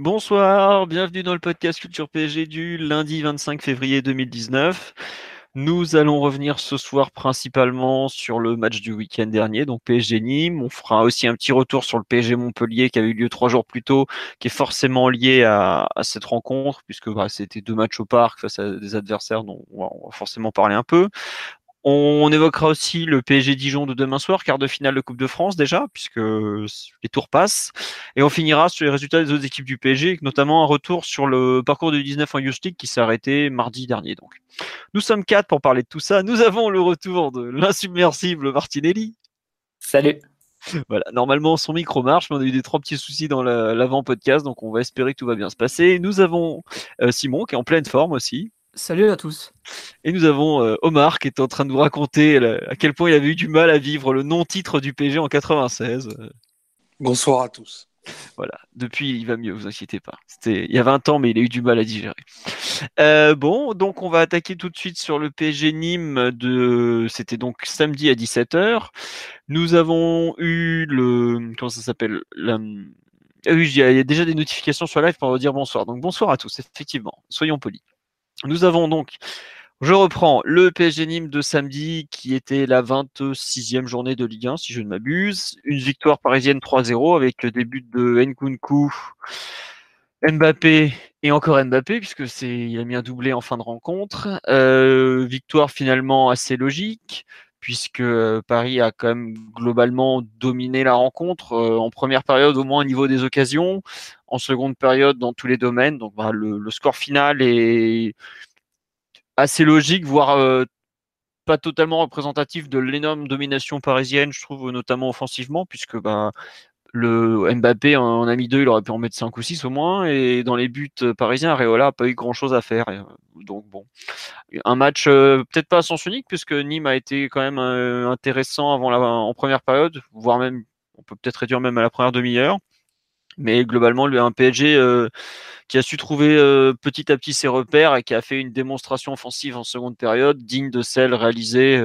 Bonsoir, bienvenue dans le podcast Culture PSG du lundi 25 février 2019. Nous allons revenir ce soir principalement sur le match du week-end dernier, donc PSG Nîmes. On fera aussi un petit retour sur le PSG Montpellier qui avait eu lieu trois jours plus tôt, qui est forcément lié à, cette rencontre, puisque bah, c'était deux matchs au parc face à des adversaires dont on va forcément parler un peu. On évoquera aussi le PSG Dijon de demain soir, quart de finale de Coupe de France déjà, puisque les tours passent. Et on finira sur les résultats des autres équipes du PSG, notamment un retour sur le parcours du 19 en Youth League qui s'est arrêté mardi dernier. Donc, nous sommes quatre pour parler de tout ça. Nous avons le retour de l'insubmersible Martinelli. Salut. Voilà, normalement son micro marche, mais on a eu des trois petits soucis dans l'avant-podcast, donc on va espérer que tout va bien se passer. Nous avons euh, Simon qui est en pleine forme aussi. Salut à tous. Et nous avons euh, Omar qui est en train de nous raconter à quel point il avait eu du mal à vivre le non-titre du PG en 96. Bonsoir à tous. Voilà, depuis il va mieux, vous inquiétez pas. C'était il y a 20 ans, mais il a eu du mal à digérer. Euh, bon, donc on va attaquer tout de suite sur le PG Nîmes de. C'était donc samedi à 17h. Nous avons eu le. Comment ça s'appelle la... Ah oui, il y a déjà des notifications sur live pour dire bonsoir. Donc bonsoir à tous, effectivement. Soyons polis. Nous avons donc, je reprends, le PSG Nîmes de samedi qui était la 26e journée de Ligue 1, si je ne m'abuse. Une victoire parisienne 3-0 avec des buts de Nkunku, Mbappé et encore Mbappé, puisque il a mis un doublé en fin de rencontre. Euh, victoire finalement assez logique puisque Paris a quand même globalement dominé la rencontre euh, en première période au moins au niveau des occasions, en seconde période dans tous les domaines. Donc bah, le, score final est assez logique, voire euh, pas totalement représentatif de l'énorme domination parisienne, je trouve notamment offensivement, puisque bah, le Mbappé en a mis deux, il aurait pu en mettre cinq ou six au moins. Et dans les buts parisiens, Areola n'a pas eu grand chose à faire. Donc bon, un match euh, peut-être pas à sens unique puisque Nîmes a été quand même euh, intéressant avant la, en première période, voire même on peut peut-être réduire même à la première demi-heure. Mais globalement, lui, un PSG euh, qui a su trouver petit à petit ses repères et qui a fait une démonstration offensive en seconde période digne de celle réalisée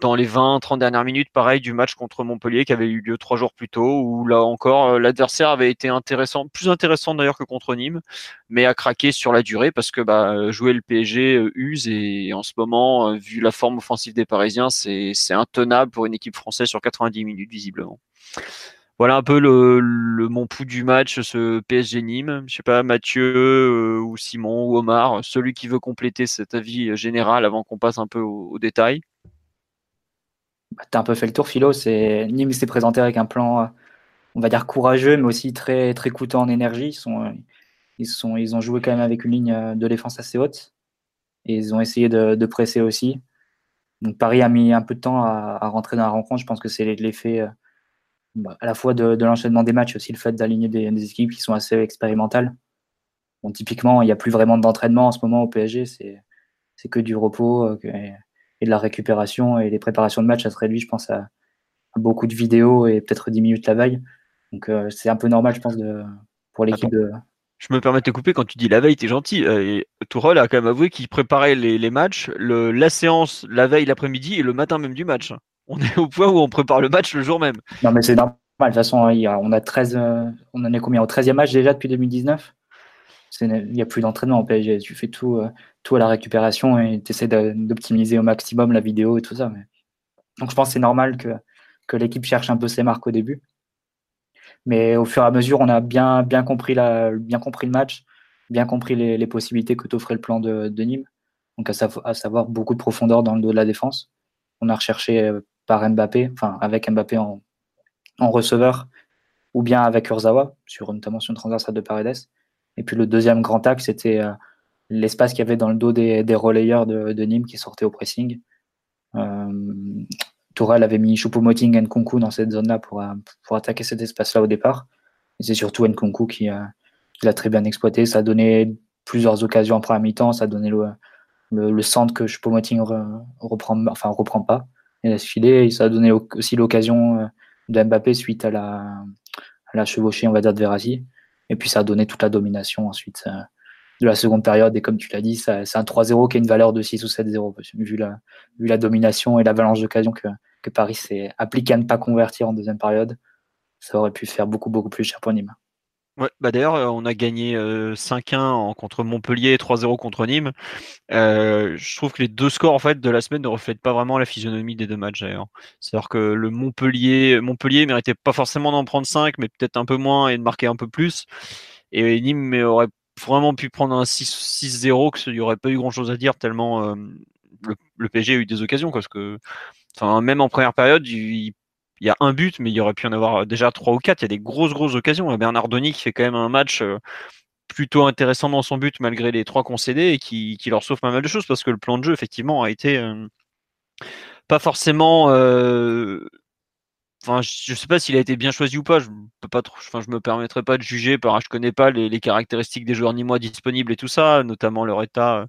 dans les 20-30 dernières minutes, pareil, du match contre Montpellier qui avait eu lieu trois jours plus tôt, où là encore, euh, l'adversaire avait été intéressant, plus intéressant d'ailleurs que contre Nîmes, mais a craqué sur la durée parce que bah, jouer le PSG euh, use et en ce moment, euh, vu la forme offensive des Parisiens, c'est intenable pour une équipe française sur 90 minutes visiblement. Voilà un peu le, mon pouls du match, ce PSG Nîmes. Je sais pas, Mathieu ou Simon ou Omar, celui qui veut compléter cet avis général avant qu'on passe un peu aux détails. Bah, tu as un peu fait le tour, Philo. Nîmes s'est présenté avec un plan, on va dire, courageux, mais aussi très, très coûteux en énergie. Ils, sont, ils, sont, ils ont joué quand même avec une ligne de défense assez haute. Et ils ont essayé de, presser aussi. Donc Paris a mis un peu de temps à, rentrer dans la rencontre. Je pense que c'est l'effet à la fois de, l'enchaînement des matchs, aussi le fait d'aligner des, équipes qui sont assez expérimentales. Bon, typiquement, il n'y a plus vraiment d'entraînement en ce moment au PSG. C'est, c'est que du repos. Euh, et de la récupération et les préparations de match, ça se réduit, je pense, à, beaucoup de vidéos et peut-être 10 minutes la veille. Donc euh, c'est un peu normal, je pense, de, pour l'équipe de. Je me permets de te couper quand tu dis la veille, tu es gentil. Euh, Tourelle a quand même avoué qu'il préparait les, matchs, le, la séance la veille l'après-midi et le matin même du match. On est au point où on prépare le match le jour même. Non, mais c'est normal. De toute façon, on a 13, euh, on en est combien au 13e match déjà depuis 2019 il n'y a plus d'entraînement en PSG. Tu fais tout, euh, tout à la récupération et tu essaies d'optimiser au maximum la vidéo et tout ça. Donc je pense que c'est normal que, l'équipe cherche un peu ses marques au début. Mais au fur et à mesure, on a bien, compris, le match, bien compris les, possibilités que t'offrait le plan de, de, Nîmes. Donc à, à, savoir beaucoup de profondeur dans le dos de la défense. On a recherché euh, par Mbappé, enfin avec Mbappé en, receveur, ou bien avec Urzawa, sur notamment sur une transversale de Paredes. Et puis le deuxième grand axe, c'était euh, l'espace qu'il y avait dans le dos des, relayeurs de, Nîmes qui sortaient au pressing. Euh, avait mis Choupo-Moting et Nkunku dans cette zone-là pour, pour attaquer cet espace-là au départ. C'est surtout Nkunku qui, qui l'a très bien exploité. Ça a donné plusieurs occasions en première mi-temps. Ça a donné le, le, centre que Choupo-Moting reprend, enfin, reprend pas et filer. Et ça a donné aussi l'occasion de Mbappé suite à la, à la chevauchée, on va dire, de Verratti. Et puis ça a donné toute la domination ensuite de la seconde période. Et comme tu l'as dit, c'est un 3-0 qui a une valeur de 6 ou 7-0, vu la, vu la domination et l'avalanche d'occasions que, que Paris s'est appliqué à ne pas convertir en deuxième période. Ça aurait pu faire beaucoup, beaucoup plus cher pour Nîmes. Ouais, bah d'ailleurs, on a gagné 5-1 euh, contre Montpellier et 3-0 contre Nîmes. Je trouve que les deux scores en fait de la semaine ne reflètent pas vraiment la physionomie des deux matchs. C'est-à-dire que le Montpellier, Montpellier méritait pas forcément d'en prendre 5, mais peut-être un peu moins et de marquer un peu plus. Et Nîmes aurait vraiment pu prendre un 6-0, qu'il n'y aurait pas eu grand-chose à dire tellement le, le, PSG a eu des occasions parce que, même en première période, il il y a un but, mais il y aurait pu en avoir déjà trois ou quatre. Il y a des grosses, grosses occasions. Bernard Denis qui fait quand même un match euh, plutôt intéressant dans son but malgré les trois concédés et qui, leur sauve pas mal de choses parce que le plan de jeu, effectivement, a été euh, pas forcément. Euh, enfin, je sais pas s'il a été bien choisi ou pas. Je peux pas. Enfin, je me permettrai pas de juger. Par, je connais pas les, les caractéristiques des joueurs ni moi disponibles et tout ça, notamment leur état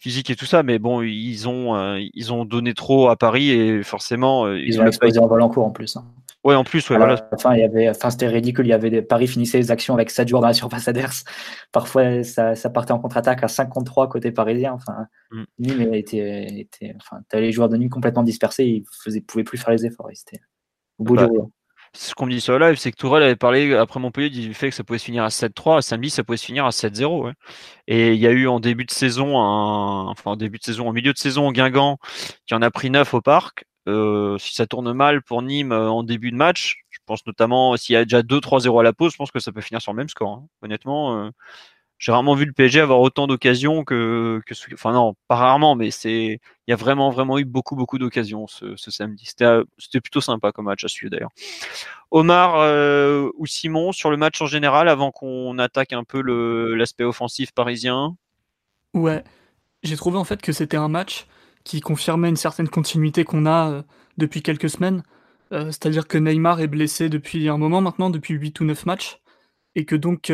physique et tout ça, mais bon, ils ont, euh, ils ont donné trop à Paris et forcément. Euh, ils, ont explosé en vol en cours en plus. Hein. Ouais, en plus, ouais, voilà. Enfin, il y avait, enfin, c'était ridicule. Il y avait des... Paris finissait les actions avec 7 joueurs dans la surface adverse. Parfois, ça, ça partait en contre-attaque à 53 côté parisien. Enfin, mm. Nîmes était, était, enfin, les joueurs de Nîmes complètement dispersés. Ils faisaient, pouvaient plus faire les efforts. C'était au bout bah, du ce qu'on me dit sur le live, c'est que Tourelle avait parlé après Montpellier du fait que ça pouvait se finir à 7-3. Samedi, ça pouvait se finir à 7-0. Et il y a eu en début de saison, enfin en début de saison, en milieu de saison, Guingamp qui en a pris 9 au parc. Euh, si ça tourne mal pour Nîmes euh, en début de match, je pense notamment s'il y a déjà 2-3-0 à la pause, je pense que ça peut finir sur le même score. Hein. Honnêtement, euh, j'ai rarement vu le PSG avoir autant d'occasions que, que, enfin non, pas rarement, mais c'est, il y a vraiment vraiment eu beaucoup beaucoup d'occasions ce, ce, samedi. C'était, c'était plutôt sympa comme match à suivre d'ailleurs. Omar euh, ou Simon sur le match en général avant qu'on attaque un peu l'aspect offensif parisien? Ouais, j'ai trouvé en fait que c'était un match qui confirmait une certaine continuité qu'on a euh, depuis quelques semaines. Euh, c'est-à-dire que Neymar est blessé depuis un moment maintenant, depuis 8 ou 9 matchs, et que donc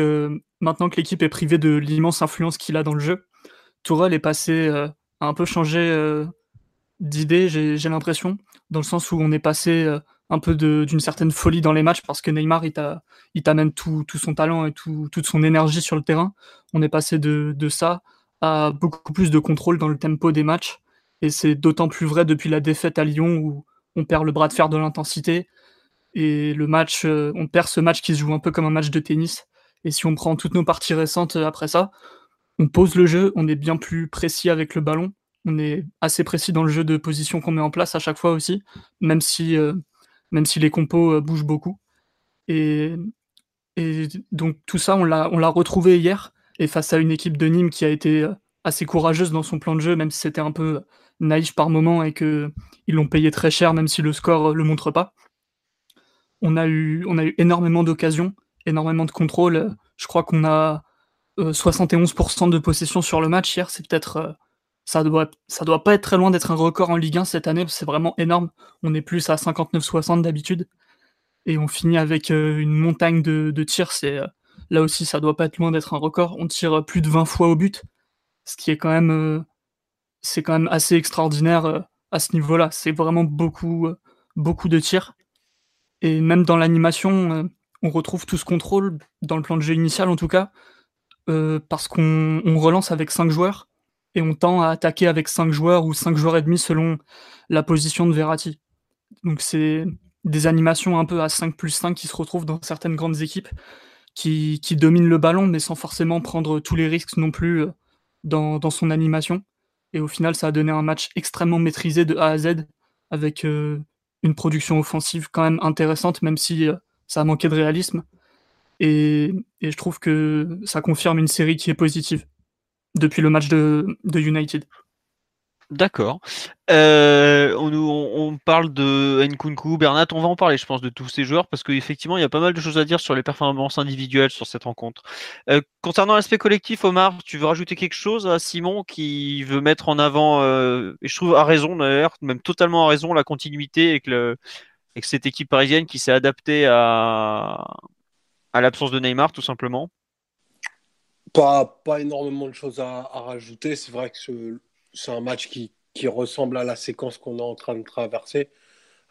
maintenant que l'équipe est privée de l'immense influence qu'il a dans le jeu, Tourelle est passé euh, à un peu changer euh, d'idée, j'ai l'impression, dans le sens où on est passé euh, un peu d'une certaine folie dans les matchs parce que Neymar, il t'amène tout, tout, son talent et tout, toute son énergie sur le terrain. On est passé de, de ça à beaucoup plus de contrôle dans le tempo des matchs. Et c'est d'autant plus vrai depuis la défaite à Lyon où on perd le bras de fer de l'intensité. Et le match, on perd ce match qui se joue un peu comme un match de tennis et si on prend toutes nos parties récentes euh, après ça, on pose le jeu, on est bien plus précis avec le ballon, on est assez précis dans le jeu de position qu'on met en place à chaque fois aussi, même si, euh, même si les compos euh, bougent beaucoup. Et, donc tout ça, on l'a, retrouvé hier, et face à une équipe de Nîmes qui a été assez courageuse dans son plan de jeu, même si c'était un peu naïf par moment et qu'ils l'ont payé très cher, même si le score le montre pas. On a eu, on a eu énormément d'occasions, énormément de contrôle. Je crois qu'on a 71% euh, de possession sur le match hier. C'est peut-être. Euh, ça doit, ça doit pas être très loin d'être un record en Ligue 1 cette année. C'est vraiment énorme. On est plus à 59-60 d'habitude. Et on finit avec euh, une montagne de, tirs. C'est là aussi, ça doit pas être loin d'être un record. On tire plus de 20 fois au but, ce qui est quand même, c'est quand même assez extraordinaire à ce niveau-là. C'est vraiment beaucoup, beaucoup de tirs. Et même dans l'animation, on retrouve tout ce contrôle dans le plan de jeu initial en tout cas, euh, parce qu'on relance avec 5 joueurs et on tend à attaquer avec 5 joueurs ou 5 joueurs et demi selon la position de Verratti. Donc c'est des animations un peu à 5 plus 5 qui se retrouvent dans certaines grandes équipes qui, dominent le ballon mais sans forcément prendre tous les risques non plus euh, dans, son animation. Et au final, ça a donné un match extrêmement maîtrisé de A à Z avec euh, une production offensive quand même intéressante, même si ça a manqué de réalisme. Et, je trouve que ça confirme une série qui est positive depuis le match de, United. D'accord. Euh, on, parle de Nkunku, Bernat, on va en parler, je pense, de tous ces joueurs parce qu'effectivement, il y a pas mal de choses à dire sur les performances individuelles sur cette rencontre. Euh, concernant l'aspect collectif, Omar, tu veux rajouter quelque chose à Simon qui veut mettre en avant, euh, et je trouve à raison d'ailleurs, même totalement à raison, la continuité avec, le, avec cette équipe parisienne qui s'est adaptée à, à l'absence de Neymar, tout simplement pas, pas énormément de choses à, à rajouter. C'est vrai que c'est un match qui, qui, ressemble à la séquence qu'on est en train de traverser,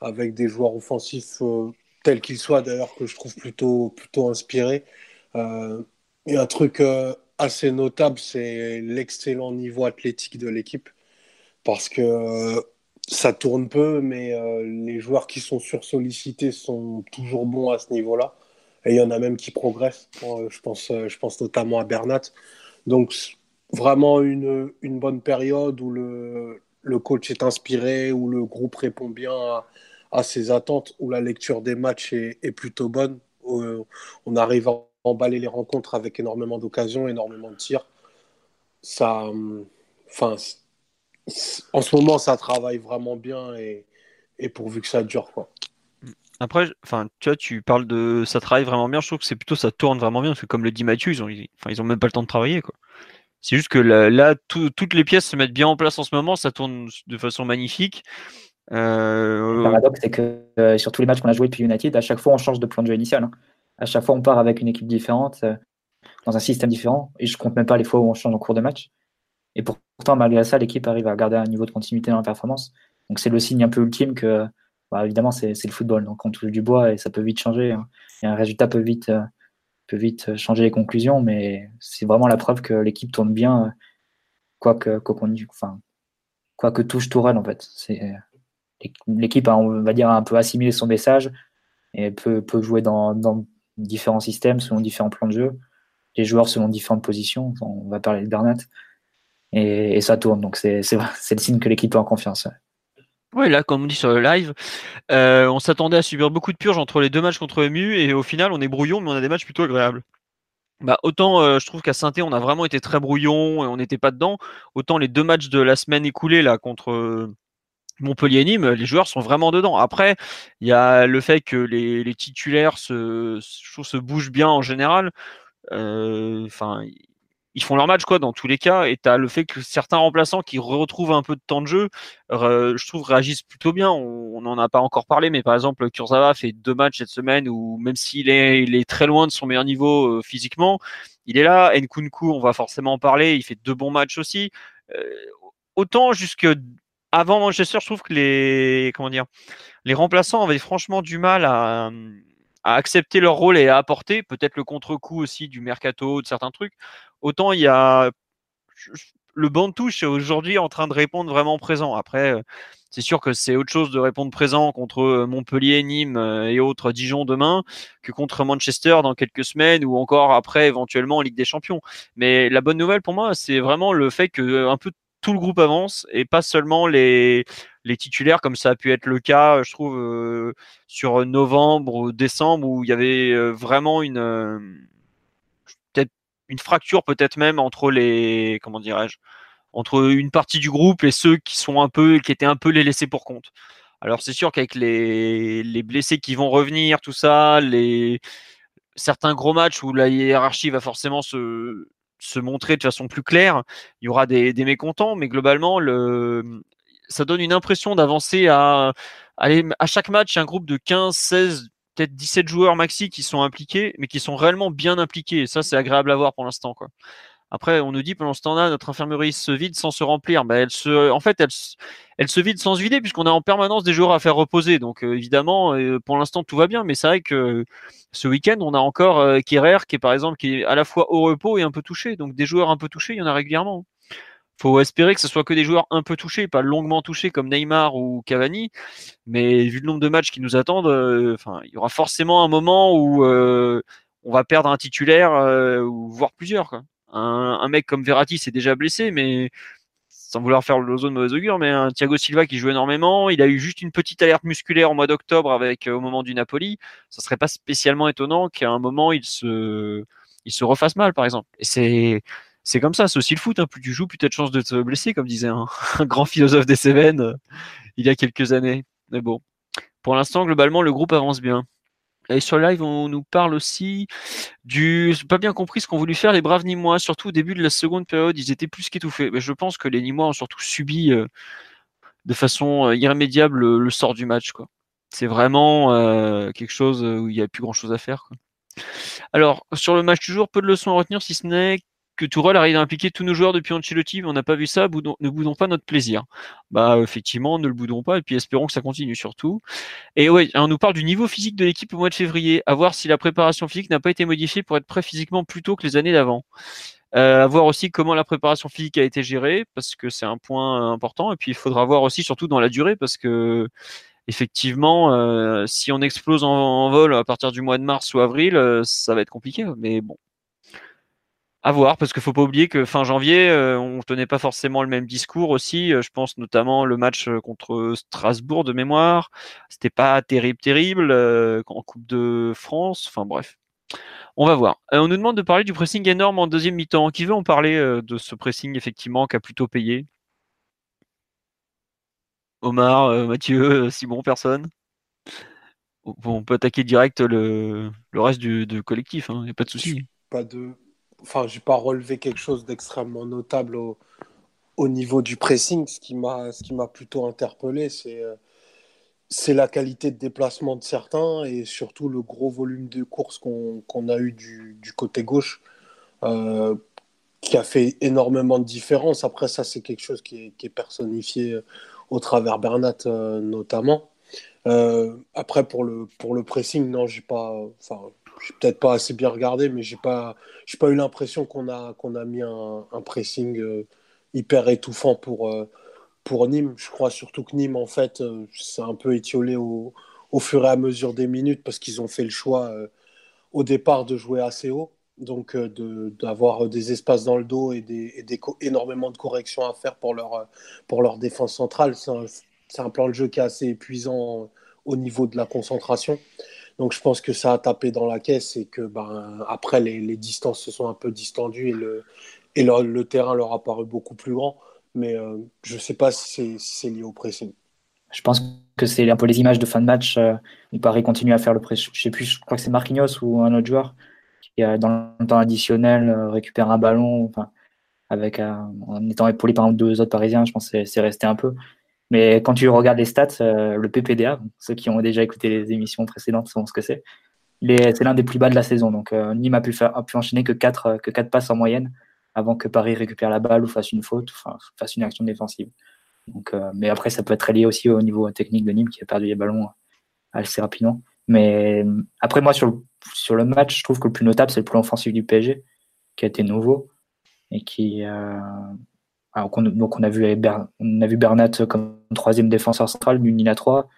avec des joueurs offensifs euh, tels qu'ils soient, d'ailleurs, que je trouve plutôt, plutôt inspirés. Euh, et un truc euh, assez notable, c'est l'excellent niveau athlétique de l'équipe, parce que ça tourne peu, mais les joueurs qui sont sursollicités sont toujours bons à ce niveau-là. Et il y en a même qui progressent. je, pense, je pense notamment à Bernat. Donc, vraiment une, une bonne période où le, le, coach est inspiré, où le groupe répond bien à, ses attentes, où la lecture des matchs est, est plutôt bonne. on arrive à emballer les rencontres avec énormément d'occasions, énormément de tirs. Ça, enfin, en ce moment, ça travaille vraiment bien et, et pourvu que ça dure, quoi. Après, enfin, tu vois, tu parles de ça travaille vraiment bien. Je trouve que c'est plutôt ça tourne vraiment bien parce que comme le dit Mathieu, ils ont, enfin, ils ont même pas le temps de travailler, quoi. C'est juste que là, toutes les pièces se mettent bien en place en ce moment, ça tourne de façon magnifique. Euh, le paradoxe, c'est que euh, sur tous les matchs qu'on a joué depuis United, à chaque fois on change de plan de jeu initial. Hein. À chaque fois on part avec une équipe différente, euh, dans un système différent, et je compte même pas les fois où on change en cours de match. Et pourtant, malgré ça, l'équipe arrive à garder un niveau de continuité dans la performance. Donc c'est le signe un peu ultime que, bah, évidemment, c'est le football, donc on touche du bois et ça peut vite changer. Hein. Et un résultat peut vite peut vite euh, changer les conclusions, mais c'est vraiment la preuve que l'équipe tourne bien, euh, quoi que, quoi, enfin, quoi que touche Tourelle en fait. C'est euh, l'équipe, on va dire, a un peu assimilé son message et peut, peut jouer dans, dans, différents systèmes selon différents plans de jeu, les joueurs selon différentes positions. On va parler de Bernat et, ça tourne, donc c'est le signe que l'équipe est en confiance. Oui, là, comme on dit sur le live, euh, on s'attendait à subir beaucoup de purges entre les deux matchs contre MU et au final, on est brouillon, mais on a des matchs plutôt agréables. Bah, autant euh, je trouve qu'à saint on a vraiment été très brouillon et on n'était pas dedans. Autant les deux matchs de la semaine écoulée là contre euh, Montpellier Nîmes, les joueurs sont vraiment dedans. Après, il y a le fait que les, titulaires se, se bougent bien en général. Enfin, ils font leur match quoi dans tous les cas et tu as le fait que certains remplaçants qui retrouvent un peu de temps de jeu je trouve réagissent plutôt bien. On n'en a pas encore parlé mais par exemple Kurzawa fait deux matchs cette semaine où même s'il est, il est très loin de son meilleur niveau euh, physiquement il est là. Nkunku on va forcément en parler il fait deux bons matchs aussi. Euh, autant jusque avant Manchester je trouve que les comment dire les remplaçants avaient franchement du mal à à accepter leur rôle et à apporter peut-être le contre-coup aussi du mercato, de certains trucs. Autant il y a le banc de touche aujourd'hui en train de répondre vraiment présent. Après, euh, c'est sûr que c'est autre chose de répondre présent contre euh, Montpellier, Nîmes euh, et autres Dijon demain que contre Manchester dans quelques semaines ou encore après éventuellement en Ligue des Champions. Mais la bonne nouvelle pour moi, c'est vraiment le fait que un peu tout le groupe avance et pas seulement les, les titulaires comme ça a pu être le cas, je trouve, sur novembre ou décembre où il y avait vraiment une une fracture peut-être même entre les comment dirais-je entre une partie du groupe et ceux qui sont un peu qui étaient un peu les laissés pour compte. Alors c'est sûr qu'avec les, les blessés qui vont revenir, tout ça, les certains gros matchs où la hiérarchie va forcément se, se montrer de façon plus claire, il y aura des, mécontents, mais globalement le ça donne une impression d'avancer à, à chaque match, un groupe de 15, 16, peut-être 17 joueurs maxi qui sont impliqués, mais qui sont réellement bien impliqués. Et ça, c'est agréable à voir pour l'instant. Quoi. Après, on nous dit pendant ce temps-là, notre infirmerie se vide sans se remplir. Ben, elle se, en fait, elle, elle se vide sans se vider puisqu'on a en permanence des joueurs à faire reposer. Donc, euh, évidemment, euh, pour l'instant, tout va bien. Mais c'est vrai que ce week-end, on a encore euh, qui est par exemple, qui est à la fois au repos et un peu touché. Donc, des joueurs un peu touchés, il y en a régulièrement faut espérer que ce soit que des joueurs un peu touchés, pas longuement touchés comme Neymar ou Cavani. Mais vu le nombre de matchs qui nous attendent, il y aura forcément un moment où on va perdre un titulaire voire plusieurs. Un, mec comme Verratti s'est déjà blessé, mais sans vouloir faire le zone de mauvaise augure, mais un Thiago Silva qui joue énormément, il a eu juste une petite alerte musculaire au mois d'octobre avec au moment du Napoli. Ça serait pas spécialement étonnant qu'à un moment il se il se refasse mal, par exemple. Et c'est c'est comme ça, c'est aussi le foot. Hein. Plus tu joues, plus tu as de chances de te blesser, comme disait un, grand philosophe des Cévennes euh, il y a quelques années. Mais bon, pour l'instant, globalement, le groupe avance bien. Et sur live, on nous parle aussi du. Pas bien compris ce qu'ont voulu faire les braves Nîmois, surtout au début de la seconde période, ils étaient plus qu'étouffés. Mais je pense que les Nîmois ont surtout subi euh, de façon euh, irrémédiable le, sort du match. C'est vraiment quelque chose où il n'y a plus grand chose à faire. Alors, sur le match toujours, peu de leçons à retenir, si ce n'est que Tourelle arrive à impliquer tous nos joueurs depuis Ancelotti, mais on n'a pas vu ça, ne boudons pas notre plaisir. Bah effectivement, ne le boudons pas, et puis espérons que ça continue surtout. Et ouais, on nous parle du niveau physique de l'équipe au mois de février, à voir si la préparation physique n'a pas été modifiée pour être prêt physiquement plus tôt que les années d'avant. Euh, à voir aussi comment la préparation physique a été gérée, parce que c'est un point important, et puis il faudra voir aussi surtout dans la durée, parce que effectivement, euh, si on explose en, vol à partir du mois de mars ou avril, euh, ça va être compliqué. Mais bon, à voir, parce qu'il faut pas oublier que fin janvier, euh, on tenait pas forcément le même discours aussi. je pense notamment le match contre Strasbourg de mémoire, c'était pas terrible, terrible en Coupe de France. Enfin bref. On va voir. on nous demande de parler du pressing énorme en deuxième mi-temps. Qui veut en parler de ce pressing effectivement qui a plutôt payé? Omar, euh, Mathieu, euh, Simon, personne On peut attaquer direct le, reste du, collectif, il hein, n'y a pas de souci. Pas de... Enfin, j'ai pas relevé quelque chose d'extrêmement notable au, niveau du pressing. Ce qui m'a plutôt interpellé, c'est euh, c'est la qualité de déplacement de certains et surtout le gros volume de courses qu'on a eu du, côté gauche, qui a fait énormément de différence. Après, ça, c'est quelque chose qui est, qui personnifié au travers Bernat euh, notamment. Euh, après, pour le, pour le pressing, non, j'ai pas. Enfin, j'ai peut-être pas assez bien regardé, mais j'ai pas, j'ai pas eu l'impression qu'on a, qu'on a mis un, pressing euh, hyper étouffant pour, pour Nîmes. Je crois surtout que Nîmes, en fait, c'est un peu étiolé au, fur et à mesure des minutes parce qu'ils ont fait le choix au départ de jouer assez haut donc euh, d'avoir des espaces dans le dos et, des, énormément de corrections à faire pour leur, pour leur défense centrale. C'est un, plan de jeu qui est assez épuisant au niveau de la concentration. Donc je pense que ça a tapé dans la caisse et que ben, après les, distances se sont un peu distendues et, le, et le, terrain leur a paru beaucoup plus grand. Mais euh, je ne sais pas si c'est lié au pressing. Je pense que c'est un peu les images de fin de match. Euh, où Paris continue à faire le pressing. Je sais plus, je crois que c'est Marquinhos ou un autre joueur dans le temps additionnel, euh, récupère un ballon, enfin, avec, en étant épaulé par deux autres Parisiens, je pense que c'est resté un peu. Mais quand tu regardes les stats, euh, le PPDA, ceux qui ont déjà écouté les émissions précédentes savent ce que c'est. C'est l'un des plus bas de la saison. Donc Nîmes a pu, faire, pu enchaîner que 4, que quatre passes en moyenne avant que Paris récupère la balle ou fasse une faute, enfin, fasse une action défensive. Donc, mais après, ça peut être lié aussi au niveau technique de Nîmes qui a perdu les ballons assez rapidement. Mais après, moi, sur le, match, je trouve que le plus notable, c'est le plan offensif du PSG, qui a été nouveau. Et qui. Euh, donc, on a, vu on Bernat comme troisième défenseur central, Munina 3,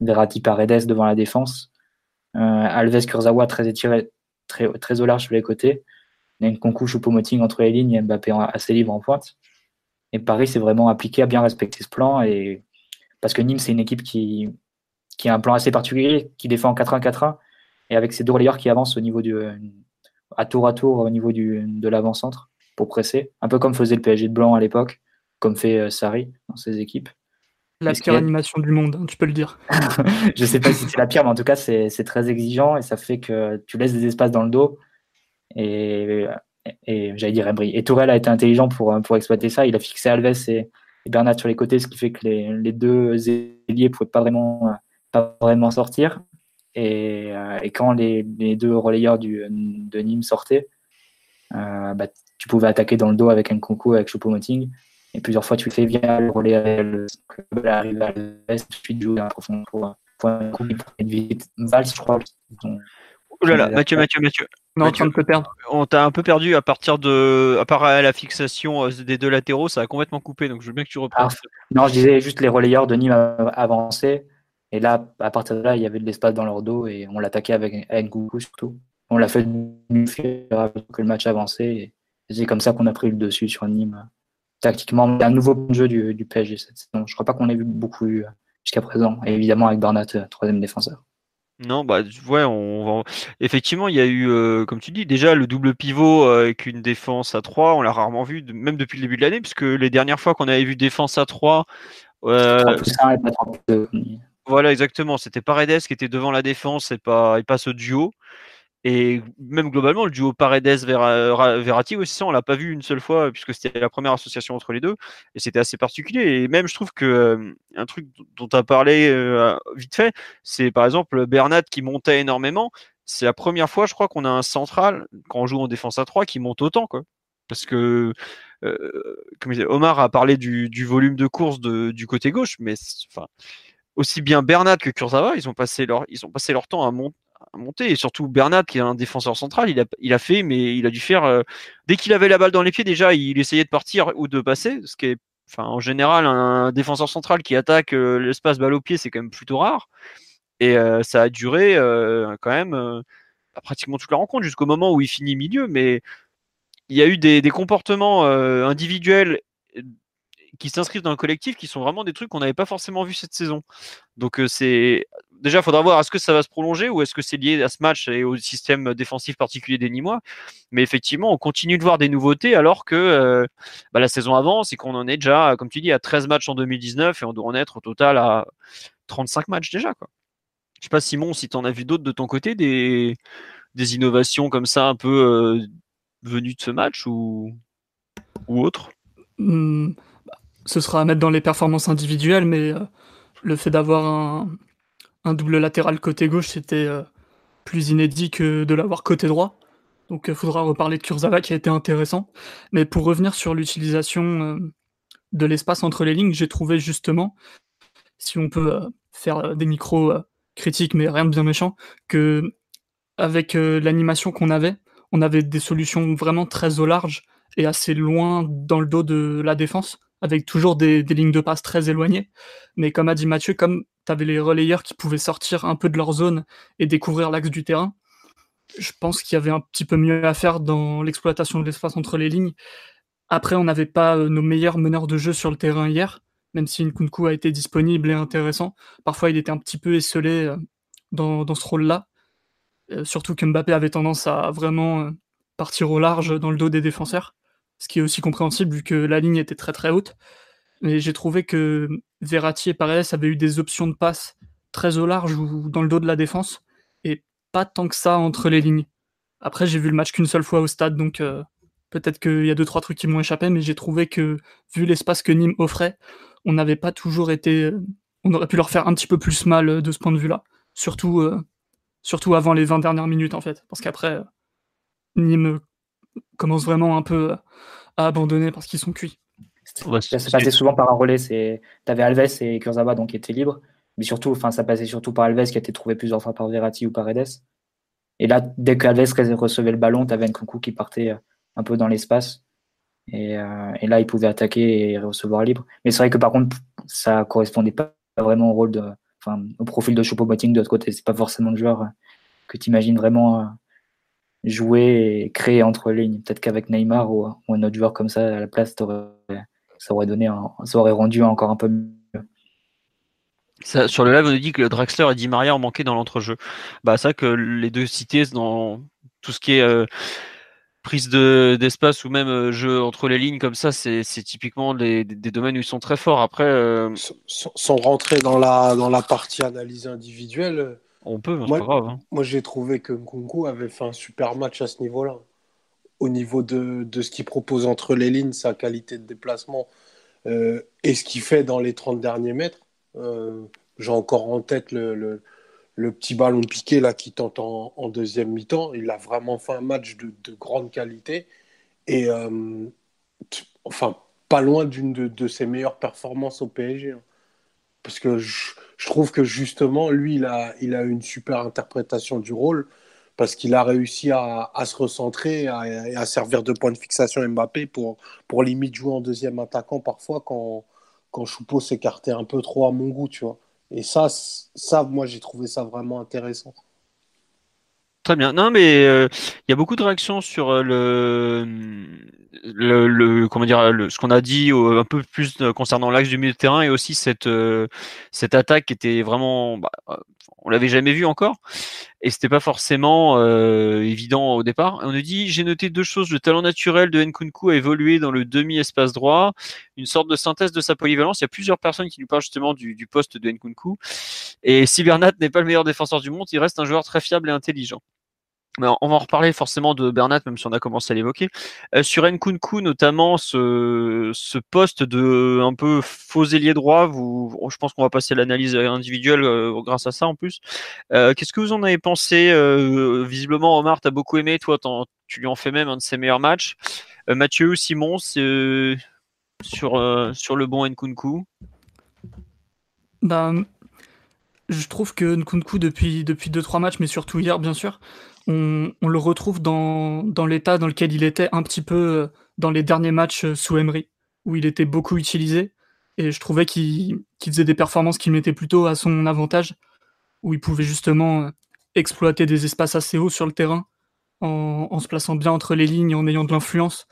Verratti Paredes devant la défense, euh, Alves Kurzawa très étiré, très, au large sur les côtés, Nkunku Choupo-Moting entre les lignes Mbappé assez libre en pointe. Et Paris s'est vraiment appliqué à bien respecter ce plan. Et... Parce que Nîmes, c'est une équipe qui, qui a un plan assez particulier, qui défend en 4-1-4-1, et avec ses deux relayeurs qui avancent au niveau du, à tour à tour au niveau du, de l'avant-centre pour presser, un peu comme faisait le PSG de Blanc à l'époque, comme fait euh, Sarri dans ses équipes. La pire animation du monde, hein, tu peux le dire. je sais pas si c'est la pire, mais en tout cas, c'est très exigeant et ça fait que tu laisses des espaces dans le dos. Et, et j'allais dire Embry. Et Tourelle a été intelligent pour, pour exploiter ça. Il a fixé Alves et, Bernat sur les côtés, ce qui fait que les, les deux ailiers ne pouvaient pas vraiment pas vraiment sortir. Et, euh, et quand les, les, deux relayeurs du, de Nîmes sortaient, euh, bah, tu pouvais attaquer dans le dos avec un concours avec Choupo-Moting. Et plusieurs fois, tu fais bien le relais, le club arrive à l'est, tu joues à profond pour, pour un coup, une vite. Valls, je crois. Oh là là, Mathieu, Mathieu, Mathieu. Non, Mathieu, on perdre. On t'a un peu perdu à partir de. À part la fixation euh, des deux latéraux, ça a complètement coupé, donc je veux bien que tu reprennes. Ah, non, je disais juste les relayeurs de Nîmes avançaient et là, à partir de là, il y avait de l'espace dans leur dos et on l'attaquait avec Ngoukou surtout. On l'a fait que le match avançait. Et c'est comme ça qu'on a pris le dessus sur Nîmes. Tactiquement, un nouveau jeu du, du PSG cette saison. Je crois pas qu'on ait vu beaucoup jusqu'à présent. Et évidemment avec Barnat, troisième défenseur. Non, bah ouais, on, effectivement, il y a eu, euh, comme tu dis, déjà le double pivot euh, avec une défense à 3, on l'a rarement vu, même depuis le début de l'année, puisque les dernières fois qu'on avait vu défense à 3, euh, voilà, exactement, c'était Paredes qui était devant la défense et pas, et pas ce duo. Et même globalement, le duo Paredes-Verratti aussi, ça, on l'a pas vu une seule fois, puisque c'était la première association entre les deux, et c'était assez particulier. Et même, je trouve que euh, un truc dont tu as parlé euh, vite fait, c'est par exemple Bernat qui montait énormément. C'est la première fois, je crois, qu'on a un central, quand on joue en défense à 3, qui monte autant. Quoi. Parce que, euh, comme Omar a parlé du, volume de course du côté gauche, mais aussi bien Bernat que Kurzawa, ils ont passé leur, ils ont passé leur temps à, monter monter. Et surtout Bernat, qui est un défenseur central, il a, il a fait, mais il a dû faire. Euh, dès qu'il avait la balle dans les pieds, déjà, il essayait de partir ou de passer, ce qui est. En général, un défenseur central qui attaque euh, l'espace balle au pied, c'est quand même plutôt rare. Et euh, ça a duré quand même pratiquement toute la rencontre jusqu'au moment où il finit milieu. Mais il y a eu des, des comportements individuels qui s'inscrivent dans le collectif qui sont vraiment des trucs qu'on n'avait pas forcément vu cette saison. Donc c'est déjà, il faudra voir est-ce que ça va se prolonger ou est-ce que c'est lié à ce match et au système défensif particulier des Nîmois? Mais effectivement, on continue de voir des nouveautés alors que euh, bah, la saison avance et qu'on en est déjà, comme tu dis, à 13 matchs en 2019 et on doit en être au total à 35 matchs déjà. Quoi. Je sais pas, Simon, si tu en as vu d'autres de ton côté, des, innovations comme ça un peu euh, venues de ce match ou, ou autre? Mmh, bah, Ce sera à mettre dans les performances individuelles, mais euh, le fait d'avoir un, double latéral côté gauche, c'était euh, plus inédit que de l'avoir côté droit. Donc il euh, faudra reparler de Kurzawa qui a été intéressant. Mais pour revenir sur l'utilisation euh, de l'espace entre les lignes, j'ai trouvé justement, si on peut faire des micros critiques, mais rien de bien méchant, que avec l'animation qu'on avait, on avait des solutions vraiment très au large et assez loin dans le dos de la défense, avec toujours des lignes de passe très éloignées. Mais comme a dit Mathieu, comme tu les relayeurs qui pouvaient sortir un peu de leur zone et découvrir l'axe du terrain. Je pense qu'il y avait un petit peu mieux à faire dans l'exploitation de l'espace entre les lignes. Après, on n'avait pas euh, nos meilleurs meneurs de jeu sur le terrain hier, même si Nkunku a été disponible et intéressant. Parfois, il était un petit peu esselé euh, dans, ce rôle-là. Euh, surtout que Mbappé avait tendance à vraiment partir au large dans le dos des défenseurs, ce qui est aussi compréhensible vu que la ligne était très très haute. Mais j'ai trouvé que Verratti et Paredes avaient eu des options de passe très au large ou dans le dos de la défense, et pas tant que ça entre les lignes. Après, j'ai vu le match qu'une seule fois au stade, donc euh, peut-être qu'il y a deux trois trucs qui m'ont échappé, mais j'ai trouvé que vu l'espace que Nîmes offrait, on n'avait pas toujours été, euh, on aurait pu leur faire un petit peu plus mal euh, de ce point de vue-là, surtout surtout avant les 20 dernières minutes en fait, parce qu'après Nîmes commence vraiment un peu à abandonner parce qu'ils sont cuits. Ça passait souvent par un relais. C'est, avais Alves et Kurzawa donc qui étaient libres, mais surtout, enfin, ça passait surtout par Alves qui a été trouvé plusieurs fois par Verratti ou par Paredes. Et là, dès que Alves recevait le ballon, tu avais Nkunku qui partait euh, un peu dans l'espace. Euh, et, là, il pouvait attaquer et recevoir libre. Mais c'est vrai que par contre, ça correspondait pas vraiment au rôle de, enfin, au profil de Choupo-Moting de l'autre côté. C'est pas forcément le joueur euh, que tu imagines vraiment jouer et créer entre lignes. Peut-être qu'avec Neymar ou, un autre joueur comme ça à la place, ça aurait donné, ça aurait rendu encore un peu mieux. Ça, sur le live, on nous dit que Draxler et Di Maria ont manqué dans l'entrejeu. Bah, ça que les deux cités dans tout ce qui est euh, prise d'espace ou même euh, jeu entre les lignes comme ça, c'est typiquement des, domaines où ils sont très forts. Après, euh, sans, rentrer dans la dans la partie analyse individuelle, on peut, moi, pas grave. Hein. Moi, j'ai trouvé que Nkunku avait fait un super match à ce niveau-là. Au niveau de, de ce qu'il propose entre les lignes, sa qualité de déplacement euh, et ce qu'il fait dans les 30 derniers mètres. Euh, j'ai encore en tête le, le, petit ballon piqué là, qui tente en, deuxième mi-temps. Il a vraiment fait un match de, de grande qualité. Et euh, enfin, pas loin d'une de, de, ses meilleures performances au PSG. Hein. Parce que je, je trouve que justement, lui, il a, il a une super interprétation du rôle parce qu'il a réussi à, se recentrer et à, servir de point de fixation Mbappé pour, pour limite jouer en deuxième attaquant parfois quand, quand Choupo s'écartait un peu trop à mon goût, tu vois. Et ça, ça moi, j'ai trouvé ça vraiment intéressant. Très bien. Non, mais il y a beaucoup de réactions sur le, le, comment dire, ce qu'on a dit un peu plus concernant l'axe du milieu de terrain et aussi cette, cette attaque qui était vraiment, bah, on l'avait jamais vu encore et c'était pas forcément évident au départ. on nous dit j'ai noté deux choses. Le talent naturel de Nkunku a évolué dans le demi espace droit, une sorte de synthèse de sa polyvalence. Il y a plusieurs personnes qui nous parlent justement du, du poste de Nkunku. Et si Bernat n'est pas le meilleur défenseur du monde, il reste un joueur très fiable et intelligent on va en reparler forcément de Bernat, même si on a commencé à l'évoquer. Euh, sur Nkunku, notamment, ce, poste de un peu faux ailier droit, je pense qu'on va passer à l'analyse individuelle euh, grâce à ça en plus. Euh, qu'est-ce que vous en avez pensé Visiblement, Omar, tu as beaucoup aimé, toi, tu lui en fais même un de ses meilleurs matchs. Mathieu, Simon, sur, sur le bon Nkunku? Ben, je trouve que Nkunku, depuis 2-3 depuis deux, trois matchs, mais surtout hier, bien sûr, on, le retrouve dans, l'état dans lequel il était un petit peu euh, dans les derniers matchs euh, sous Emery, où il était beaucoup utilisé. Et je trouvais qu'il faisait des performances qui mettaient plutôt à son avantage, où il pouvait justement euh, exploiter des espaces assez hauts sur le terrain, en, se plaçant bien entre les lignes, en ayant de l'influence,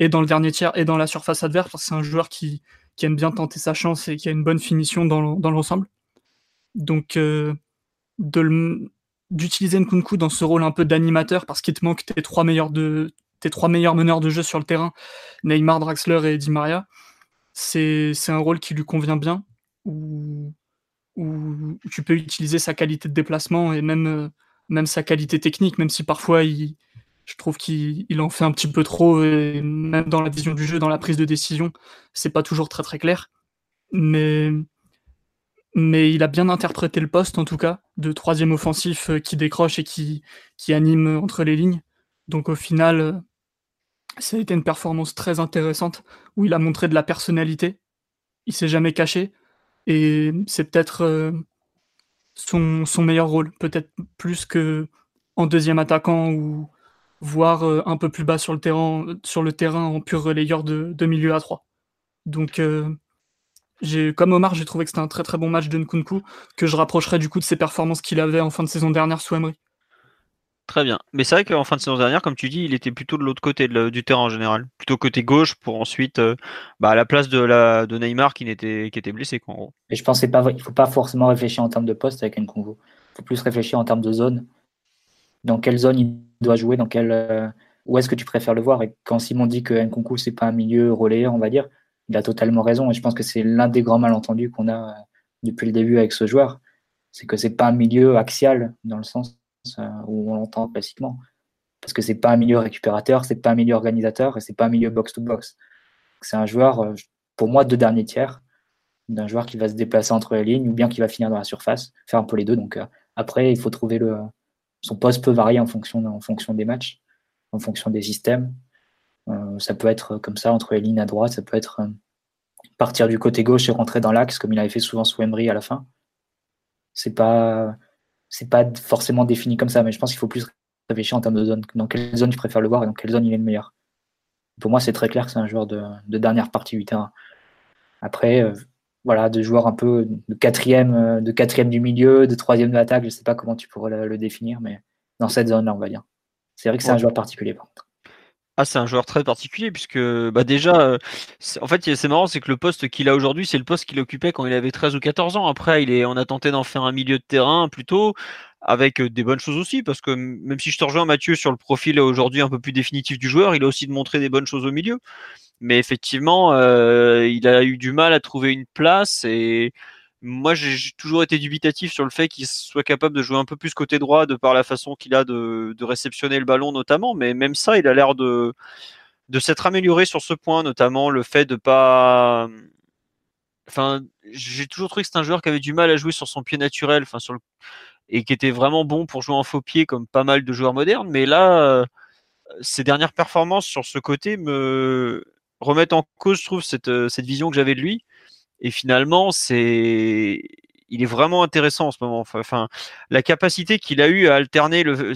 et dans le dernier tiers, et dans la surface adverse, c'est un joueur qui, aime bien tenter sa chance et qui a une bonne finition dans l'ensemble. Donc, de le, d'utiliser Nkunku dans ce rôle un peu d'animateur parce qu'il te manque tes trois meilleurs de tes trois meilleurs meneurs de jeu sur le terrain, Neymar, Draxler et Di Maria. C'est un rôle qui lui convient bien où, tu peux utiliser sa qualité de déplacement et même même sa qualité technique, même si parfois il, je trouve qu'il en fait un petit peu trop, et même dans la vision du jeu, dans la prise de décision, c'est pas toujours très très clair. Mais mais il a bien interprété le poste en tout cas, de troisième offensif euh, qui décroche et qui, qui anime entre les lignes. Donc au final, euh, ça a été une performance très intéressante où il a montré de la personnalité. Il s'est jamais caché et c'est peut-être euh, son, son, meilleur rôle, peut-être plus que en deuxième attaquant ou voire un peu plus bas sur le terrain, sur le terrain en pur relayeur de, de milieu à 3. Donc comme Omar, j'ai trouvé que c'était un très très bon match de Nkunku, que je rapprocherais du coup de ses performances qu'il avait en fin de saison dernière sous Emery. Très bien. Mais c'est vrai qu'en fin de saison dernière, comme tu dis, il était plutôt de l'autre côté du terrain en général. Plutôt côté gauche pour ensuite euh, bah, à la place de, la, de Neymar qui, était, qui était blessé. Quoi, Et je pensais pas, il ne faut pas forcément réfléchir en termes de poste avec Nkunku. Il faut plus réfléchir en termes de zone. Dans quelle zone il doit jouer, dans quelle, euh, où est-ce que tu préfères le voir? Et quand Simon dit que Nkunku, c'est pas un milieu relayeur, on va dire, il a totalement raison. Et je pense que c'est l'un des grands malentendus qu'on a euh, depuis le début avec ce joueur. C'est que c'est pas un milieu axial dans le sens euh, où on l'entend classiquement. Parce que c'est pas un milieu récupérateur, c'est pas un milieu organisateur et c'est pas un milieu box-to-box. C'est un joueur, euh, pour moi, de dernier tiers, d'un joueur qui va se déplacer entre les lignes ou bien qui va finir dans la surface, faire un peu les deux. Donc après, il faut trouver le. Son poste peut varier en fonction, en fonction des matchs, en fonction des systèmes. Euh, ça peut être comme ça, entre les lignes à droite, ça peut être euh, partir du côté gauche et rentrer dans l'axe, comme il avait fait souvent sous Emery à la fin. C'est pas, c'est pas forcément défini comme ça, mais je pense qu'il faut plus réfléchir en termes de zone. Dans quelle zone tu préfères le voir et dans quelle zone il est le meilleur. Pour moi, c'est très clair que c'est un joueur de, dernière partie du terrain. Après, euh, voilà, de joueurs un peu de quatrième, de quatrième du milieu, de troisième de l'attaque, je sais pas comment tu pourrais le, définir, mais dans cette zone-là, on va dire. C'est vrai que c'est un joueur particulier, par contre. Ah, c'est un joueur très particulier puisque bah déjà, euh, en fait, c'est marrant, c'est que le poste qu'il a aujourd'hui, c'est le poste qu'il occupait quand il avait 13 ou 14 ans. Après, il est, on a tenté d'en faire un milieu de terrain plutôt avec euh, des bonnes choses aussi parce que même si je te rejoins Mathieu sur le profil aujourd'hui un peu plus définitif du joueur, il a aussi de des bonnes choses au milieu. Mais effectivement, euh, il a eu du mal à trouver une place et moi, j'ai toujours été dubitatif sur le fait qu'il soit capable de jouer un peu plus côté droit de par la façon qu'il a de, réceptionner le ballon notamment. Mais même ça, il a l'air de, de s'être amélioré sur ce point, notamment le fait de pas. Enfin, j'ai toujours trouvé que c'est un joueur qui avait du mal à jouer sur son pied naturel, enfin et qui était vraiment bon pour jouer en faux pied comme pas mal de joueurs modernes. Mais là, ses dernières performances sur ce côté me remettent en cause, je trouve, cette, cette vision que j'avais de lui et finalement, c'est il est vraiment intéressant en ce moment. Enfin, la capacité qu'il a eu à alterner le,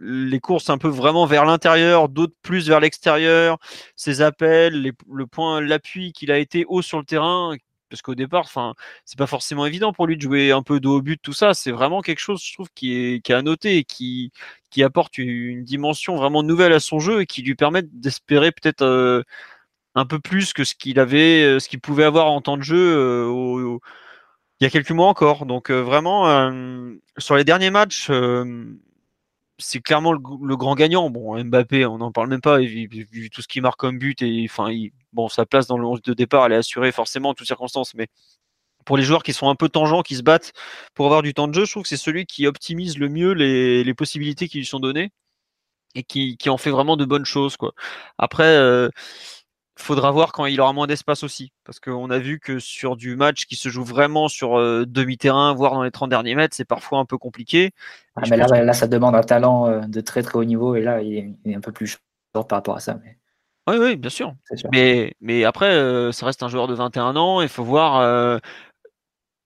les courses un peu vraiment vers l'intérieur, d'autres plus vers l'extérieur, ses appels, le point, l'appui qu'il a été haut sur le terrain, parce qu'au départ, enfin, c'est pas forcément évident pour lui de jouer un peu dos au but, tout ça. C'est vraiment quelque chose, je trouve, qui est, à noter qui, qui apporte une dimension vraiment nouvelle à son jeu et qui lui permet d'espérer peut-être euh, un peu plus que ce qu'il avait, euh, ce qu'il pouvait avoir en temps de jeu euh, il y a quelques mois encore. Donc vraiment, sur les derniers matchs c'est clairement le, grand gagnant. Bon, Mbappé, on n'en parle même pas, vu, tout ce qu'il marque comme but, et enfin, bon, sa place dans le 11 de départ, elle est assurée forcément en toutes circonstances, mais pour les joueurs qui sont un peu tangents, qui se battent pour avoir du temps de jeu, je trouve que c'est celui qui optimise le mieux les, possibilités qui lui sont données et qui, en fait vraiment de bonnes choses. Quoi. Après, euh, faudra voir quand il aura moins d'espace aussi. Parce qu'on a vu que sur du match qui se joue vraiment sur euh, demi-terrain, voire dans les 30 derniers mètres, c'est parfois un peu compliqué. Ah, mais là, là, ça demande un talent euh, de très très haut niveau et là, il est, un peu plus short par rapport à ça. Mais... Oui, oui, bien sûr. Mais, mais après, euh, ça reste un joueur de 21 ans. Il faut voir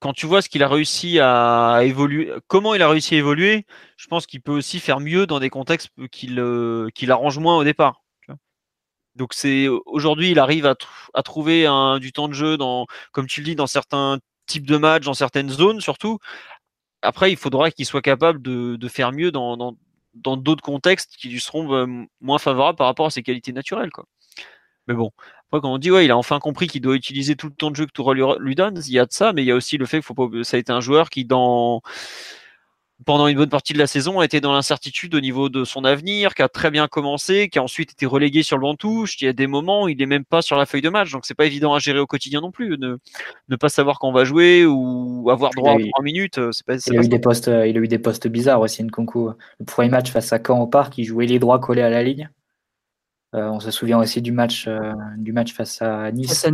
quand tu vois ce qu'il a réussi à évoluer, comment il a réussi à évoluer, je pense qu'il peut aussi faire mieux dans des contextes qu'il qu'il arrange moins au départ. Donc c'est aujourd'hui, il arrive à, trouver un, du temps de jeu dans, comme tu le dis, dans certains types de matchs, dans certaines zones surtout. Après, il faudra qu'il soit capable de, faire mieux dans, dans, d'autres contextes qui lui seront bah, moins favorables par rapport à ses qualités naturelles. Quoi. Mais bon, après, quand on dit ouais, il a enfin compris qu'il doit utiliser tout le temps de jeu que Tourelle lui, lui donne, il y a de ça, mais il y a aussi le fait que faut pas, ça a été un joueur qui, dans pendant une bonne partie de la saison, a été dans l'incertitude au niveau de son avenir, qui a très bien commencé, qui a ensuite été relégué sur le banc de touche. Il y a des moments où il n'est même pas sur la feuille de match, donc c'est pas évident à gérer au quotidien non plus. Ne, ne pas savoir quand on va jouer ou avoir droit à trois minutes, c'est pas. Il a, eu des postes, il a eu des postes bizarres aussi, Nkunku. Le premier match face à Caen au parc, il jouait les droits collés à la ligne. Euh, on se souvient aussi du match, euh, du match face à Nice,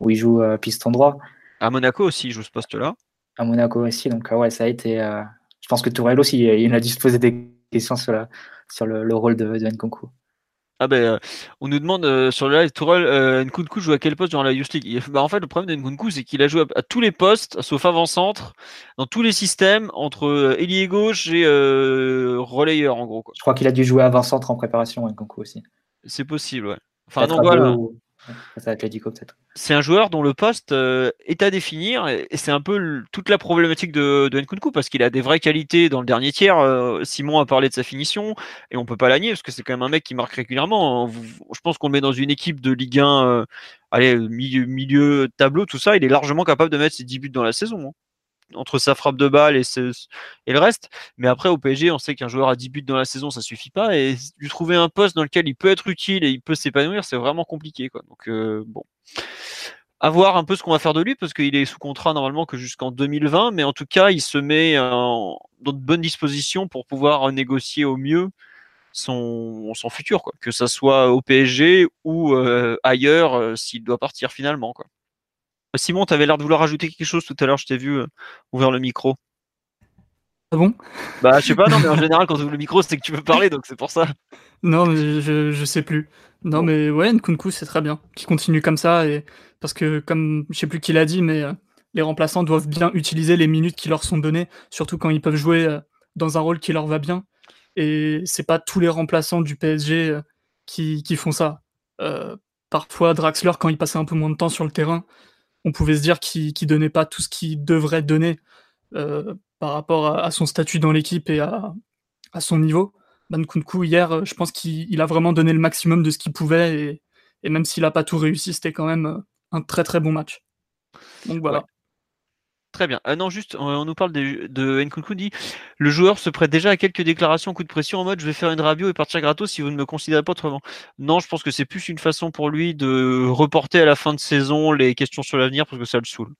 où il joue euh, piston droit. À Monaco aussi, il joue ce poste-là. À Monaco aussi, donc ouais, ça a été je pense que Tourelle aussi, il a dû se poser des questions sur, sur le, rôle de, de Nkunku. Ah ben, euh, on nous demande euh, sur le live, Tourelle, euh, Nkunku joue à quel poste durant la Youth League? Bah, En fait, le problème de Nkunku, c'est qu'il a joué à, tous les postes, sauf avant-centre, dans tous les systèmes, entre ailier gauche et relayeur, en gros. Quoi. Je crois qu'il a dû jouer avant-centre en préparation, Nkunku aussi. C'est possible, ouais. Enfin, non, voilà. C'est un joueur dont le poste euh, est à définir et, c'est un peu toute la problématique de, Nkunku parce qu'il a des vraies qualités dans le dernier tiers. Euh, Simon a parlé de sa finition et on peut pas la parce que c'est quand même un mec qui marque régulièrement. Je pense qu'on le met dans une équipe de Ligue 1, euh, milieu, tableau, tout ça, il est largement capable de mettre ses 10 buts dans la saison. Hein entre sa frappe de balle et, et le reste. Mais après, au PSG, on sait qu'un joueur a 10 buts dans la saison, ça suffit pas. Et lui trouver un poste dans lequel il peut être utile et il peut s'épanouir, c'est vraiment compliqué. Quoi. Donc, euh, bon. À voir un peu ce qu'on va faire de lui, parce qu'il est sous contrat normalement que jusqu'en 2020. Mais en tout cas, il se met dans de bonnes dispositions pour pouvoir négocier au mieux son, futur, que ça soit au PSG ou euh, ailleurs euh, s'il doit partir finalement. Quoi. Simon, tu avais l'air de vouloir rajouter quelque chose tout à l'heure, je t'ai vu euh, ouvrir le micro. Ah bon? Bah, je sais pas, non, mais en général, quand tu ouvres le micro, c'est que tu veux parler, donc c'est pour ça. Non, mais je, je sais plus. Non, mais ouais, Nkunku, c'est très bien. Qui continue comme ça, et parce que, comme je sais plus qui l'a dit, mais euh, les remplaçants doivent bien utiliser les minutes qui leur sont données, surtout quand ils peuvent jouer euh, dans un rôle qui leur va bien. Et c'est pas tous les remplaçants du PSG qui, qui, font ça. parfois, Draxler, quand il passait un peu moins de temps sur le terrain, on pouvait se dire qu'il donnait pas tout ce qu'il devrait donner euh, par rapport à, son statut dans l'équipe et à, son niveau. Bankunku, hier, je pense qu'il a vraiment donné le maximum de ce qu'il pouvait et, même s'il n'a pas tout réussi, c'était quand même un très très bon match. Donc voilà. Très bien. Ah non, juste, on, nous parle de, de Nkunku dit le joueur se prête déjà à quelques déclarations coup de pression en mode je vais faire une radio et partir gratos si vous ne me considérez pas autrement. Non, je pense que c'est plus une façon pour lui de reporter à la fin de saison les questions sur l'avenir parce que ça le saoule.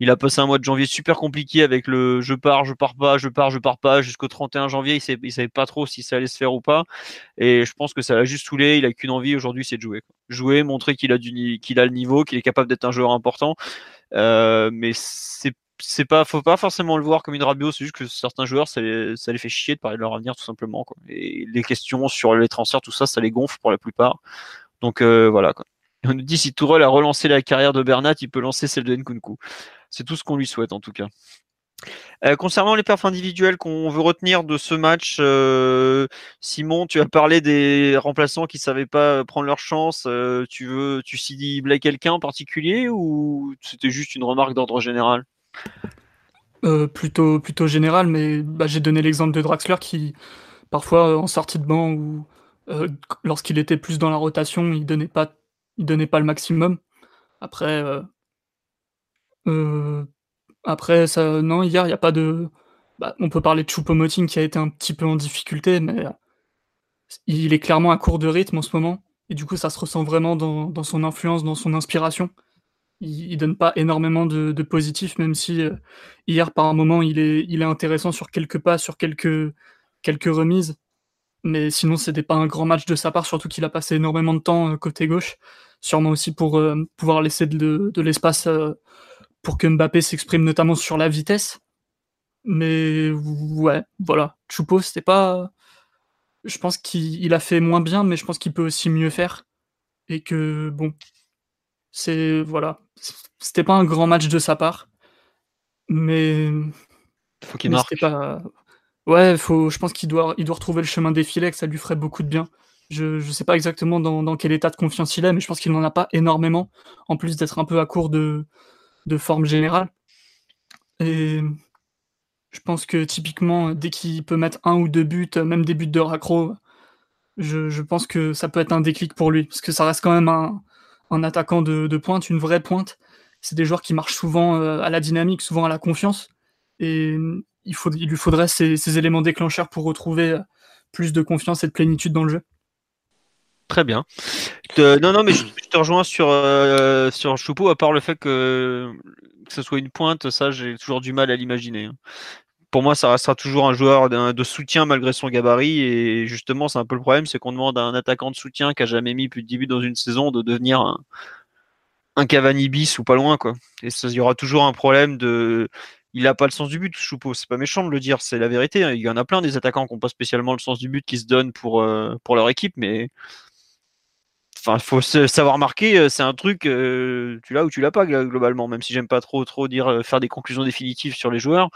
Il a passé un mois de janvier super compliqué avec le je pars, je pars pas, je pars, je pars pas jusqu'au 31 janvier. Il savait, savait pas trop si ça allait se faire ou pas. Et je pense que ça l'a juste saoulé. Il a qu'une envie aujourd'hui, c'est de jouer. Jouer, montrer qu'il a, du, qu'il a le niveau, qu'il est capable d'être un joueur important. Euh, mais c'est c'est pas, faut pas forcément le voir comme une rabio, c'est juste que certains joueurs, ça les, fait chier de parler de leur avenir tout simplement. Quoi. Et les questions sur les transferts, tout ça, ça les gonfle pour la plupart. Donc euh, voilà. On nous dit si Tourelle a relancé la carrière de Bernat, il peut lancer celle de Nkunku. C'est tout ce qu'on lui souhaite en tout cas. Euh, concernant les perfs individuels qu'on veut retenir de ce match, euh, Simon, tu as parlé des remplaçants qui savaient pas prendre leur chance. Tu veux, tu ciblais quelqu'un en particulier ou c'était juste une remarque d'ordre général? Plutôt, plutôt général, mais bah, j'ai donné l'exemple de Draxler qui, parfois, en sortie de banc ou lorsqu'il était plus dans la rotation, il donnait pas, donnait pas le maximum. Après, non, hier, il n'y a pas de. Bah, on peut parler de Choupo-Moting qui a été un petit peu en difficulté, mais il est clairement à court de rythme en ce moment. Et du coup, ça se ressent vraiment dans, son influence, dans son inspiration. Il, ne donne pas énormément de, de positif, même si euh, hier, par un moment, il est, intéressant sur quelques pas, sur quelques, remises. Mais sinon, c'était pas un grand match de sa part, surtout qu'il a passé énormément de temps euh, côté gauche. Sûrement aussi pour euh, pouvoir laisser de, de l'espace pour que Mbappé s'exprime notamment sur la vitesse. Mais ouais, voilà. Choupo, c'était pas. Je pense qu'il a fait moins bien, mais je pense qu'il peut aussi mieux faire. Et que, bon, c'est. Voilà. C'était pas un grand match de sa part. Mais. Faut qu'il marque. Pas... Ouais, faut, je pense qu'il doit, il doit retrouver le chemin des filets, que ça lui ferait beaucoup de bien. Je ne sais pas exactement dans, dans, quel état de confiance il est, mais je pense qu'il n'en a pas énormément, en plus d'être un peu à court de, de forme générale. Et je pense que typiquement, dès qu'il peut mettre un ou deux buts, même des buts de raccro, je, pense que ça peut être un déclic pour lui. Parce que ça reste quand même un, attaquant de, pointe, une vraie pointe. C'est des joueurs qui marchent souvent euh, à la dynamique, souvent à la confiance. Et il, faut, il lui faudrait ces éléments déclencheurs pour retrouver plus de confiance et de plénitude dans le jeu. Très bien. non, non, mais je, te rejoins sur, euh, à part le fait que, que ce soit une pointe, ça, j'ai toujours du mal à l'imaginer. Pour moi, ça restera toujours un joueur de soutien malgré son gabarit. Et justement, c'est un peu le problème, c'est qu'on demande à un attaquant de soutien qui a jamais mis plus de 10 buts dans une saison de devenir un, un Cavani bis ou pas loin. Quoi. Et il y aura toujours un problème de il n'a pas le sens du but, Choupeau. C'est pas méchant de le dire, c'est la vérité. Hein. Il y en a plein des attaquants qui n'ont pas spécialement le sens du but qui se donnent pour, euh, pour leur équipe, mais Enfin, il faut savoir marquer, euh, c'est un truc, euh, tu l'as ou tu l'as pas globalement, même si j'aime pas trop trop dire faire des conclusions définitives sur les joueurs.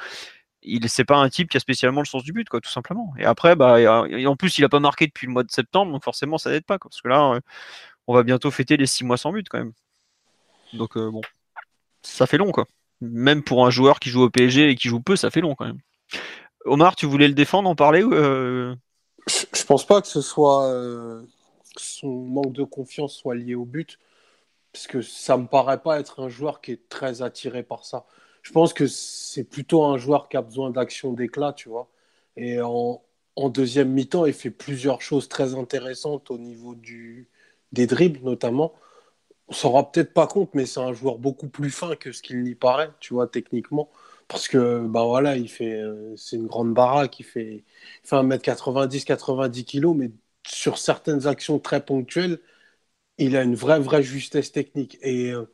Il c'est pas un type qui a spécialement le sens du but, quoi, tout simplement. Et après, bah, en plus, il a pas marqué depuis le mois de septembre, donc forcément, ça n'aide pas, parce que là, on va bientôt fêter les six mois sans but quand même. Donc bon, ça fait long, quoi. Même pour un joueur qui joue au PSG et qui joue peu, ça fait long quand même. Omar, tu voulais le défendre, en parler je, je pense pas que ce soit son manque de confiance soit lié au but, parce que ça me paraît pas être un joueur qui est très attiré par ça. Je pense que c'est plutôt un joueur qui a besoin d'action d'éclat, tu vois. Et en, deuxième mi-temps, il fait plusieurs choses très intéressantes au niveau du, des dribbles, notamment. On s'en rend peut-être pas compte, mais c'est un joueur beaucoup plus fin que ce qu'il n'y paraît, tu vois, techniquement. Parce que, ben voilà, il fait, euh, c'est une grande baraque, il fait, il fait 1m90, 90 kg, mais sur certaines actions très ponctuelles, il a une vraie, vraie justesse technique. Et euh,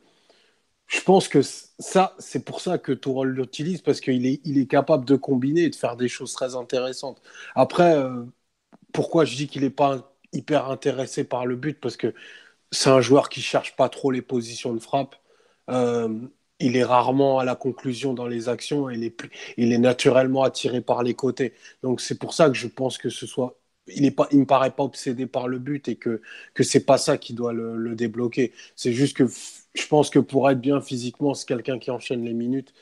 je pense que ça, c'est pour ça que Tourol l'utilise, parce qu'il est, il est capable de combiner et de faire des choses très intéressantes. Après, euh, pourquoi je dis qu'il n'est pas hyper intéressé par le but? Parce que c'est un joueur qui cherche pas trop les positions de frappe. Euh, il est rarement à la conclusion dans les actions et il est, il est naturellement attiré par les côtés. Donc c'est pour ça que je pense que ce soit il ne il me paraît pas obsédé par le but et que que c'est pas ça qui doit le, débloquer. C'est juste que je pense que pour être bien physiquement, c'est quelqu'un qui enchaîne les minutes,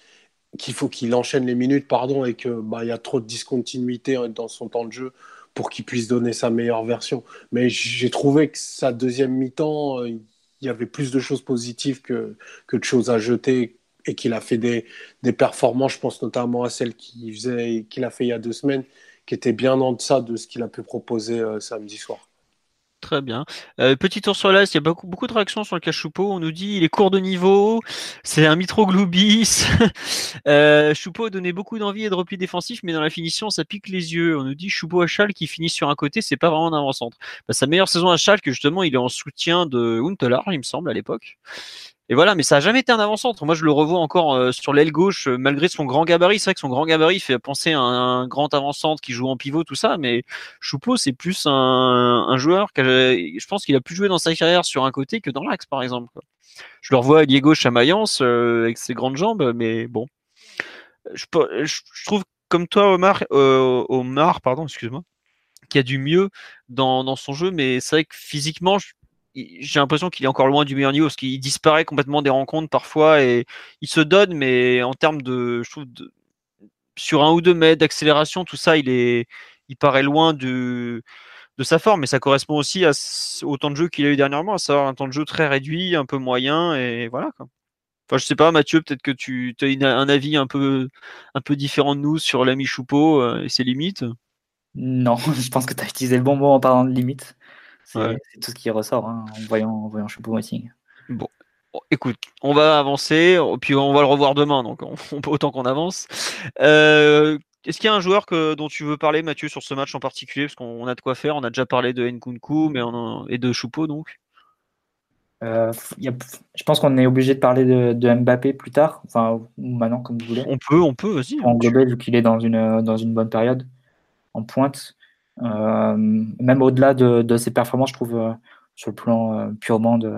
qu'il faut qu'il enchaîne les minutes, pardon, et que bah y a trop de discontinuité dans son temps de jeu pour qu'il puisse donner sa meilleure version. Mais j'ai trouvé que sa deuxième mi-temps, euh, il y avait plus de choses positives que que de choses à jeter et qu'il a fait des, des performances. Je pense notamment à celle qu'il faisait a fait il y a deux semaines qui était bien en deçà de ce qu'il a pu proposer euh, samedi soir. Très bien. Euh, petit tour sur l'Est, il y a beaucoup, de réactions sur le cas Choupeau. On nous dit il est court de niveau, c'est un Mitroglou-bis. euh, Choupeau a donné beaucoup d'envie et de repli défensif, mais dans la finition, ça pique les yeux. On nous dit Choupeau à Schalke qui finit sur un côté, c'est pas vraiment un avant-centre. Bah, sa meilleure saison à Schalke, justement, il est en soutien de Huntelaar, il me semble, à l'époque. Et voilà, mais ça a jamais été un avant-centre. Moi, je le revois encore euh, sur l'aile gauche, euh, malgré son grand gabarit. C'est vrai que son grand gabarit fait penser à un, grand avant-centre qui joue en pivot, tout ça. Mais Choupeau, c'est plus un, joueur que je pense qu'il a plus joué dans sa carrière sur un côté que dans l'axe, par exemple. Je le revois à gauche à Mayence euh, avec ses grandes jambes, mais bon. je, trouve comme toi, Omar, Omar pardon, excuse-moi, qui a du mieux dans son jeu, mais c'est vrai que physiquement, j'ai l'impression qu'il est encore loin du meilleur niveau, parce qu'il disparaît complètement des rencontres parfois, et il se donne, mais en termes de, je trouve, sur un ou deux mètres d'accélération, tout ça, il est, il paraît loin de, de sa forme, mais ça correspond aussi à, au temps de jeu qu'il a eu dernièrement, à savoir un temps de jeu très réduit, un peu moyen, et voilà. Quoi. Enfin, je sais pas, Mathieu, peut-être que tu as un avis un peu, un peu différent de nous sur l'ami Choupeau euh, et ses limites? Non, je pense que tu as utilisé le bon mot en parlant de limites. C'est tout ce qui ressort hein, en voyant, en voyant. Bon. écoute, on va avancer, puis on va le revoir demain, donc on, autant qu'on avance. Euh, est-ce qu'il y a un joueur que, dont tu veux parler, Mathieu, sur ce match en particulier? Parce qu'on a de quoi faire, on a déjà parlé de Nkunku mais et de Choupeau, donc. Euh, je pense qu'on est obligé de parler de, Mbappé plus tard, enfin, ou maintenant, comme vous voulez. On peut, on peut, vas-y. En global, vu qu'il est dans une, dans une bonne période, en pointe. Euh, même au-delà de, ses performances, je trouve, euh, sur le plan purement, de,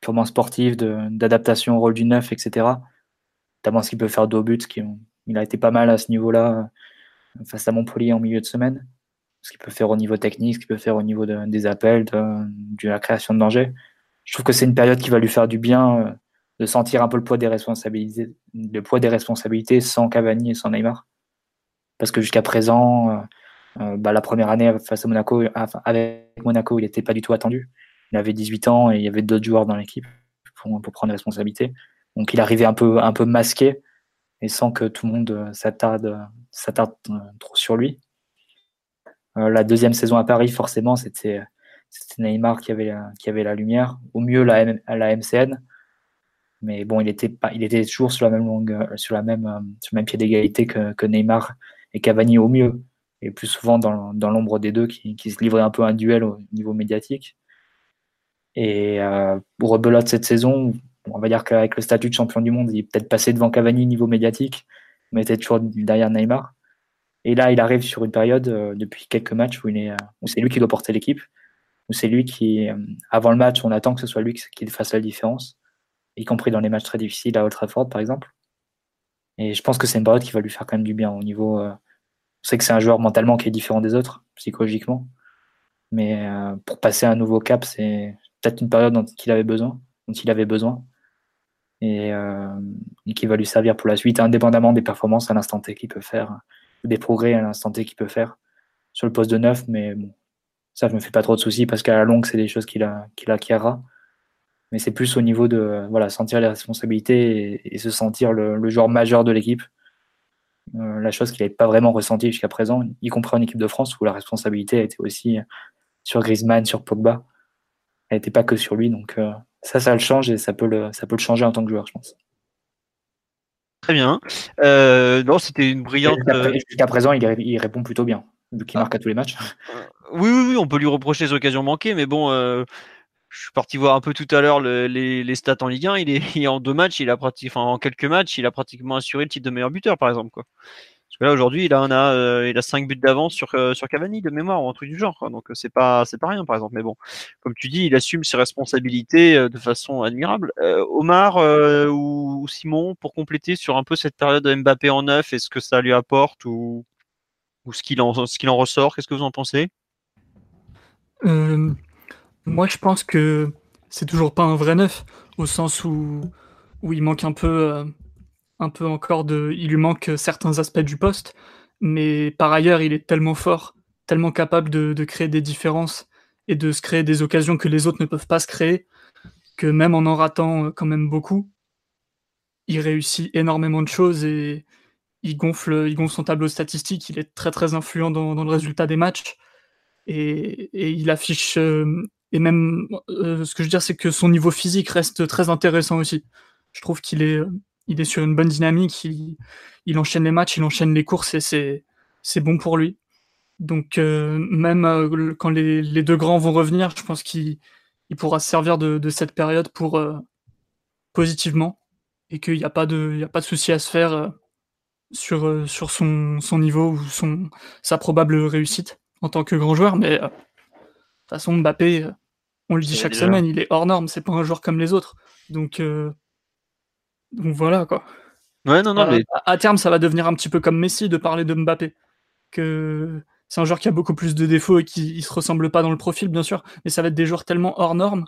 purement sportif, d'adaptation au rôle du neuf, etc. Notamment ce qu'il peut faire de buts, qui, il a été pas mal à ce niveau-là face à Montpellier en milieu de semaine. Ce qu'il peut faire au niveau technique, ce qu'il peut faire au niveau des appels, de la création de danger je trouve que c'est une période qui va lui faire du bien euh, de sentir un peu le poids des responsabilités, le poids des responsabilités sans Cavani et sans Neymar. Parce que jusqu'à présent, euh, euh, bah, la première année face à Monaco, avec Monaco, il n'était pas du tout attendu. Il avait 18 ans et il y avait d'autres joueurs dans l'équipe pour, prendre des responsabilités. Donc il arrivait un peu, un peu masqué et sans que tout le monde s'attarde, s'attarde trop sur lui. la deuxième saison à Paris, forcément, c'était Neymar qui avait, la, lumière, au mieux la, la MCN. Mais bon, il était, toujours sur la même longue, euh, sur, euh, le même pied d'égalité que, Neymar et Cavani au mieux. Et plus souvent dans, l'ombre des deux qui, se livraient un peu un duel au niveau médiatique. Et euh, rebelote cette saison, on va dire qu'avec le statut de champion du monde, il est peut-être passé devant Cavani niveau médiatique, mais était toujours derrière Neymar. Et là, il arrive sur une période depuis quelques matchs où, est, où c'est lui qui doit porter l'équipe c'est lui qui, euh, avant le match, on attend que ce soit lui qui fasse la différence, y compris dans les matchs très difficiles à Old Trafford, par exemple. Et je pense que c'est une période qui va lui faire quand même du bien au niveau. Euh, on sait que c'est un joueur mentalement qui est différent des autres, psychologiquement. Mais euh, pour passer un nouveau cap, c'est peut-être une période dont il avait besoin, dont il avait besoin. Et, qui va lui servir pour la suite, indépendamment des performances à l'instant T qu'il peut faire, des progrès à l'instant T qu'il peut faire sur le poste de neuf. Mais bon, ça, je me fais pas trop de soucis parce qu'à la longue, c'est des choses qu'il qu'il acquérera. Mais c'est plus au niveau de voilà, sentir les responsabilités et, se sentir le, joueur majeur de l'équipe. Euh, la chose qu'il n'avait pas vraiment ressentie jusqu'à présent, y compris en équipe de France où la responsabilité était aussi sur Griezmann, sur Pogba. Elle n'était pas que sur lui. Donc euh, ça, ça le change et ça peut le, ça peut le changer en tant que joueur, je pense. Très bien. Euh, non, c'était une brillante. Jusqu'à présent, il, il, répond plutôt bien, vu qu'il ah. marque à tous les matchs. Oui, oui, oui, on peut lui reprocher les occasions manquées, mais bon, je suis parti voir un peu tout à l'heure les, stats en Ligue 1. Il est, en deux matchs, il a en quelques matchs, il a pratiquement assuré le titre de meilleur buteur, par exemple. Quoi. Parce que là, aujourd'hui, il a, euh, il a 5 buts d'avance sur, euh, sur Cavani de mémoire ou un truc du genre. Donc, c'est pas, c'est pas rien, par exemple. Mais bon, comme tu dis, il assume ses responsabilités de façon admirable. Omar ou, Simon, pour compléter sur un peu cette période de Mbappé en neuf, est-ce que ça lui apporte ou, ou ce qu'il en, ce qu'il en ressort? Qu'est-ce que vous en pensez? Euh, moi, je pense que c'est toujours pas un vrai neuf, au sens où, où il manque un peu, euh, un peu encore de. Il lui manque certains aspects du poste, mais par ailleurs, il est tellement fort, tellement capable de, de créer des différences et de se créer des occasions que les autres ne peuvent pas se créer, que même en en ratant euh, quand même beaucoup, il réussit énormément de choses et il gonfle, il gonfle son tableau statistique, il est très très influent dans, dans le résultat des matchs et, il affiche euh, et même euh, ce que je veux dire c'est que son niveau physique reste très intéressant aussi. Je trouve qu'il est il est sur une bonne dynamique, il, il enchaîne les matchs, il enchaîne les courses et c'est c'est bon pour lui. Donc euh, même quand les, les, deux grands vont revenir, je pense qu'il il pourra se servir de, de cette période pour positivement et qu'il n'y a pas de de souci à se faire sur sur son, son niveau ou son sa probable réussite en tant que grand joueur, mais euh, de toute façon, Mbappé, euh, on le dit chaque semaine, il est hors norme, c'est pas un joueur comme les autres. Donc, euh, donc voilà quoi. Ouais, non, non, mais à, terme, ça va devenir un petit peu comme Messi de parler de Mbappé. Que c'est un joueur qui a beaucoup plus de défauts et qui ne se ressemble pas dans le profil, bien sûr, mais ça va être des joueurs tellement hors normes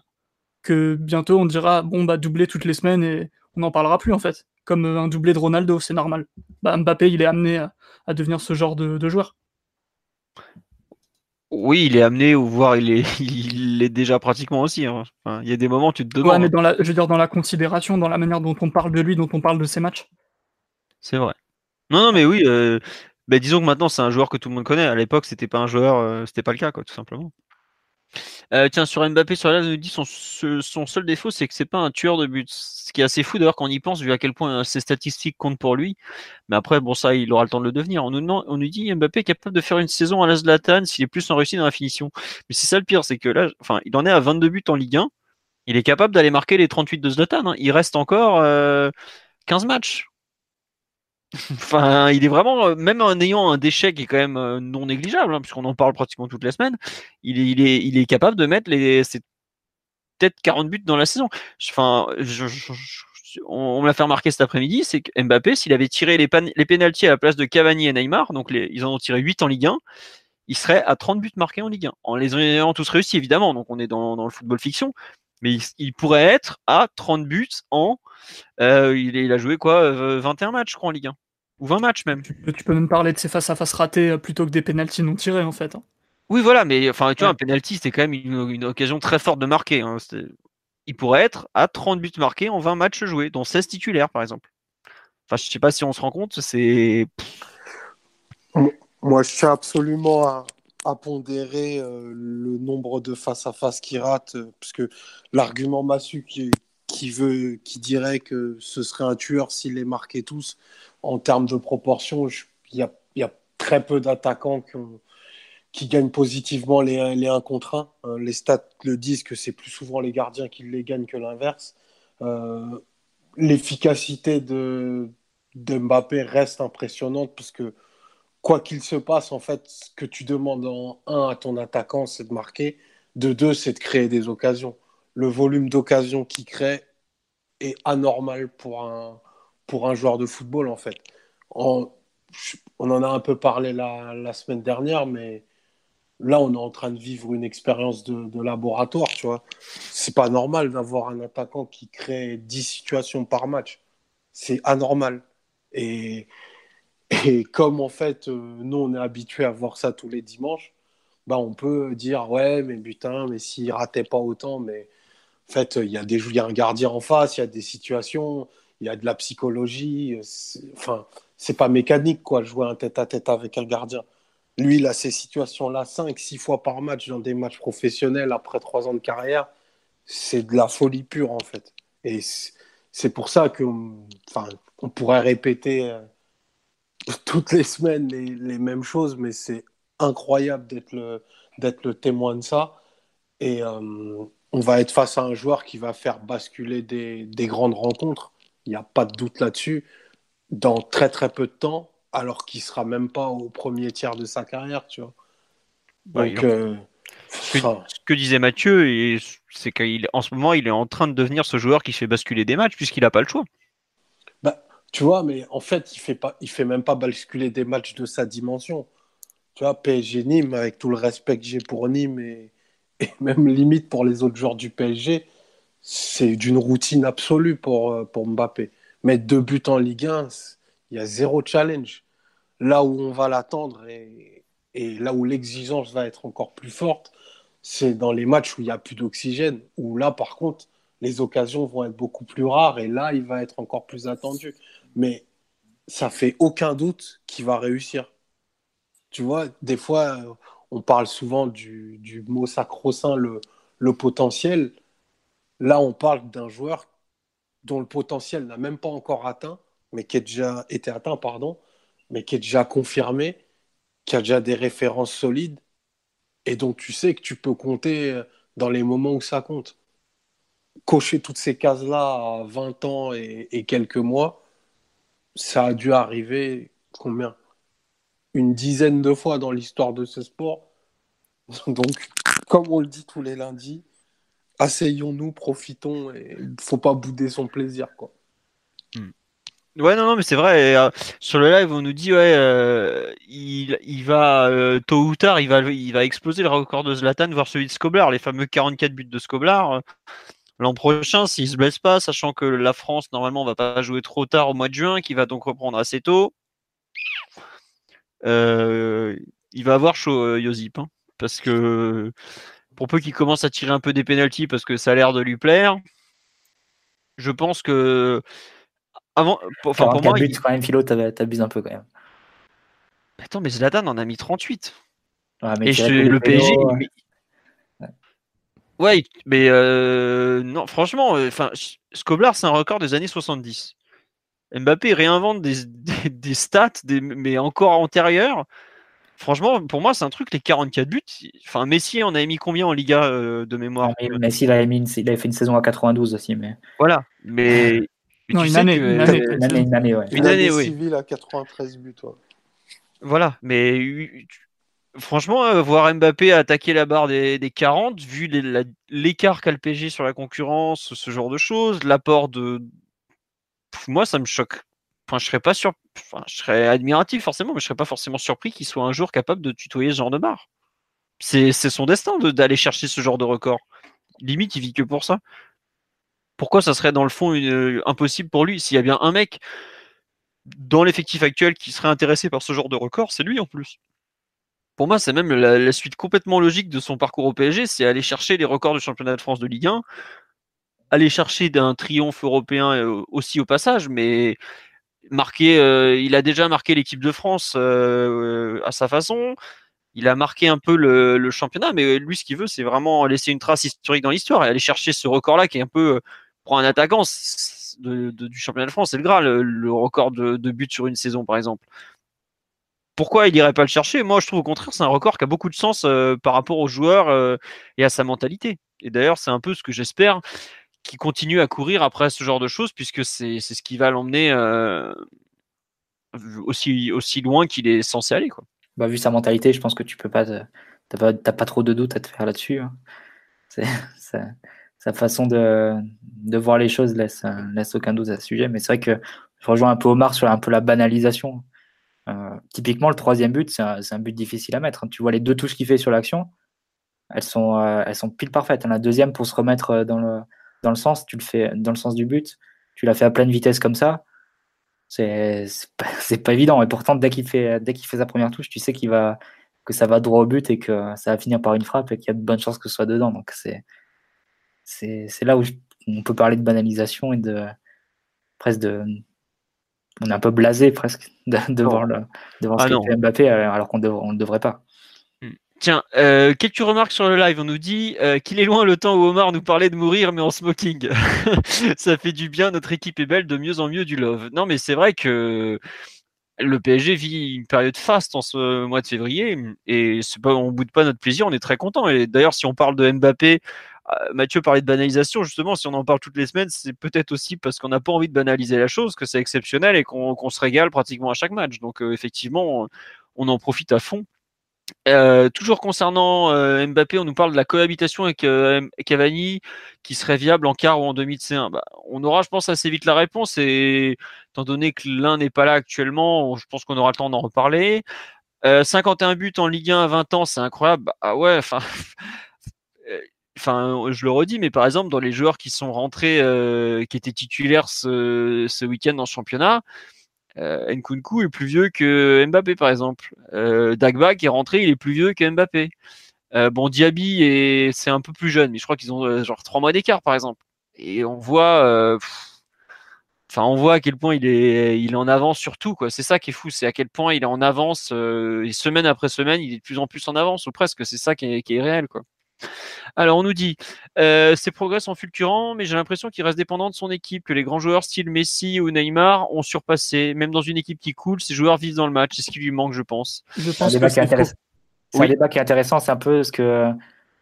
que bientôt on dira bon bah doubler toutes les semaines et on n'en parlera plus en fait. Comme un doublé de Ronaldo, c'est normal. Bah, Mbappé, il est amené à, devenir ce genre de, joueur. Oui, il est amené, ou voire il est, il est déjà pratiquement aussi. Hein. il y a des moments où tu te demandes. Ouais, mais dans la, je veux dire, dans la considération, dans la manière dont on parle de lui, dont on parle de ses matchs. C'est vrai. Non, non, mais oui, euh, bah, disons que maintenant c'est un joueur que tout le monde connaît. À l'époque, c'était pas un joueur, euh, c'était pas le cas, quoi, tout simplement. Euh, tiens, sur Mbappé, sur là, nous dit son, seul défaut, c'est que c'est pas un tueur de but. Ce qui est assez fou d'ailleurs quand on y pense, vu à quel point ses statistiques comptent pour lui. Mais après, bon, ça, il aura le temps de le devenir. On nous, dit Mbappé est capable de faire une saison à la Zlatan s'il est plus en réussite dans la finition. Mais c'est ça le pire, c'est que là, enfin, il en est à 22 buts en Ligue 1. Il est capable d'aller marquer les 38 de Zlatan. Hein. Il reste encore 15 matchs. Enfin, il est vraiment, euh, même en ayant un déchet qui est quand même euh, non négligeable, hein, puisqu'on en parle pratiquement toutes les semaines, il est, capable de mettre les, peut-être 40 buts dans la saison. On, l'a fait remarquer cet après-midi, c'est que Mbappé, s'il avait tiré les, les pénalties à la place de Cavani et Neymar, donc ils en ont tiré 8 en Ligue 1, il serait à 30 buts marqués en Ligue 1. En les ayant tous réussi, évidemment, donc on est dans, le football fiction, mais il, pourrait être à 30 buts en. Euh, il, a joué quoi 21 matchs, je crois, en Ligue 1 ou 20 matchs même. Tu peux, même parler de ces face-à-face ratés euh, plutôt que des pénalties non tirés en fait. Hein. Oui, voilà, mais enfin, tu vois, un penalty, c'est quand même une, occasion très forte de marquer. Hein. Il pourrait être à 30 buts marqués en 20 matchs joués, dont 16 titulaires par exemple. Enfin, je sais pas si on se rend compte, c'est. Moi, je tiens absolument à, pondérer euh, le nombre de face-à-face qui ratent, euh, parce que l'argument massu qui, qui, veut, qui dirait que ce serait un tueur s'il les marquait tous, en termes de proportion, il y a, très peu d'attaquants qui, gagnent positivement les 1 les contre 1. Euh, les stats le disent que c'est plus souvent les gardiens qui les gagnent que l'inverse. Euh, l'efficacité de, Mbappé reste impressionnante parce que quoi qu'il se passe, en fait, ce que tu demandes en 1 à ton attaquant, c'est de marquer. De 2, c'est de créer des occasions. Le volume d'occasions qu'il crée est anormal pour un, pour un joueur de football, en fait. on en a un peu parlé la, la, semaine dernière, mais là, on est en train de vivre une expérience de, laboratoire, tu vois. C'est pas normal d'avoir un attaquant qui crée 10 situations par match. C'est anormal. Et, et comme, en fait, euh, nous, on est habitué à voir ça tous les dimanches, bah, on peut dire, ouais, mais putain, mais s'il ratait pas autant, mais en fait, il y, a des, il un gardien en face, il y a des situations il y a de la psychologie. Enfin, c'est pas mécanique, quoi, jouer un tête-à-tête avec un gardien. Lui, il a ces situations-là 5, 6 fois par match dans des matchs professionnels après 3 ans de carrière. C'est de la folie pure, en fait. Et c'est pour ça que, enfin, on pourrait répéter euh, toutes les semaines les, mêmes choses, mais c'est incroyable d'être le, le témoin de ça. Et euh, on va être face à un joueur qui va faire basculer des, des grandes rencontres il n'y a pas de doute là-dessus, dans très très peu de temps, alors qu'il ne sera même pas au premier tiers de sa carrière, tu vois. Donc, euh, ce, que, disait Mathieu, c'est qu'en ce moment, il est en train de devenir ce joueur qui fait basculer des matchs, puisqu'il n'a pas le choix. Bah, tu vois, mais en fait, il fait pas, il fait même pas basculer des matchs de sa dimension. Tu vois, PSG Nîmes, avec tout le respect que j'ai pour Nîmes et, et, même limite pour les autres joueurs du PSG, c'est d'une routine absolue pour, euh, pour Mbappé. Mettre deux buts en Ligue 1, il y a zéro challenge. Là où on va l'attendre et, là où l'exigence va être encore plus forte, c'est dans les matchs où il n'y a plus d'oxygène, où là, par contre, les occasions vont être beaucoup plus rares et là, il va être encore plus attendu. Mais ça fait aucun doute qu'il va réussir. Tu vois, des fois, on parle souvent du, mot sacro-saint, le, le potentiel. Là, on parle d'un joueur dont le potentiel n'a même pas encore atteint, mais qui a déjà été atteint, pardon, mais qui est déjà confirmé, qui a déjà des références solides, et donc tu sais que tu peux compter dans les moments où ça compte. Cocher toutes ces cases-là à 20 ans et, et, quelques mois, ça a dû arriver combien? Une dizaine de fois dans l'histoire de ce sport. Donc, comme on le dit tous les lundis, asseyons-nous, profitons et faut pas bouder son plaisir. Quoi. Hmm. Ouais, non, non, mais c'est vrai. euh, sur le live, on nous dit, ouais, euh, il, il va, euh, tôt ou tard, il va, il va exploser le record de Zlatan, voire celui de Skoblar, les fameux 44 buts de Skoblar. L'an prochain, s'il se blesse pas, sachant que la France, normalement, va pas jouer trop tard au mois de juin, qu'il va donc reprendre assez tôt, il va avoir chaud, euh, Yosip. hein, parce que pour peu qu'il commence à tirer un peu des pénalties, parce que ça a l'air de lui plaire, je pense que. Avant, enfin, pour 44 moi, buts, il- quand même, Philo, t'ab- t'abuses un peu quand même. Attends, mais Zlatan en a mis 38. Ouais, mais Et je- le PSG. euh, Ouais, mais euh, non, franchement, euh, enfin, Skoblar, c'est un record des années 70. Mbappé réinvente des, des, des stats, des, mais encore antérieurs. Franchement, pour moi, c'est un truc, les 44 buts. Enfin, Messi en a mis combien en Liga euh, de mémoire? Mais Messi, il avait, mis une- il avait fait une saison à 92 aussi. Mais... Voilà, mais. mais Non, tu une sais année, que- une année. Une année, une année, ouais. Une année, oui. civile à 93 buts. ouais. Voilà, mais euh, tu- franchement, euh, voir Mbappé attaquer la barre des, des 40, vu l'écart qu'a le PSG sur la concurrence, ce genre de choses, l'apport de. Moi, ça me choque. Enfin, je serais pas sur... enfin, je serais admiratif forcément, mais je serais pas forcément surpris qu'il soit un jour capable de tutoyer ce genre de barre. C'est son destin de- d'aller chercher ce genre de record. Limite, il vit que pour ça. Pourquoi ça serait dans le fond une- impossible pour lui S'il y a bien un mec dans l'effectif actuel qui serait intéressé par ce genre de record, c'est lui en plus. Pour moi, c'est même la, la suite complètement logique de son parcours au PSG, c'est aller chercher les records du championnat de France de Ligue 1, aller chercher d'un triomphe européen aussi au passage, mais marquer, euh, il a déjà marqué l'équipe de France à sa façon. Il a marqué un peu le, championnat, mais lui, ce qu'il veut, c'est vraiment laisser une trace historique dans l'histoire et aller chercher ce record-là qui est un peu, pour un attaquant du championnat de France, c'est le Graal, le, record de, de buts sur une saison, par exemple. Pourquoi il irait pas le chercher? Moi, je trouve au contraire, c'est un record qui a beaucoup de sens par rapport aux joueurs et à sa mentalité. Et d'ailleurs, c'est un peu ce que j'espère qu'il continue à courir après ce genre de choses, puisque c'est ce qui va l'emmener euh, aussi, aussi loin qu'il est censé aller. Quoi. Bah, vu sa mentalité, je pense que tu peux pas, t'as pas, pas trop de doutes à te faire là-dessus. hein. Sa, façon de, de voir les choses laisse, laisse aucun doute à ce sujet. Mais c'est vrai que je rejoins un peu Omar sur un peu la banalisation. Euh, typiquement, le troisième but, c'est un, un but difficile à mettre. hein. Tu vois les deux touches qu'il fait sur l'action, elles sont, euh, elles sont pile parfaites. La deuxième, pour se remettre dans le, dans le sens, tu le fais dans le sens du but, tu l'as fait à pleine vitesse comme ça. C'est pas, évident. Et pourtant, dès qu'il fait, dès qu'il fait sa première touche, tu sais qu'il va, que ça va droit au but et que ça va finir par une frappe et qu'il y a de bonnes chances que ce soit dedans. Donc, c'est c'est là où je- on peut parler de banalisation et de presque de. On est un peu blasé presque de, de Non. voir, le, de voir Ah ce que non. fait Mbappé alors qu'on dev- ne devrait pas. Tiens, euh, quelques remarques sur le live. On nous dit euh, qu'il est loin le temps où Omar nous parlait de mourir, mais en smoking. Ça fait du bien. Notre équipe est belle, de mieux en mieux du love. Non, mais c'est vrai que le PSG vit une période faste en ce mois de février et on boude pas notre plaisir. On est très content. Et d'ailleurs, si on parle de Mbappé, euh, Mathieu parlait de banalisation. Justement, si on en parle toutes les semaines, c'est peut-être aussi parce qu'on n'a pas envie de banaliser la chose, que c'est exceptionnel et qu'on qu'on se régale pratiquement à chaque match. Donc, euh, effectivement, on en profite à fond. Euh, toujours concernant euh, Mbappé, on nous parle de la cohabitation avec euh, Cavani qui serait viable en quart ou en demi de C1. Bah, on aura, je pense, assez vite la réponse et étant donné que l'un n'est pas là actuellement, je pense qu'on aura le temps d'en reparler. Euh, 51 buts en Ligue 1 à 20 ans, c'est incroyable. Ah ouais, enfin, je le redis, mais par exemple, dans les joueurs qui sont rentrés, qui étaient titulaires ce, ce week-end en championnat, euh, Nkunku est plus vieux que Mbappé, par exemple. Euh, Dagba qui est rentré, il est plus vieux que Mbappé. Euh, bon, Diaby est, c'est un peu plus jeune, mais je crois qu'ils ont euh, genre trois mois d'écart, par exemple. Et on voit, euh, enfin, on voit à quel point il est, il est en avance sur tout, quoi. C'est ça qui est fou, c'est à quel point il est en avance et semaine après semaine, il est de plus en plus en avance, ou presque. C'est ça qui est, qui est réel, quoi. Alors on nous dit, euh, ses progrès sont fulgurants, mais j'ai l'impression qu'il reste dépendant de son équipe, que les grands joueurs style Messi ou Neymar ont surpassé. Même dans une équipe qui coule, ces joueurs vivent dans le match. C'est ce qui lui manque, je pense. Je C'est un pense débat qui est c'est intéressant. C'est Oui. un débat qui est intéressant, c'est un peu ce que,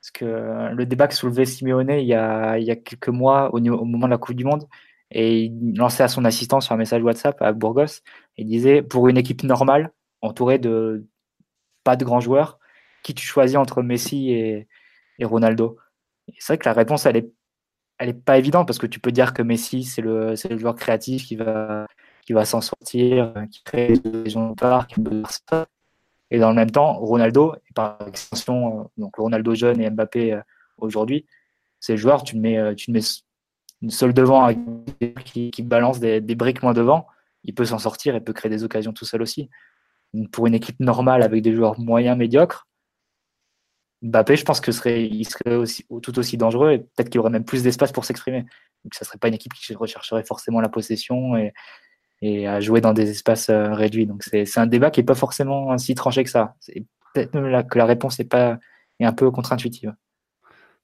ce que le débat que soulevait Simeone il y a, il y a quelques mois au, au moment de la Coupe du Monde. Et il lançait à son assistant sur un message WhatsApp à Burgos. Il disait Pour une équipe normale, entourée de pas de grands joueurs, qui tu choisis entre Messi et, et Ronaldo C'est vrai que la réponse, elle est, elle est pas évidente parce que tu peux dire que Messi, c'est le, c'est le joueur créatif qui va, qui va s'en sortir, qui crée des occasions de parc, et dans le même temps, Ronaldo, par extension, donc Ronaldo jeune et Mbappé aujourd'hui, ces joueurs, tu mets, tu mets seul devant qui, qui balance des, des, briques moins devant, il peut s'en sortir et peut créer des occasions tout seul aussi. pour une équipe normale avec des joueurs moyens, médiocres, Mbappé, je pense que serait, il serait aussi, tout aussi dangereux et peut-être qu'il aurait même plus d'espace pour s'exprimer. Donc, ça serait pas une équipe qui rechercherait forcément la possession et, à jouer dans des espaces euh, réduits. Donc, c'est un débat qui n'est pas forcément si tranché que ça. Peut-être même que la réponse est, pas, est un peu contre-intuitive.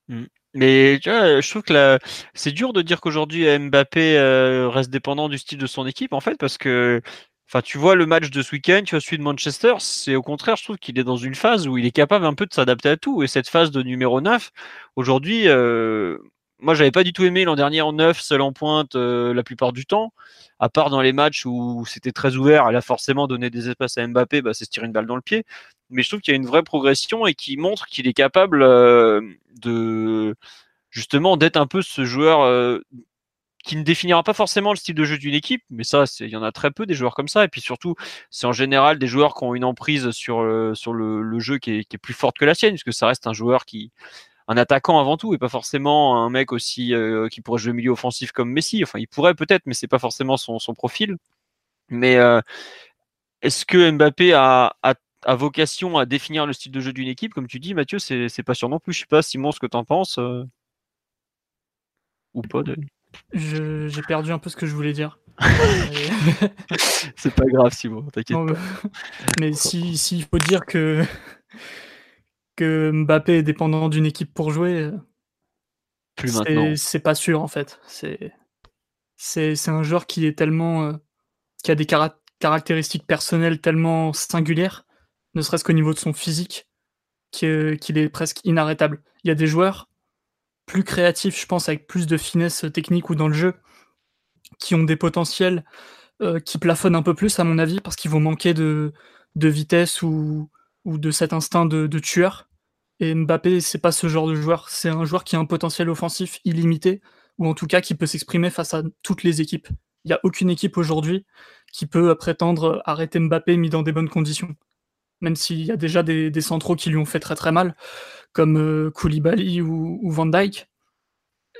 Mmh. Mais tu vois, je trouve que c'est dur de dire qu'aujourd'hui Mbappé euh, reste dépendant du style de son équipe en fait parce que Enfin, tu vois le match de ce week-end, tu vois celui de Manchester, c'est au contraire, je trouve qu'il est dans une phase où il est capable un peu de s'adapter à tout. Et cette phase de numéro 9, aujourd'hui, euh, moi, j'avais pas du tout aimé l'an dernier en 9, seul en pointe euh, la plupart du temps. À part dans les matchs où c'était très ouvert, elle a forcément donné des espaces à Mbappé, bah, c'est se tirer une balle dans le pied. Mais je trouve qu'il y a une vraie progression et qui montre qu'il est capable euh, de justement d'être un peu ce joueur euh, qui ne définira pas forcément le style de jeu d'une équipe, mais ça, il y en a très peu des joueurs comme ça. Et puis surtout, c'est en général des joueurs qui ont une emprise sur, le, sur le, jeu qui est, plus forte que la sienne, puisque ça reste un joueur qui, un attaquant avant tout, et pas forcément un mec aussi euh, qui pourrait jouer milieu offensif comme Messi. Enfin, il pourrait peut-être, mais c'est pas forcément son, profil. Mais euh, est-ce que Mbappé a, vocation à définir le style de jeu d'une équipe? Comme tu dis, Mathieu, c'est pas sûr non plus. Je sais pas, Simon, ce que tu en penses. Euh, ou pas de... J'ai perdu un peu ce que je voulais dire. c'est pas grave, Simon, t'inquiète pas. Mais s'il si, faut dire que, que Mbappé est dépendant d'une équipe pour jouer, plus maintenant. C'est pas sûr en fait. C'est un joueur qui est tellement. Euh, qui a des caractéristiques personnelles tellement singulières, ne serait-ce qu'au niveau de son physique, qu'il est presque inarrêtable. Il y a des joueurs plus créatifs, je pense, avec plus de finesse technique ou dans le jeu, qui ont des potentiels euh, qui plafonnent un peu plus, à mon avis, parce qu'ils vont manquer de, vitesse ou, de cet instinct de, tueur. Et Mbappé, c'est pas ce genre de joueur. C'est un joueur qui a un potentiel offensif illimité, ou en tout cas qui peut s'exprimer face à toutes les équipes. Il n'y a aucune équipe aujourd'hui qui peut prétendre arrêter Mbappé mis dans des bonnes conditions. Même s'il y a déjà des, des, centraux qui lui ont fait très très mal comme euh, Koulibaly ou, Van Dyke.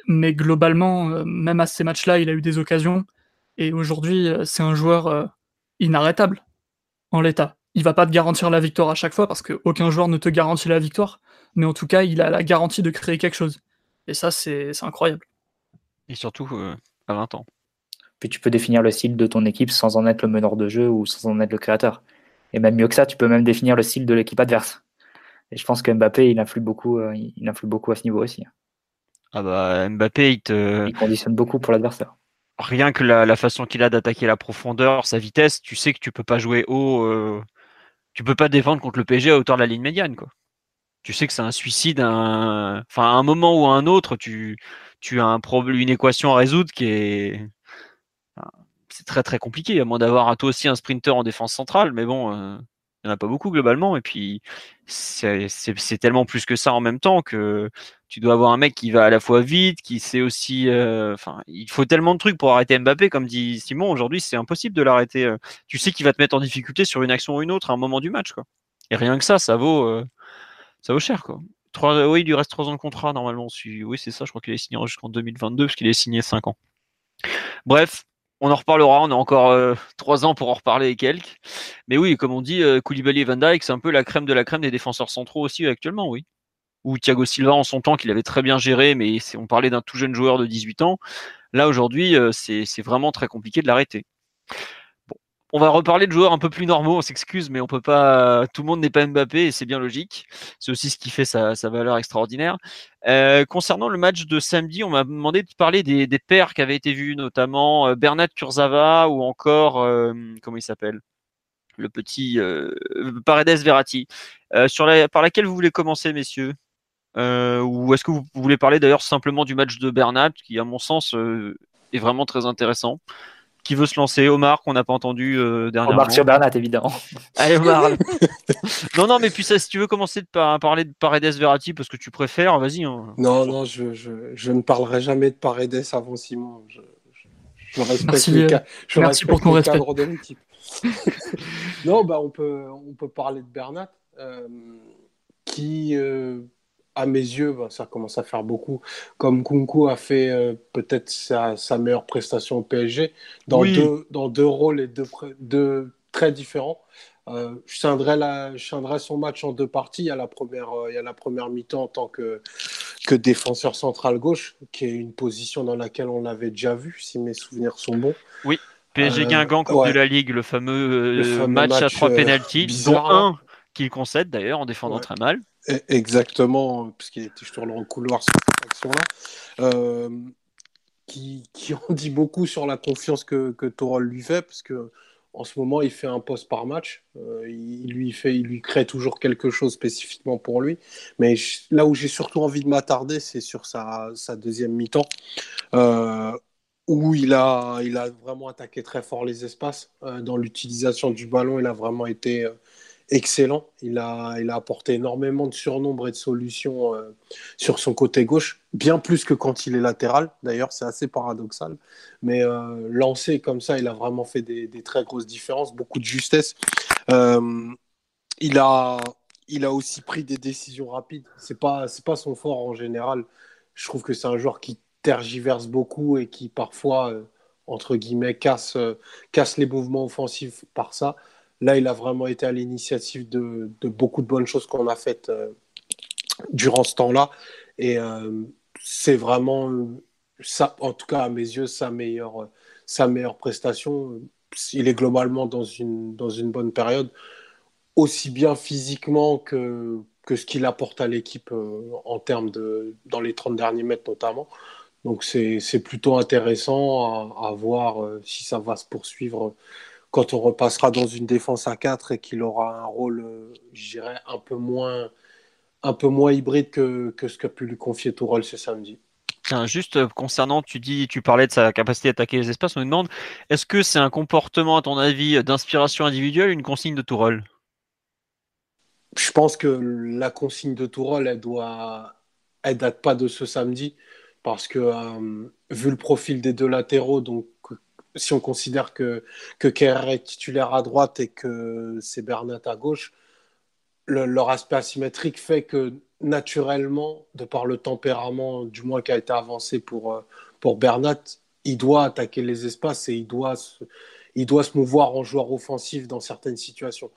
Mais globalement, euh, même à ces matchs-là, il a eu des occasions. Et aujourd'hui, euh, c'est un joueur inarrêtable en l'état. Il va pas te garantir la victoire à chaque fois parce qu'aucun joueur ne te garantit la victoire. Mais en tout cas, il a la garantie de créer quelque chose. Et ça, c'est incroyable. Et surtout à 20 ans. Puis tu peux définir le style de ton équipe sans en être le meneur de jeu ou sans en être le créateur. Et même mieux que ça, tu peux même définir le style de l'équipe adverse. Et je pense que Mbappé, il influe beaucoup, euh, il influe beaucoup à ce niveau aussi. Ah bah Mbappé, il te. Il conditionne beaucoup pour l'adversaire. Rien que la, façon qu'il a d'attaquer la profondeur, sa vitesse, tu sais que tu peux pas jouer haut. Euh... Tu peux pas défendre contre le PSG à hauteur de la ligne médiane, quoi. Tu sais que c'est un suicide, un... enfin à un moment ou à un autre, tu, tu as un problème, une équation à résoudre qui est, c'est très très compliqué, à moins d'avoir toi aussi un sprinter en défense centrale, mais bon, euh, il n'y en a pas beaucoup globalement. Et puis, c'est tellement plus que ça en même temps que tu dois avoir un mec qui va à la fois vite, qui sait aussi. Euh, enfin, il faut tellement de trucs pour arrêter Mbappé, comme dit Simon. Aujourd'hui, c'est impossible de l'arrêter. Euh. Tu sais qu'il va te mettre en difficulté sur une action ou une autre à un moment du match. Quoi. Et rien que ça, ça vaut, euh, ça vaut cher. Quoi. oui, il lui reste 3 ans de contrat normalement. Oui, c'est ça. Je crois qu'il est signé jusqu'en 2022 parce qu'il est signé 5 ans. Bref, on en reparlera, on a encore euh, trois ans pour en reparler et quelques. Mais oui, comme on dit, euh, Koulibaly et Van Dijk, c'est un peu la crème de la crème des défenseurs centraux aussi actuellement, oui. Ou Thiago Silva en son temps, qu'il avait très bien géré, mais on parlait d'un tout jeune joueur de 18 ans. Là, aujourd'hui, euh, c'est vraiment très compliqué de l'arrêter on va reparler de joueurs un peu plus normaux, on s'excuse, mais on peut pas. Tout le monde n'est pas Mbappé et c'est bien logique. C'est aussi ce qui fait sa, valeur extraordinaire. Euh, concernant le match de samedi, on m'a demandé de parler des, des paires qui avaient été vues, notamment euh, Bernat Kurzawa ou encore euh, comment il s'appelle? Le petit Paredes Verratti. par laquelle vous voulez commencer, messieurs? Ou est-ce que vous voulez parler d'ailleurs simplement du match de Bernat, qui à mon sens est vraiment très intéressant? Qui veut se lancer Omar, qu'on n'a pas entendu euh, dernièrement. Omar sur Bernat, évidemment. Allez, Omar. non, non, mais puis ça, si tu veux commencer de parler de Paredes Verratti, parce que tu préfères, vas-y. Hein. Non, non, je, je, je, ne parlerai jamais de Paredes avant Simon. Je, Je respecte Merci, les euh, ca- je merci respecte pour ton respect. de l'équipe. non, bah, on, peut, on peut parler de Bernat, euh, qui, euh, à mes yeux, bah, ça commence à faire beaucoup. Comme Kunku a fait euh, peut-être sa, sa meilleure prestation au PSG, dans, Oui. deux, dans deux rôles et deux, très différents. Euh, je, scinderais la, je scinderais son match en deux parties. Il y a la première, euh, il y a la première mi-temps en tant que, que défenseur central gauche, qui est une position dans laquelle on l'avait déjà vu, si mes souvenirs sont bons. PSG Euh, Guingamp, Coupe ouais. de la Ligue, le fameux, Le fameux match, à trois pénalties, dont là. un qu'il concède d'ailleurs en défendant Ouais. très mal. E- Exactement, parce qu'il était toujours dans le couloir sur cette action-là. Euh, qui, qui en dit beaucoup sur la confiance que, que Tourelle lui fait, parce que en ce moment, il fait un poste par match. Euh, il, lui fait, il lui crée toujours quelque chose spécifiquement pour lui. Mais là où j'ai surtout envie de m'attarder, c'est sur sa, sa deuxième mi-temps, euh, où il a, il a vraiment attaqué très fort les espaces. Dans l'utilisation du ballon, il a vraiment été excellent. Il a, il a apporté énormément de surnombre et de solutions euh, sur son côté gauche, bien plus que quand il est latéral. D'ailleurs, c'est assez paradoxal. Mais euh, lancé comme ça, il a vraiment fait des, très grosses différences, beaucoup de justesse. Euh, il, a, il a aussi pris des décisions rapides. C'est pas, c'est pas son fort en général. Je trouve que c'est un joueur qui tergiverse beaucoup et qui parfois, entre guillemets, casse, casse les mouvements offensifs par ça. Là, il a vraiment été à l'initiative de, beaucoup de bonnes choses qu'on a faites euh, durant ce temps-là. Et euh, c'est vraiment, euh, en tout cas à mes yeux, sa meilleure, prestation. Il est globalement dans une, dans bonne période, aussi bien physiquement que, ce qu'il apporte à l'équipe en termes de, dans les 30 derniers mètres notamment. Donc c'est plutôt intéressant à, voir si ça va se poursuivre quand on repassera dans une défense à 4 et qu'il aura un rôle, euh, je dirais, un peu moins, un peu moins hybride que, que ce qu'a pu lui confier Tourelle ce samedi. Tiens, juste euh, concernant, tu dis, tu parlais de sa capacité à attaquer les espaces, on nous demande, est-ce que c'est un comportement, à ton avis, d'inspiration individuelle ou une consigne de Tourelle? Je pense que la consigne de Tourelle, elle doit, elle date pas de ce samedi parce que euh, vu le profil des deux latéraux, donc si on considère que que Kerr est titulaire à droite et que c'est Bernat à gauche, le- leur aspect asymétrique fait que naturellement, de par le tempérament du moins qui a été avancé pour euh, pour Bernat, il doit attaquer les espaces et il doit se, il doit se mouvoir en joueur offensif dans certaines situations.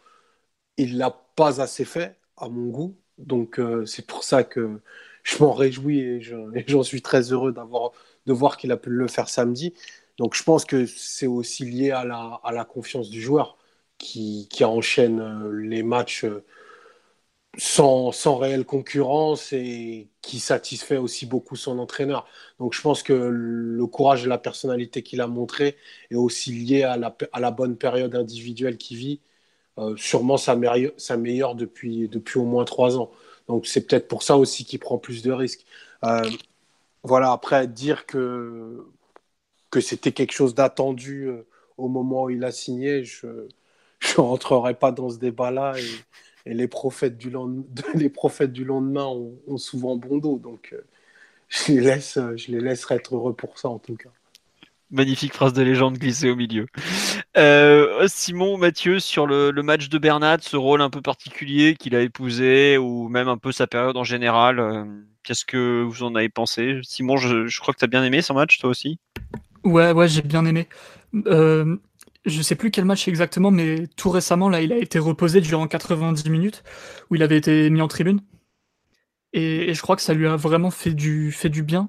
Il l'a pas assez fait à mon goût, donc euh, c'est pour ça que je m'en réjouis et j'en suis très heureux d'avoir de voir qu'il a pu le faire samedi. Donc je pense que c'est aussi lié à la, confiance du joueur qui, enchaîne euh, les matchs euh, sans, sans réelle concurrence et qui satisfait aussi beaucoup son entraîneur. Donc je pense que le courage et la personnalité qu'il a montré est aussi lié à la, bonne période individuelle qu'il vit, euh, sûrement sa, meilleure- depuis, au moins trois ans. Donc c'est peut-être pour ça aussi qu'il prend plus de risques. Voilà, après dire que, que c'était quelque chose d'attendu euh, au moment où il a signé, je ne rentrerai pas dans ce débat-là. Et, les, prophètes du lendemain, les prophètes du lendemain ont, souvent bon dos. Donc euh, je, les laisse, je les laisserai être heureux pour ça en tout cas. Magnifique phrase de légende glissée au milieu. Euh, Simon, Mathieu, sur le, match de Bernat, ce rôle un peu particulier qu'il a épousé, ou même un peu sa période en général, euh, qu'est-ce que vous en avez pensé? Simon, je, je crois que tu as bien aimé ce match, toi aussi? Ouais, ouais, j'ai bien aimé. Euh, je sais plus quel match exactement, mais tout récemment, là, il a été reposé durant 90 minutes, où il avait été mis en tribune. Et, et je crois que ça lui a vraiment fait du, fait du bien.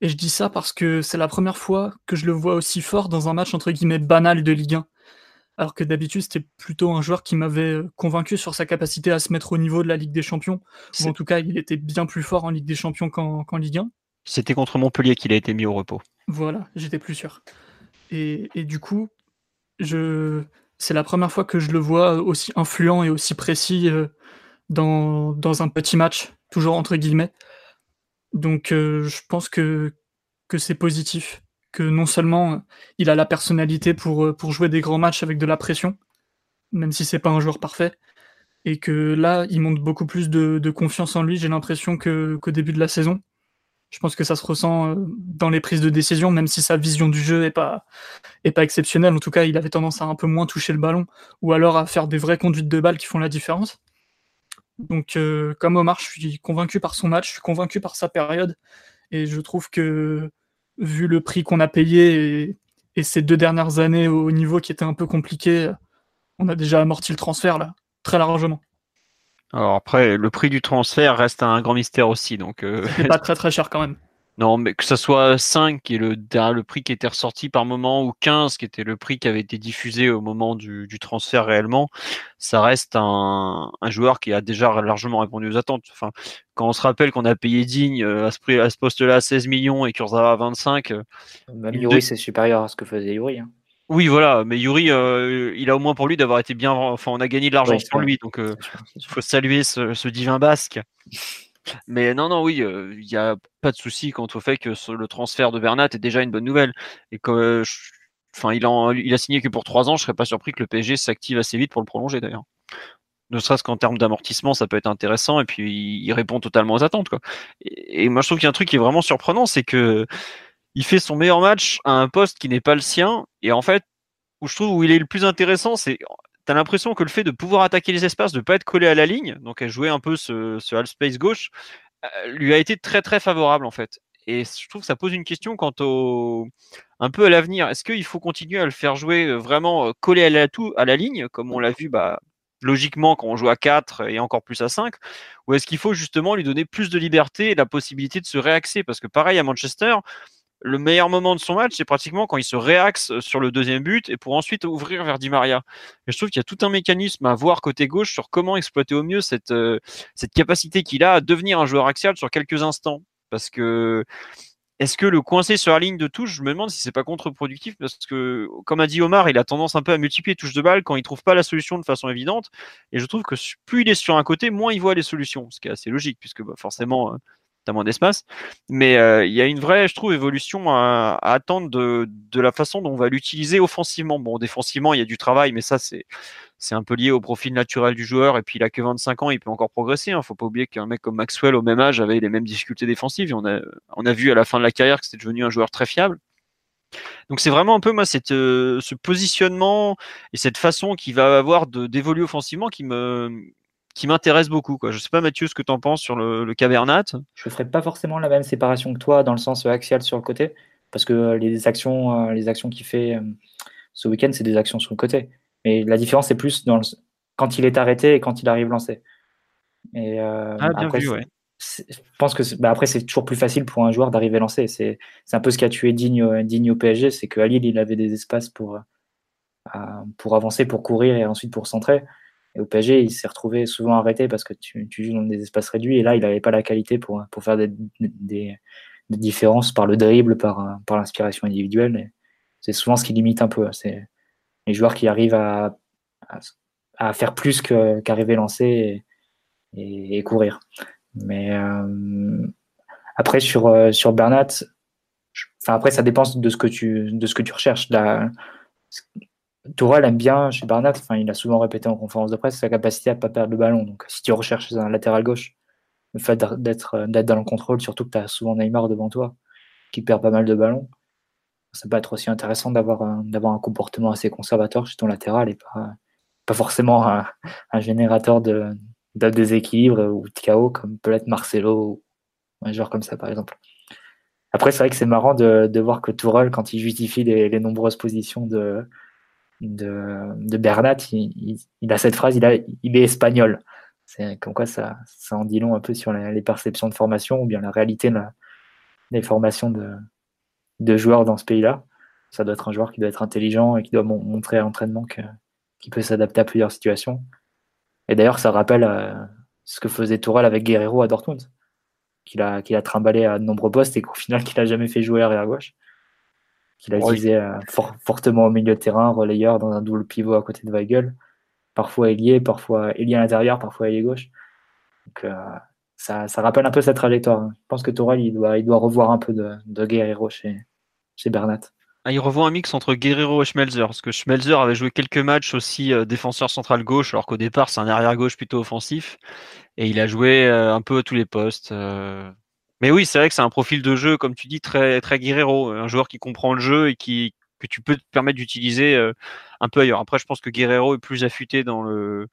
Et je dis ça parce que c'est la première fois que je le vois aussi fort dans un match entre guillemets banal de Ligue 1. Alors que d'habitude, c'était plutôt un joueur qui m'avait euh, convaincu sur sa capacité à se mettre au niveau de la Ligue des Champions. Ou en tout cas, il était bien plus fort en Ligue des Champions qu'en qu'en Ligue 1. C'était contre Montpellier qu'il a été mis au repos. Voilà, j'étais plus sûr. Et, du coup, je... c'est la première fois que je le vois aussi influent et aussi précis euh, dans, un petit match, toujours entre guillemets. Donc euh, je pense que, c'est positif, que non seulement euh, il a la personnalité pour, jouer des grands matchs avec de la pression, même si c'est pas un joueur parfait, et que là, il montre beaucoup plus de, de confiance en lui, j'ai l'impression, qu'au début de la saison. Je pense que ça se ressent euh, dans les prises de décision, même si sa vision du jeu est pas, exceptionnelle. En tout cas, il avait tendance à un peu moins toucher le ballon, ou alors à faire des vraies conduites de balles qui font la différence. Donc, euh, comme Omar, je suis convaincu par son match, je suis convaincu par sa période, et je trouve que, vu le prix qu'on a payé et, et, ces deux dernières années au niveau qui était un peu compliqué, on a déjà amorti le transfert là, très largement. Alors après, le prix du transfert reste un grand mystère aussi. Donc, euh... c'est pas très très cher quand même. Non, mais que ce soit 5 qui est le, le prix qui était ressorti par moment ou 15 qui était le prix qui avait été diffusé au moment du, du transfert réellement, ça reste un, un, joueur qui a déjà largement répondu aux attentes. Enfin, quand on se rappelle qu'on a payé Digne euh, à ce, à ce poste-là 16 millions et Kurzawa à 25. Même Yuri, c'est supérieur à ce que faisait Yuri. Hein. Oui, voilà, mais Yuri, euh, il a au moins pour lui d'avoir été bien. Enfin, on a gagné de l'argent pour lui, donc il faut saluer ce, ce, divin basque. Mais non, non, oui, il euh, n'y a pas de souci quant au fait que le transfert de Bernat est déjà une bonne nouvelle. Et que, enfin, il, en, il a signé que pour trois ans. Je serais pas surpris que le PSG s'active assez vite pour le prolonger d'ailleurs. Ne serait-ce qu'en termes d'amortissement, ça peut être intéressant. Et puis, il répond totalement aux attentes. Quoi. Et, et moi, je trouve qu'il y a un truc qui est vraiment surprenant, c'est que il fait son meilleur match à un poste qui n'est pas le sien. Et en fait, où je trouve où il est le plus intéressant, c'est tu as l'impression que le fait de pouvoir attaquer les espaces, de pas être collé à la ligne, donc à jouer un peu ce, ce half space gauche, euh, lui a été très très favorable en fait. Et je trouve que ça pose une question quant au un peu à l'avenir. Est-ce qu'il faut continuer à le faire jouer euh, vraiment euh, collé à la, tout, à la ligne, comme on l'a vu bah, logiquement quand on joue à 4 et encore plus à 5 Ou est-ce qu'il faut justement lui donner plus de liberté et la possibilité de se réaxer? Parce que pareil à Manchester, le meilleur moment de son match, c'est pratiquement quand il se réaxe euh, sur le deuxième but et pour ensuite ouvrir vers Di Maria. Et je trouve qu'il y a tout un mécanisme à voir côté gauche sur comment exploiter au mieux cette, euh, cette capacité qu'il a à devenir un joueur axial sur quelques instants. Parce que est-ce que le coincer sur la ligne de touche, je me demande si c'est pas contre-productif parce que, comme a dit Omar, il a tendance un peu à multiplier touches de balle quand il trouve pas la solution de façon évidente. Et je trouve que plus il est sur un côté, moins il voit les solutions, ce qui est assez logique puisque bah, forcément euh, t'as moins d'espace. Mais euh, il y a une vraie, je trouve, évolution à, attendre de, de, la façon dont on va l'utiliser offensivement. Bon, défensivement, il y a du travail, mais ça, c'est c'est un peu lié au profil naturel du joueur. Et puis, il a que 25 ans, il peut encore progresser. Hein. Faut pas oublier qu'un mec comme Maxwell, au même âge, avait les mêmes difficultés défensives. On a, on a vu à la fin de la carrière que c'était devenu un joueur très fiable. Donc c'est vraiment un peu moi cette, euh, ce positionnement et cette façon qu'il va avoir d'évoluer offensivement qui me qui m'intéresse beaucoup. Quoi. Je sais pas, Mathieu, ce que tu en penses sur le, le Cavernat. Je ne ferais pas forcément la même séparation que toi dans le sens axial sur le côté, parce que les actions, euh, les actions qu'il fait euh, ce week-end, c'est des actions sur le côté. Mais la différence, c'est plus dans le... quand il est arrêté et quand il arrive lancé. Et, euh, ah, bien après, vu, ouais. Je pense que bah après, c'est toujours plus facile pour un joueur d'arriver lancé. C'est un peu ce qui a tué Digne, Digne au PSG, c'est qu'à Lille, il avait des espaces pour, pour avancer, pour courir et ensuite pour centrer. Et au PSG, il s'est retrouvé souvent arrêté parce que tu, joues dans des espaces réduits. Et là, il n'avait pas la qualité pour, pour faire des, des, différences par le dribble, par, par l'inspiration individuelle. C'est souvent ce qui limite un peu. C'est les joueurs qui arrivent à, à, faire plus qu'arriver lancer et, courir. Mais euh, après, sur, euh, sur Bernat, après, ça dépend de ce que tu, de ce que tu recherches. Tourelle aime bien chez Barnat, enfin, il a souvent répété en conférence de presse sa capacité à ne pas perdre le ballon. Donc, si tu recherches un latéral gauche, le fait d'être dans le contrôle, surtout que tu as souvent Neymar devant toi, qui perd pas mal de ballons, ça peut être aussi intéressant d'avoir un, un comportement assez conservateur chez ton latéral et pas, pas forcément un, générateur de, de, déséquilibre ou de chaos comme peut être Marcelo ou un joueur comme ça, par exemple. Après, c'est vrai que c'est marrant de, de, voir que Tourelle, quand il justifie les nombreuses positions de, de, de Bernat, il, il, a cette phrase, il, a, il est espagnol. C'est comme quoi ça, ça en dit long un peu sur les, perceptions de formation ou bien la réalité des formations de, de joueurs dans ce pays-là. Ça doit être un joueur qui doit être intelligent et qui doit montrer à l'entraînement qu'il peut s'adapter à plusieurs situations. Et d'ailleurs, ça rappelle euh, ce que faisait Tourelle avec Guerrero à Dortmund, qu'il a, qu'il a trimballé à de nombreux postes et qu'au final, qu'il a jamais fait jouer arrière gauche qu'il a visé euh, fortement au milieu de terrain, relayeur dans un double pivot à côté de Weigel, parfois ailier, parfois ailier à l'intérieur, parfois ailier gauche. Donc, euh, ça, ça, rappelle un peu sa trajectoire. Je pense que Tourelle, il doit, il doit revoir un peu de, de Guerrero chez, chez Bernat. Ah, il revoit un mix entre Guerrero et Schmelzer, parce que Schmelzer avait joué quelques matchs aussi euh, défenseur central gauche, alors qu'au départ c'est un arrière gauche plutôt offensif, et il a joué euh, un peu à tous les postes. Euh, Mais oui, c'est vrai que c'est un profil de jeu, comme tu dis, très très Guerrero, un joueur qui comprend le jeu et qui que tu peux te permettre d'utiliser euh, un peu ailleurs. Après, je pense que Guerrero est plus affûté dans le.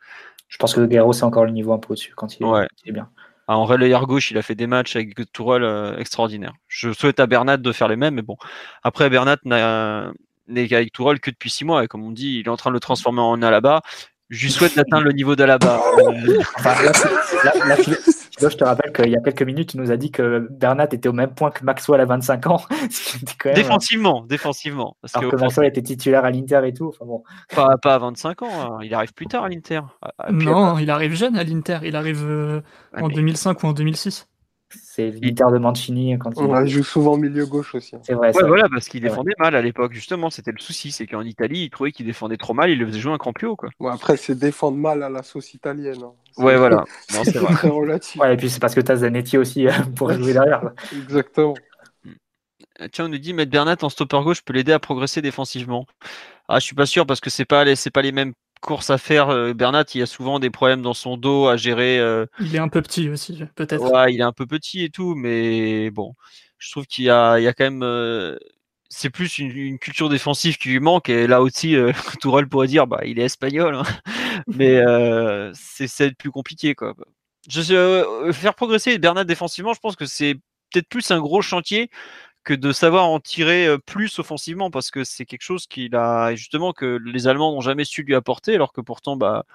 Je pense que Guerrero c'est encore le niveau un peu au-dessus quand il est, Ouais. il est bien. Ah, en relayeur gauche, il a fait des matchs avec Tourelle euh, extraordinaires. Je souhaite à Bernat de faire les mêmes, mais bon. Après, Bernat n'a- n'est avec Tourelle que depuis six mois. Et comme on dit, il est en train de le transformer en Alaba. Je lui souhaite d'atteindre le niveau d'Alaba. Euh, Enfin, là, c'est- là- là, Philo, Philo, je te rappelle qu'il y a quelques minutes, tu nous as dit que Bernat était au même point que Maxwell à 25 ans. quand même, euh, défensivement, défensivement. Parce alors que que Maxwell était titulaire à l'Inter et tout. Enfin bon, pas, pas à 25 ans, hein. il arrive plus tard à l'Inter. Non, il arrive jeune à l'Inter. Il arrive euh, ah, en mais- 2005 ou en 2006. c'est l'Inter de Mancini quand il. Ouais, il joue souvent milieu gauche aussi. hein. C'est vrai. Ouais, voilà, parce qu'il Ouais. défendait mal à l'époque. Justement, c'était le souci, c'est qu'en Italie, il trouvait qu'il défendait trop mal, il le faisait jouer un cran plus haut, quoi. Après, c'est défendre mal à la sauce italienne. hein. Ouais, voilà. Non, C'est vrai. très relatif. Ouais, et puis c'est parce que tu as Zanetti aussi euh, pour jouer derrière. Exactement. Euh, Tiens, on nous dit mettre Bernat en stopper gauche peut l'aider à progresser défensivement. Ah, je suis pas sûr parce que c'est pas les, c'est pas les mêmes courses à faire. Euh, Bernat, il y a souvent des problèmes dans son dos à gérer. euh, Il est un peu petit aussi, peut-être. Ouais, il est un peu petit et tout, mais bon, je trouve qu'il y a, il y a quand même. euh, c'est plus une, une culture défensive qui lui manque. Et là aussi, euh, Tourelle pourrait dire, bah, il est espagnol, hein. Mais c'est plus compliqué, faire progresser Bernat défensivement, je pense que c'est peut-être plus un gros chantier que de savoir en tirer plus offensivement, parce que c'est quelque chose qu'il a justement que les Allemands n'ont jamais su lui apporter, alors que pourtant, bah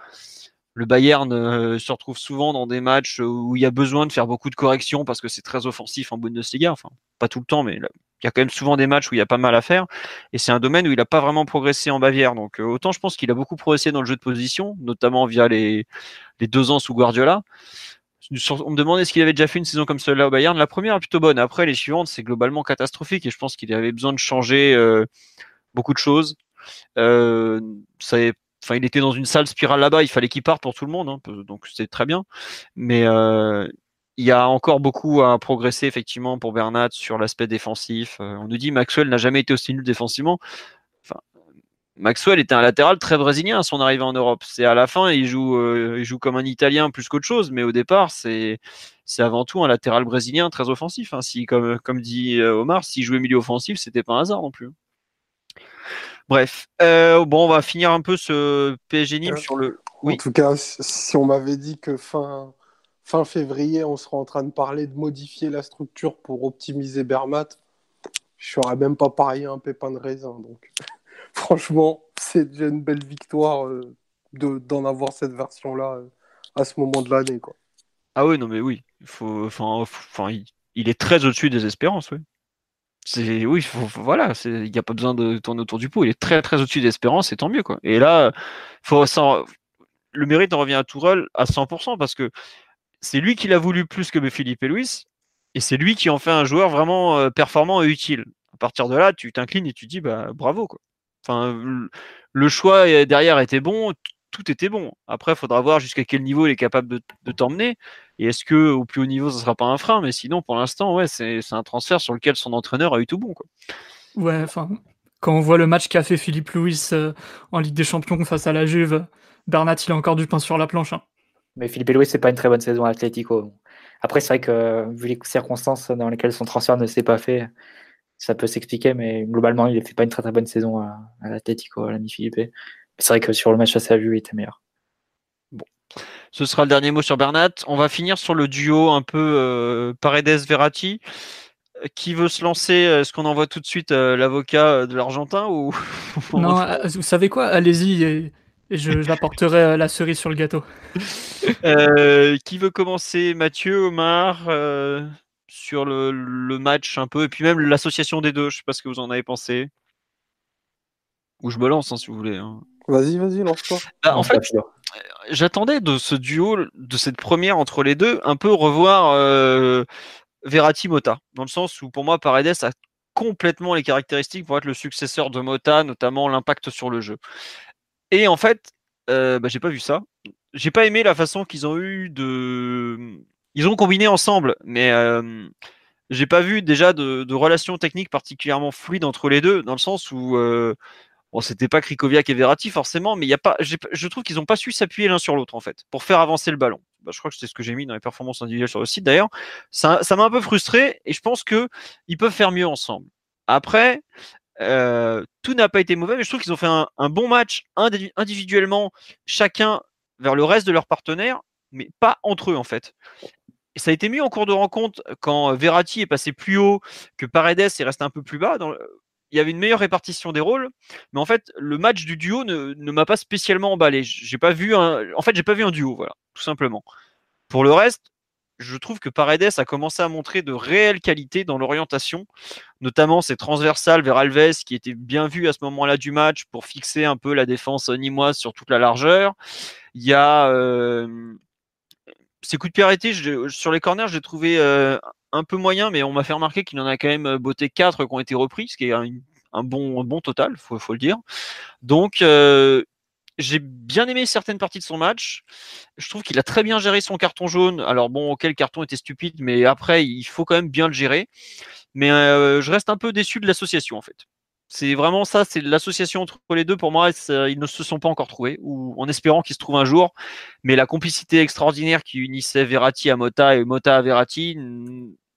le Bayern euh, se retrouve souvent dans des matchs où il y a besoin de faire beaucoup de corrections parce que c'est très offensif en Bundesliga. Enfin, pas tout le temps, mais il y a quand même souvent des matchs où il y a pas mal à faire. Et c'est un domaine où il n'a pas vraiment progressé en Bavière. Donc, euh, autant je pense qu'il a beaucoup progressé dans le jeu de position, notamment via les, deux ans sous Guardiola. On me demandait ce qu'il avait déjà fait une saison comme celle-là au Bayern. La première est plutôt bonne. Après, les suivantes, c'est globalement catastrophique. Et je pense qu'il avait besoin de changer euh, beaucoup de choses. Euh, ça enfin, il était dans une sale spirale là-bas. Il fallait qu'il parte pour tout le monde, hein, donc c'était très bien. Mais euh, il y a encore beaucoup à progresser effectivement pour Bernat sur l'aspect défensif. Euh, on nous dit Maxwell n'a jamais été aussi nul défensivement. Maxwell était un latéral très brésilien à son arrivée en Europe. C'est à la fin, il joue, euh, il joue comme un Italien plus qu'autre chose, mais au départ, c'est c'est avant tout un latéral brésilien très offensif. hein. Si, comme, comme dit Omar, s'il jouait milieu offensif, c'était pas un hasard non plus. Bref, Euh, bon, on va finir un peu ce PSG Nîmes Euh, sur le. En tout cas, si on m'avait dit que fin, fin février, on serait en train de parler de modifier la structure pour optimiser Bernat, je serais même pas parié un pépin de raisin. Donc, franchement, c'est déjà une belle victoire euh, de, d'en avoir cette version-là à ce moment de l'année. Ah oui, non, mais oui. Faut- enfin, il, il est très au-dessus des espérances, oui. C'est, oui, faut- voilà, il n'y a pas besoin de tourner autour du pot. Il est très, très au-dessus des espérances, et tant mieux, quoi. Et là, le mérite en revient à Tourelle à 100% parce que c'est lui qui l'a voulu plus que Philippe et Luis, et c'est lui qui en fait un joueur vraiment euh, performant et utile. À partir de là, tu t'inclines et tu dis, bah, bravo, quoi. Enfin, le- choix euh, derrière était bon, tout était bon. Après, il faudra voir jusqu'à quel niveau il est capable de, de t'emmener. Et est-ce que au plus haut niveau, ça sera pas un frein? Mais sinon, pour l'instant, ouais, c'est un transfert sur lequel son entraîneur a eu tout bon. Quoi. Ouais, enfin, quand on voit le match qu'a fait Philippe Louis euh, en Ligue des Champions face à la Juve, Bernat, il a encore du pain sur la planche. hein. Mais Philippe Louis, c'est pas une très bonne saison à Atletico. Après, c'est vrai que vu les circonstances dans lesquelles son transfert ne s'est pas fait, ça peut s'expliquer, mais globalement, il ne fait pas une très très bonne saison à, à l'Atletico, à l'ami Philippe. C'est vrai que sur le match face à la Juve, il était meilleur. Ce sera le dernier mot sur Bernat. On va finir sur le duo un peu euh, Paredes-Verratti. Euh, Qui veut se lancer? Est-ce qu'on envoie tout de suite euh, l'avocat de l'Argentin ou Non, vous savez quoi? Allez-y et, et je- j'apporterai euh, la cerise sur le gâteau. Euh, Qui veut commencer? Mathieu, Omar euh, sur le, le match un peu et puis même l'association des deux. Je sais pas ce que vous en avez pensé. Ou je me lance hein, si vous voulez. hein. Vas-y, vas-y, lance-toi. Bah, en fait, j'attendais de ce duo, de cette première entre les deux, un peu revoir euh, Verratti Mota, dans le sens où pour moi Paredes a complètement les caractéristiques pour être le successeur de Mota, notamment l'impact sur le jeu. Et en fait, euh, bah, j'ai pas vu ça. J'ai pas aimé la façon qu'ils ont eu de. Ils ont combiné ensemble, mais euh, j'ai pas vu déjà de, de relations techniques particulièrement fluides entre les deux, dans le sens où euh, Bon, c'était pas Krikoviak et Verratti forcément, mais je trouve qu'ils n'ont pas su s'appuyer l'un sur l'autre en fait pour faire avancer le ballon. Bah, je crois que c'est ce que j'ai mis dans les performances individuelles sur le site d'ailleurs. Ça, m'a un peu frustré et je pense que ils peuvent faire mieux ensemble. Après, euh, tout n'a pas été mauvais, mais je trouve qu'ils ont fait un, bon match individuellement, chacun vers le reste de leurs partenaires, mais pas entre eux en fait. Ça a été mieux en cours de rencontre quand Verratti est passé plus haut, que Paredes est resté un peu plus bas. Il y avait une meilleure répartition des rôles, mais en fait, le match du duo ne, m'a pas spécialement emballé. J'ai pas vu un, en fait, j'ai pas vu un duo, voilà, tout simplement. Pour le reste, je trouve que Paredes a commencé à montrer de réelles qualités dans l'orientation, notamment ses transversales vers Alves qui étaient bien vues à ce moment-là du match pour fixer un peu la défense nimoise sur toute la largeur. Il y a euh, ses coups de pied arrêtés sur les corners, j'ai trouvé euh, un peu moyen, mais on m'a fait remarquer qu'il en a quand même botté 4 qui ont été repris, ce qui est un, bon, bon total, faut, faut le dire. Donc, euh, j'ai bien aimé certaines parties de son match. Je trouve qu'il a très bien géré son carton jaune. Alors bon, quel carton était stupide, mais après, il faut quand même bien le gérer. Mais euh, je reste un peu déçu de l'association en fait. C'est vraiment ça, c'est l'association entre les deux. Pour moi, ils ne se sont pas encore trouvés, ou en espérant qu'ils se trouvent un jour. Mais la complicité extraordinaire qui unissait Verratti à Mota et Mota à Verratti,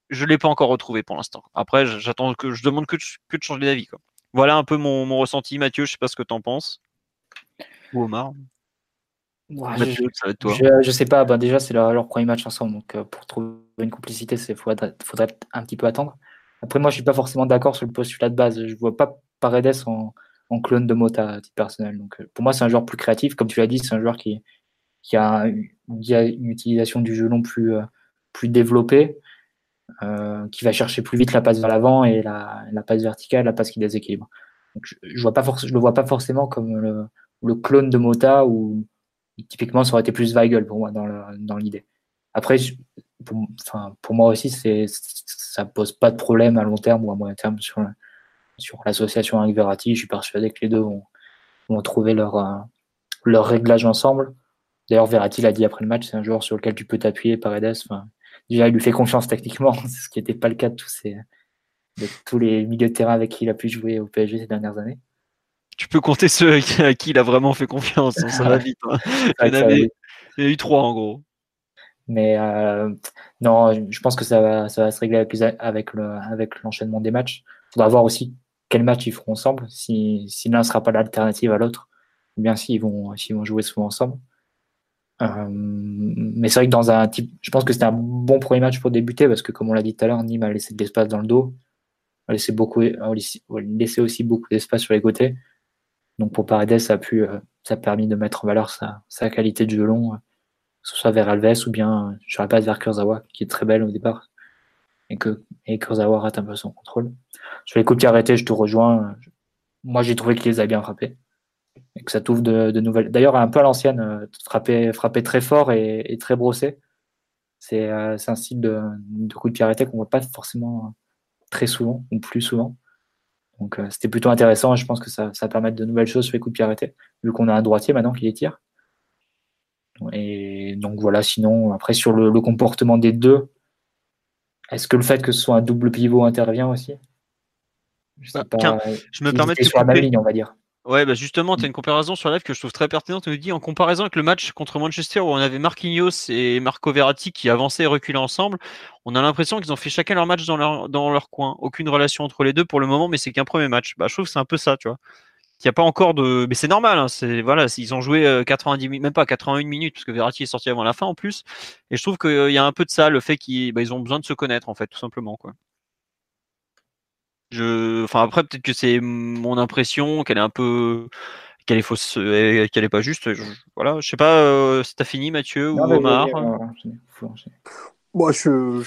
je l'ai pas encore retrouvé pour l'instant. Après, j'attends que je demande que de, que de changer d'avis. Voilà un peu mon, mon, ressenti, Mathieu. Je sais pas ce que tu en penses. Ou Omar. je, ça toi. Je, sais pas. Ben déjà, c'est leur, premier match ensemble, donc euh, pour trouver une complicité, il faudrait, faudrait un petit peu attendre. Après, moi, je suis pas forcément d'accord sur le postulat de base. Je vois pas Paredes en, en clone de Mota à titre personnel. Donc, euh, pour moi, c'est un joueur plus créatif. Comme tu l'as dit, c'est un joueur qui, qui, a, une utilisation du jeu long plus, euh, plus développée, euh, qui va chercher plus vite la passe vers l'avant et la, passe verticale, la passe qui déséquilibre. Je ne le vois pas forcément comme le, clone de Mota ou typiquement ça aurait été plus Weigel pour moi dans l'idée. Après, pour, moi aussi, ça pose pas de problème à long terme ou à moyen terme sur, l'association avec Verratti. Je suis persuadé que les deux vont, trouver leur, euh, leur réglage ensemble. D'ailleurs, Verratti l'a dit après le match, c'est un joueur sur lequel tu peux t'appuyer, Paredes. Enfin, déjà, il lui fait confiance techniquement, ce qui n'était pas le cas de tous, ces, de tous les milieux de terrain avec qui il a pu jouer au PSG ces dernières années. Tu peux compter ceux à qui il a vraiment fait confiance, ça va vite. Hein. Il, y en avait, il y a eu trois en gros. Mais euh, non, je pense que ça va, ça va se régler avec, avec, le, avec l'enchaînement des matchs. Il faudra voir aussi quel match ils feront ensemble, si, si l'un ne sera pas l'alternative à l'autre, ou bien s'ils vont, s'ils vont jouer souvent ensemble. Euh, mais c'est vrai que dans un type, je pense que c'était un bon premier match pour débuter parce que, comme on l'a dit tout à l'heure, Nîmes a laissé de l'espace dans le dos, a laissé, beaucoup, a laissé aussi beaucoup d'espace sur les côtés. Donc pour Paredes, ça a, pu, euh, ça a permis de mettre en valeur sa, sa qualité de jeu long que ce soit vers Alves ou bien sur la passe vers Kurzawa, qui est très belle au départ, et que et Kurzawa rate un peu son contrôle. Sur les coups qui arrêtés, je te rejoins. Moi, j'ai trouvé qu'il les a bien frappés. Et que ça t'ouvre de, de, nouvelles. D'ailleurs, un peu à l'ancienne, euh, frapper, frapper très fort et, très brossé. C'est euh, un style de, de coup de pied arrêté qu'on voit pas forcément très souvent, ou plus souvent. Donc, euh, c'était plutôt intéressant. Et je pense que ça, ça va permettre de nouvelles choses sur les coups de pied arrêtés, vu qu'on a un droitier maintenant qui les tire. Et donc voilà, sinon, après sur le, comportement des deux, est-ce que le fait que ce soit un double pivot intervient aussi? Je, sais je me permets de sur la même ligne, on va dire. Ouais, bah justement, tu as une comparaison sur live que je trouve très pertinente. Tu nous dis en comparaison avec le match contre Manchester où on avait Marquinhos et Marco Verratti qui avançaient et reculaient ensemble, on a l'impression qu'ils ont fait chacun leur match dans leur, dans leur coin. Aucune relation entre les deux pour le moment, mais c'est qu'un premier match. Bah, je trouve que c'est un peu ça, tu vois il n'y a pas encore de. Mais c'est normal, hein, c'est voilà, ils ont joué 90 euh, minutes, même pas 81 minutes, parce que Verratti est sorti avant la fin en plus. Et je trouve qu'il y a un peu de ça, le fait qu'ils bah, ont besoin de se connaître, en fait, tout simplement. Quoi. Je... Enfin, après, peut-être que c'est mon impression qu'elle est un peu. qu'elle est fausse, euh, qu'elle est pas juste. Je... Voilà, je sais pas euh, si t'as fini, Mathieu ou Omar. Moi, je,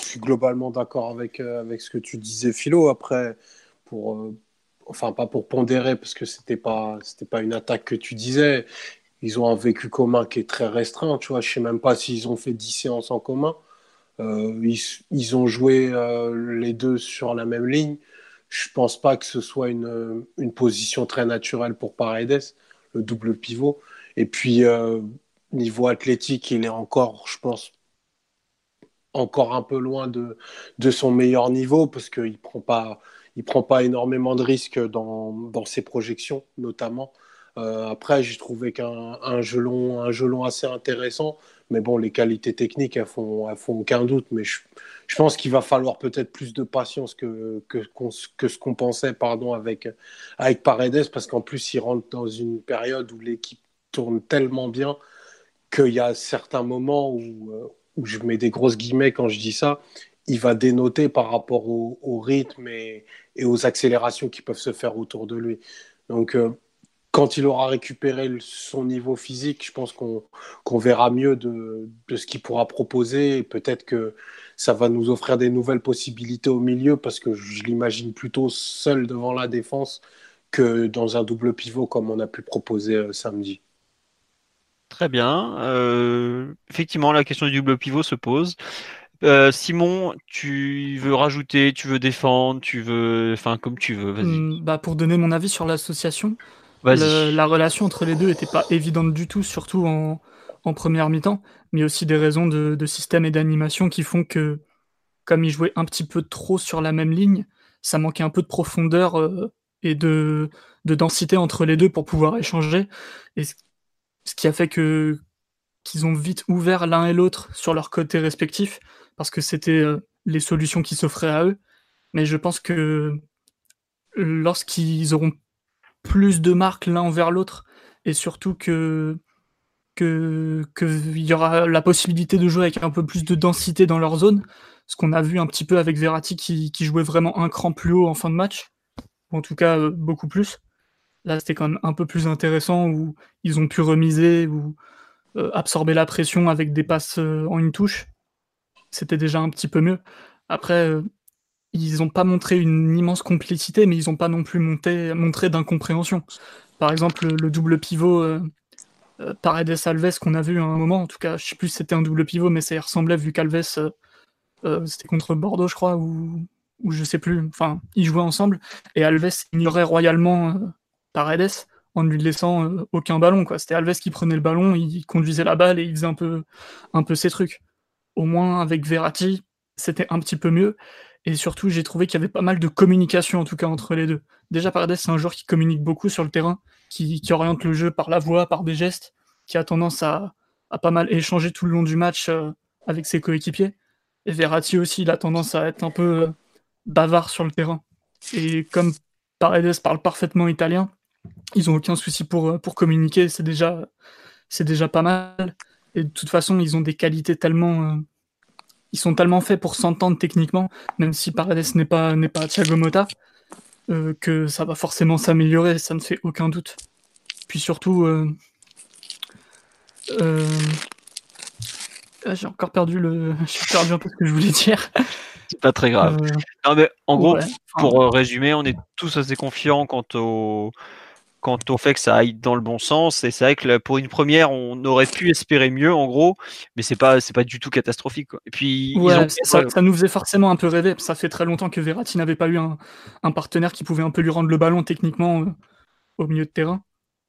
suis globalement d'accord avec, avec ce que tu disais, Philo. Après, pour enfin pas pour pondérer parce que c'était pas c'était pas une attaque que tu disais. Ils ont un vécu commun qui est très restreint, tu vois. Je sais même pas s'ils ont fait 10 séances en commun. Euh, ils, ont joué euh, les deux sur la même ligne. Je pense pas que ce soit une, position très naturelle pour Paredes, le double pivot. Et puis euh, niveau athlétique, il est encore, je pense, encore un peu loin de, son meilleur niveau parce qu'il prend pas prend pas énormément de risques dans, ses projections, notamment après, j'ai trouvé qu'un un jeu, un jeu assez intéressant. Mais bon, les qualités techniques, elles font, elles font aucun doute. Mais je, je pense qu'il va falloir peut-être plus de patience que, que, que ce qu'on pensait pardon, avec, avec Paredes, parce qu'en plus, il rentre dans une période où l'équipe tourne tellement bien qu'il y a certains moments où, euh, où je mets des grosses guillemets quand je dis ça, il va dénoter par rapport au, rythme et, aux accélérations qui peuvent se faire autour de lui. Donc, euh, quand il aura récupéré son niveau physique, je pense qu'on verra mieux de, ce qu'il pourra proposer. Peut-être que ça va nous offrir des nouvelles possibilités au milieu parce que je l'imagine plutôt seul devant la défense que dans un double pivot comme on a pu proposer euh, samedi. Très bien. Euh, effectivement, la question du double pivot se pose. Euh, Simon, tu veux rajouter, tu veux défendre, tu veux, enfin comme tu veux. Vas-y. Hmm, bah pour donner mon avis sur l'association, la relation entre les deux n'était pas évidente du tout, surtout en, première mi-temps, mais aussi des raisons de, système et d'animation qui font que, comme ils jouaient un petit peu trop sur la même ligne, ça manquait un peu de profondeur euh, et de, densité entre les deux pour pouvoir échanger. Et ce, qui a fait que qu'ils ont vite ouvert l'un et l'autre sur leur côté respectif, parce que c'était euh, les solutions qui s'offraient à eux. Mais je pense que lorsqu'ils auront plus de marques l'un envers l'autre et surtout que qu'il y aura la possibilité de jouer avec un peu plus de densité dans leur zone, ce qu'on a vu un petit peu avec Verratti qui, jouait vraiment un cran plus haut en fin de match, ou en tout cas euh, beaucoup plus. Là, c'était quand même un peu plus intéressant où ils ont pu remiser ou euh, absorber la pression avec des passes euh, en une touche. C'était déjà un petit peu mieux. Après, ils n'ont pas montré une immense complicité, mais ils n'ont pas non plus monté, montré d'incompréhension. Par exemple, le, double pivot euh, euh, Paredes Alves qu'on a vu à un moment, en tout cas, je sais plus si c'était un double pivot, mais ça ressemblait vu qu'Alves euh, c'était contre Bordeaux, je crois, ou, ou je sais plus. Enfin, ils jouaient ensemble et Alves ignorait royalement Paredes en ne lui laissant aucun ballon. C'était Alves qui prenait le ballon, il conduisait la balle et il faisait un peu, un peu ses trucs. Au moins avec Verratti, c'était un petit peu mieux. Et surtout, j'ai trouvé qu'il y avait pas mal de communication, en tout cas, entre les deux. Déjà, Paredes, c'est un joueur qui communique beaucoup sur le terrain, qui, oriente le jeu par la voix, par des gestes, qui a tendance à, pas mal échanger tout le long du match euh, avec ses coéquipiers. Et Verratti aussi, il a tendance à être un peu euh, bavard sur le terrain. Et comme Paredes parle parfaitement italien, ils ont aucun souci pour, euh, pour communiquer, c'est déjà, déjà pas mal. Et de toute façon, ils ont des qualités tellement, ils sont tellement faits pour s'entendre techniquement, même si Paredes n'est pas, n'est pas Thiago Motta, euh, que ça va forcément s'améliorer, ça ne fait aucun doute. Puis surtout, euh, euh, ah, j'ai encore perdu le, j'ai perdu un peu ce que je voulais dire. C'est pas très grave. Non, mais en gros, pour résumer, on est tous assez confiants quant au quant au fait que ça aille dans le bon sens. Et c'est vrai que pour une première, on aurait pu espérer mieux, en gros, mais c'est pas, c'est pas du tout catastrophique. Et puis, ça, nous faisait forcément un peu rêver. Ça fait très longtemps que Verratti n'avait pas eu un, partenaire qui pouvait un peu lui rendre le ballon techniquement euh, au milieu de terrain.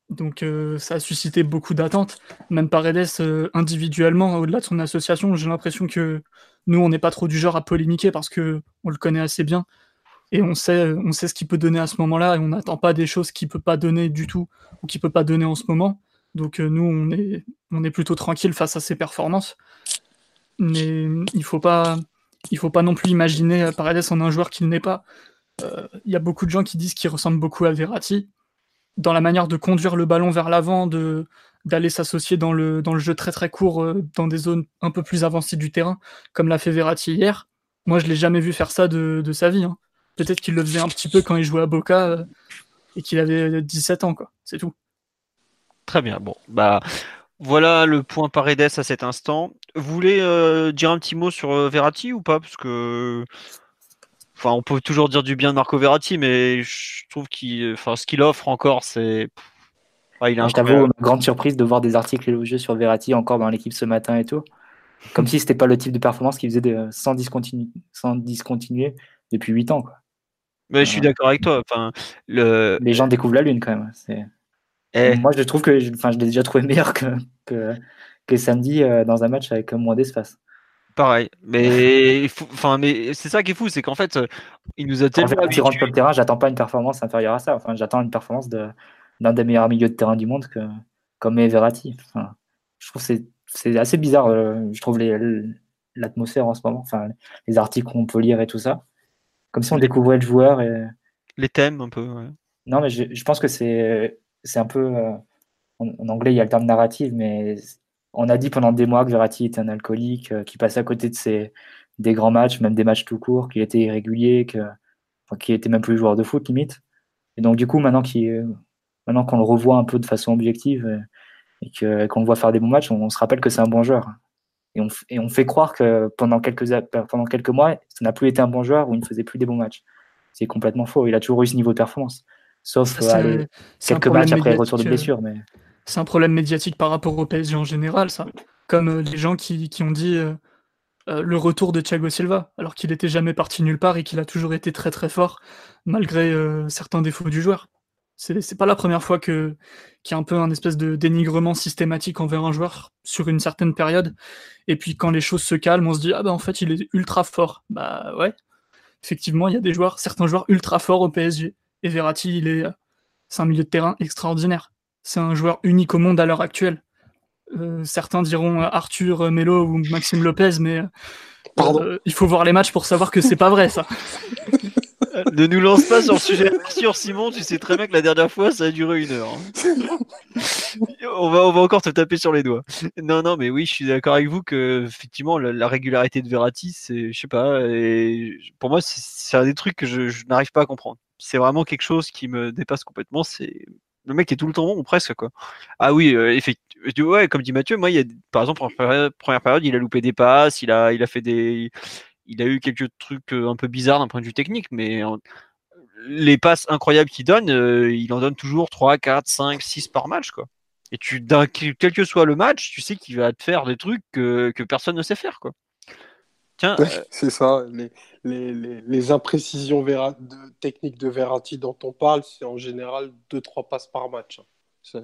Donc euh, ça a suscité beaucoup d'attentes. Même Paredes, euh, individuellement, au-delà de son association, j'ai l'impression que nous, on n'est pas trop du genre à polémiquer parce que on le connaît assez bien et on sait, on sait ce qu'il peut donner à ce moment-là et on n'attend pas des choses qu'il peut pas donner du tout ou qu'il peut pas donner en ce moment. Donc euh, nous, on est, on est plutôt tranquille face à ses performances. Mais il faut pas, il faut pas non plus imaginer Paredes en un joueur qu'il n'est pas. Euh, il y a beaucoup de gens qui disent qu'il ressemble beaucoup à Verratti dans la manière de conduire le ballon vers l'avant, de d'aller s'associer dans le, dans le jeu très très court, euh, dans des zones un peu plus avancées du terrain, comme l'a fait Verratti hier. Moi, je l'ai jamais vu faire ça de, de sa vie. Hein. Peut-être qu'il le faisait un petit peu quand il jouait à Boca euh, et qu'il avait 17 ans, quoi. C'est tout. Très bien. Bon, bah voilà le point Paredes à cet instant. Vous voulez euh, dire un petit mot sur euh, Verratti ou pas? Parce que. Enfin, on peut toujours dire du bien de Marco Verratti, mais je trouve qu'il, enfin, ce qu'il offre encore, c'est. il a je t'avoue, grande surprise de voir des articles élogieux sur Verratti encore dans l'équipe ce matin et tout. Comme si c'était pas le type de performance qu'il faisait de, sans, discontinuer, sans discontinuer depuis 8 ans. Quoi. Mais je suis d'accord avec toi. Enfin, le... Les gens découvrent la Lune quand même. Eh. Moi, je trouve que enfin, je l'ai déjà trouvé meilleur que, que, samedi euh, dans un match avec moins d'espace. Pareil, mais, enfin, mais c'est ça qui est fou, c'est qu'en fait, il nous a tellement. En fait, rentre sur le terrain, j'attends pas une performance inférieure à ça. Enfin, j'attends une performance de, d'un des meilleurs milieux de terrain du monde que, comme Verratti. Enfin, je trouve que c'est assez bizarre, je trouve, l'atmosphère en ce moment, enfin, les articles qu'on peut lire et tout ça. Comme si on découvrait le joueur. Et... Les thèmes, un peu. Non, mais je, pense que c'est un peu. en, anglais, il y a le terme narrative, mais on a dit pendant des mois que Verratti était un alcoolique, qui passait à côté de ses, des grands matchs, même des matchs tout court, qu'il était irrégulier, que, qu'il était même plus joueur de foot limite. Et donc du coup, maintenant maintenant qu'on le revoit un peu de façon objective euh, et, qu'on le voit faire des bons matchs, on, se rappelle que c'est un bon joueur. Et on, et on, fait croire que pendant quelques, pendant quelques mois, ça n'a plus été un bon joueur ou il ne faisait plus des bons matchs. C'est complètement faux. Il a toujours eu ce niveau de performance. Sauf quelques matchs après retour de blessure. Mais... C'est un problème médiatique par rapport au PSG en général, ça. Comme euh, les gens qui, qui ont dit euh, euh, le retour de Thiago Silva, alors qu'il n'était jamais parti nulle part et qu'il a toujours été très très fort, malgré euh, certains défauts du joueur. C'est pas la première fois que qu'il y a un peu un espèce de dénigrement systématique envers un joueur sur une certaine période. Et puis quand les choses se calment, on se dit ah bah en fait il est ultra fort. Bah ouais, effectivement il y a des joueurs, certains joueurs ultra forts au PSG. Et Verratti il est, c'est un milieu de terrain extraordinaire. C'est un joueur unique au monde à l'heure actuelle. Euh, certains diront Arthur Melo ou Maxime Lopez, mais euh, il faut voir les matchs pour savoir que c'est pas vrai ça. ne nous lance pas sur le sujet Arthur Simon, tu sais très bien que la dernière fois ça a duré une heure. Hein. on, va, on va encore te taper sur les doigts. Non, non, mais oui, je suis d'accord avec vous que effectivement la, régularité de Verratti, c'est, je sais pas, et pour moi c'est un des trucs que je, je n'arrive pas à comprendre. C'est vraiment quelque chose qui me dépasse complètement. C'est le mec est tout le temps bon, ou presque quoi. Ah oui, euh, effectivement. Ouais, comme dit Mathieu, moi, il y a, par exemple, en première période, il a loupé des passes, il a, il a fait des, il a eu quelques trucs euh, un peu bizarres d'un point de vue technique, mais les passes incroyables qu'il donne, euh, il en donne toujours 3, 4, 5, 6 par match quoi. Et tu, quel que soit le match, tu sais qu'il va te faire des trucs que, que personne ne sait faire quoi. Tiens, c'est ça. Les, les, les, imprécisions de, techniques de Verratti dont on parle, c'est en général 2-3 passes par match. Hein.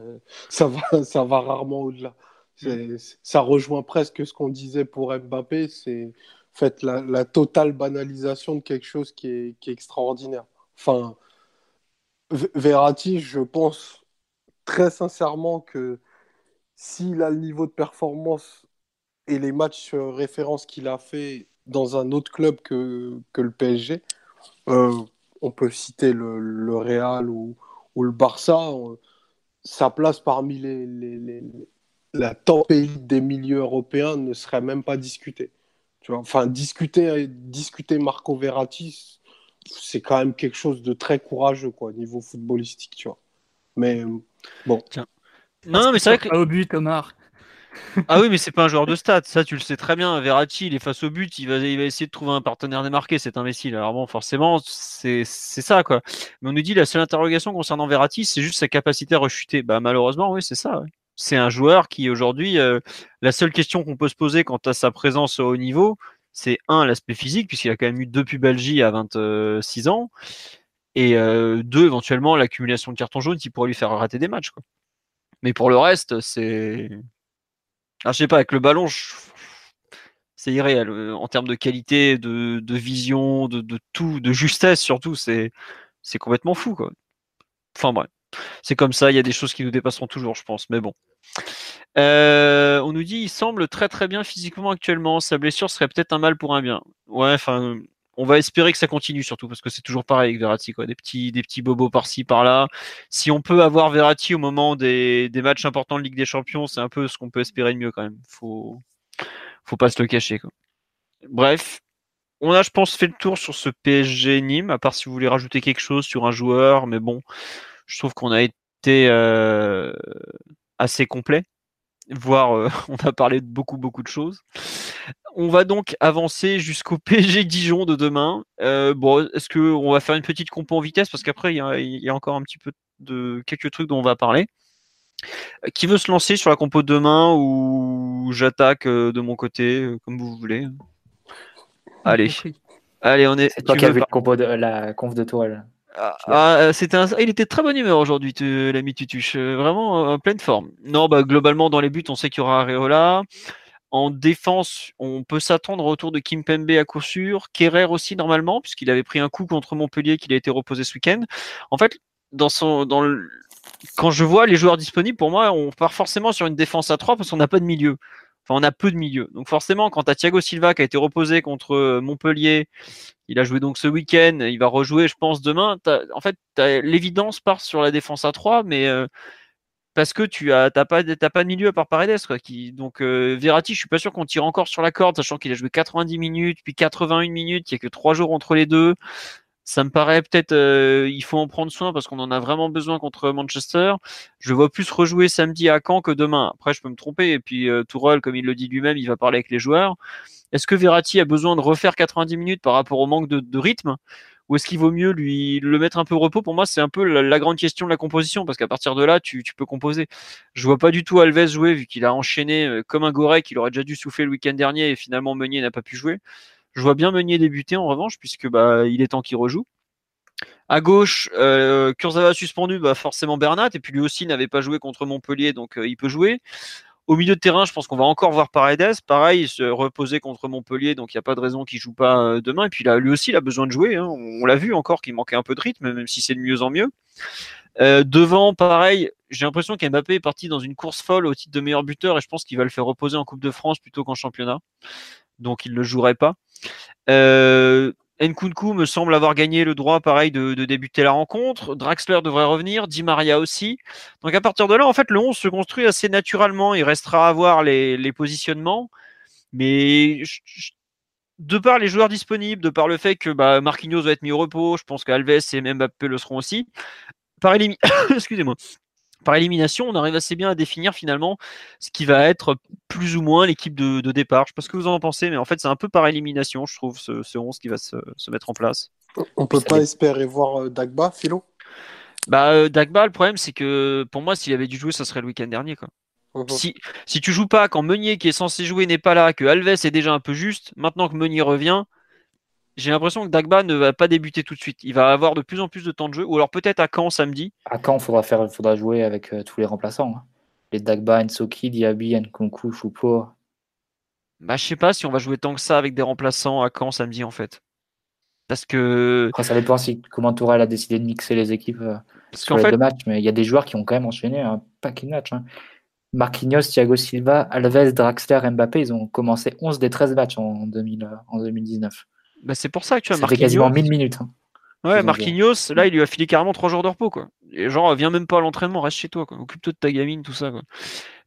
Ça va, ça va rarement au-delà. Ça rejoint presque ce qu'on disait pour Mbappé, c'est fait la, totale banalisation de quelque chose qui est, extraordinaire. Enfin, Verratti, je pense très sincèrement que s'il a le niveau de performance et les matchs références qu'il a fait dans un autre club que, que le PSG, euh, on peut citer le, Real ou, le Barça, sa place parmi les, la top des milieux européens ne serait même pas discutée. Tu vois enfin, discuter, discuter Marco Verratti, c'est quand même quelque chose de très courageux quoi, au niveau footballistique. Tu vois. Mais bon. Tiens. Non, mais c'est vrai que. Au but, Omar ah oui, mais c'est pas un joueur de stats, ça tu le sais très bien. Verratti, il est face au but, il va, il va essayer de trouver un partenaire démarqué, cet imbécile. Alors bon, forcément, c'est ça quoi. Mais on nous dit la seule interrogation concernant Verratti, c'est juste sa capacité à rechuter. Bah malheureusement, oui, c'est ça. C'est un joueur qui aujourd'hui, euh, la seule question qu'on peut se poser quant à sa présence au haut niveau, c'est un l'aspect physique puisqu'il a quand même eu deux pubalgies à 26 ans, et euh, deux éventuellement l'accumulation de cartons jaunes qui pourrait lui faire rater des matchs. Mais pour le reste, c'est ah, je sais pas, avec le ballon, c'est irréel. Euh, en termes de qualité, de, vision, de, tout, de justesse surtout, c'est complètement fou. Quoi. Enfin bref, c'est comme ça, il y a des choses qui nous dépasseront toujours, je pense, mais bon. Euh, on nous dit il semble très très bien physiquement actuellement. Sa blessure serait peut-être un mal pour un bien. Ouais, enfin, on va espérer que ça continue surtout parce que c'est toujours pareil avec Verratti quoi, des petits petits bobos par-ci par-là. Si on peut avoir Verratti au moment des, matchs importants de Ligue des Champions, c'est un peu ce qu'on peut espérer de mieux quand même. Faut faut pas se le cacher. Bref, on a je pense fait le tour sur ce PSG Nîmes à part si vous voulez rajouter quelque chose sur un joueur, mais bon, je trouve qu'on a été euh, assez complet voire euh, on a parlé de beaucoup beaucoup de choses. On va donc avancer jusqu'au PSG Dijon de demain. Euh, bon, est-ce que on va faire une petite compo en vitesse? Parce qu'après il y, a encore un petit peu de quelques trucs dont on va parler. Euh, qui veut se lancer sur la compo de demain ou j'attaque de mon côté comme vous voulez? Allez, allez, on est. C'est toi qui as vu la, compo de, la conf de toile. Ah, ah, c'était il était très bonne humeur aujourd'hui, l'ami Tutuche. Euh, vraiment en pleine forme. Non, bah, globalement, dans les buts, on sait qu'il y aura Areola. En défense, on peut s'attendre au retour de Kim Pembe à coup sûr. Kerrer aussi, normalement, puisqu'il avait pris un coup contre Montpellier, qu'il a été reposé ce week-end. En fait, dans, son, dans quand je vois les joueurs disponibles, pour moi, on part forcément sur une défense à 3 parce qu'on n'a pas de milieu. On a peu de milieu. Donc forcément, quand tu as Thiago Silva qui a été reposé contre euh, Montpellier, il a joué donc ce week-end, il va rejouer, je pense, demain. En fait, l'évidence part sur la défense à 3, mais euh, parce que tu as pas, de milieu à part Paredes. Donc euh, Verratti, je suis pas sûr qu'on tire encore sur la corde, sachant qu'il a joué 90 minutes, puis 81 minutes, il n'y a que 3 jours entre les deux ça me paraît peut-être euh, il faut en prendre soin parce qu'on en a vraiment besoin contre Manchester. Je vois plus rejouer samedi à Caen que demain. Après, je peux me tromper. Et puis euh, comme il le dit lui-même, il va parler avec les joueurs. Est-ce que Verratti a besoin de refaire 90 minutes par rapport au manque de, rythme? Ou est-ce qu'il vaut mieux lui le mettre un peu au repos? Pour moi, c'est un peu la, grande question de la composition, parce qu'à partir de là, tu, peux composer. Je vois pas du tout Alves jouer, vu qu'il a enchaîné euh, comme un Gorek, qu'il aurait déjà dû souffler le week-end dernier, et finalement Meunier n'a pas pu jouer. Je vois bien Meunier débuter en revanche, puisque bah, il est temps qu'il rejoue. À gauche, euh, Kurzawa suspendu, bah forcément Bernat, et puis lui aussi n'avait pas joué contre Montpellier, donc euh, il peut jouer. Au milieu de terrain, je pense qu'on va encore voir Paredes. Pareil, il se reposer contre Montpellier, donc il n'y a pas de raison qu'il joue pas euh, demain. Et puis là, lui aussi, il a besoin de jouer. Hein. On, l'a vu encore qu'il manquait un peu de rythme, même si c'est de mieux en mieux. devant, pareil, j'ai l'impression qu'Mbappé est parti dans une course folle au titre de meilleur buteur, et je pense qu'il va le faire reposer en Coupe de France plutôt qu'en championnat. Donc il ne jouerait pas. Euh, Nkunku me semble avoir gagné le droit, pareil, de, débuter la rencontre. Draxler devrait revenir, Di Maria aussi. Donc à partir de là, en fait, le 11 se construit assez naturellement. Il restera à voir les, positionnements. Mais de par les joueurs disponibles, de par le fait que bah, Marquinhos va être mis au repos, je pense qu'Alves et Mbappé le seront aussi. Par Excusez-moi par élimination, on arrive assez bien à définir finalement ce qui va être plus ou moins l'équipe de, départ. Je ne sais pas ce que vous en pensez, mais en fait, c'est un peu par élimination, je trouve, ce, ce 11 qui va se, mettre en place. On peut pas espérer voir euh, Dagba, Philo? Bah, euh, Dagba, le problème, c'est que pour moi, s'il avait dû jouer, ça serait le week-end dernier. Quoi. Mhm. Si, si tu joues pas, quand Meunier qui est censé jouer n'est pas là, que Alves est déjà un peu juste, maintenant que Meunier revient, j'ai l'impression que Dagba ne va pas débuter tout de suite. Il va avoir de plus en plus de temps de jeu, ou alors peut-être à Caen samedi. À Caen, il faudra, faire, faudra jouer avec euh, tous les remplaçants. Hein. Les Dagba, Nsoki, Diaby, Nkunku, Choupo. Bah, je sais pas si on va jouer tant que ça avec des remplaçants à Caen samedi en fait. Parce que. ça dépend si comment Tourelle a décidé de mixer les équipes euh, sur les deux matchs, mais il y a des joueurs qui ont quand même enchaîné un paquet de matchs. Hein. Marquinhos, Thiago Silva, Alves, Draxler, Mbappé, ils ont commencé 11 des 13 matchs en, 2000, en 2019. Bah, c'est pour ça que tu as fait quasiment 1000 minutes. Hein. Ouais, Marquinhos, là, il lui a filé carrément 3 jours de repos, quoi. Et genre, viens même pas à l'entraînement, reste chez toi. Occupe-toi de ta gamine, tout ça, quoi.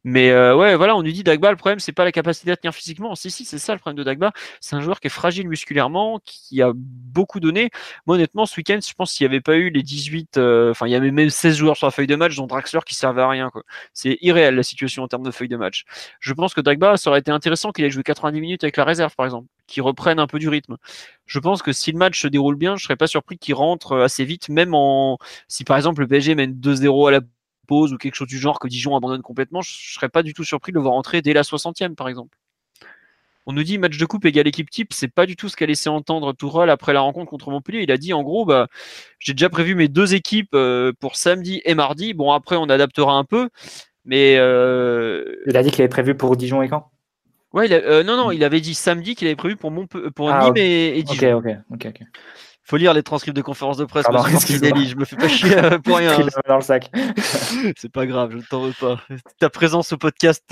Mais euh, ouais, voilà, on nous dit Dagba, le problème, c'est pas la capacité à tenir physiquement. Si, si, c'est ça le problème de Dagba. C'est un joueur qui est fragile musculairement, qui a beaucoup donné. Moi, honnêtement, ce week-end, je pense qu'il n'y avait pas eu les 18, euh, enfin, il y avait même 16 joueurs sur la feuille de match, dont Draxler qui servait à rien. C'est irréel la situation en termes de feuille de match. Je pense que Dagba, ça aurait été intéressant qu'il ait joué 90 minutes avec la réserve, par exemple, qu'il reprenne un peu du rythme. Je pense que si le match se déroule bien, je serais pas surpris qu'il rentre assez vite, même en si par exemple le PSG mène 2-0 à la ou quelque chose du genre que Dijon abandonne complètement, je serais pas du tout surpris de le voir entrer dès la 60e par exemple. On nous dit match de coupe égale équipe type, c'est pas du tout ce qu'a laissé entendre Tourelle après la rencontre contre Montpellier. Il a dit en gros, bah, j'ai déjà prévu mes deux équipes euh, pour samedi et mardi. Bon, après, on adaptera un peu, mais. Euh, il a dit qu'il avait prévu pour Dijon et quand Ouais, euh, non, non, il avait dit samedi qu'il avait prévu pour, pour ah, Nîmes et, Dijon. Ok, ok, ok faut lire les transcripts de conférences de presse. Pardon, je me fais pas chier euh, pour rien. dans le sac. c'est pas grave, je ne t'en veux pas. Ta présence au podcast.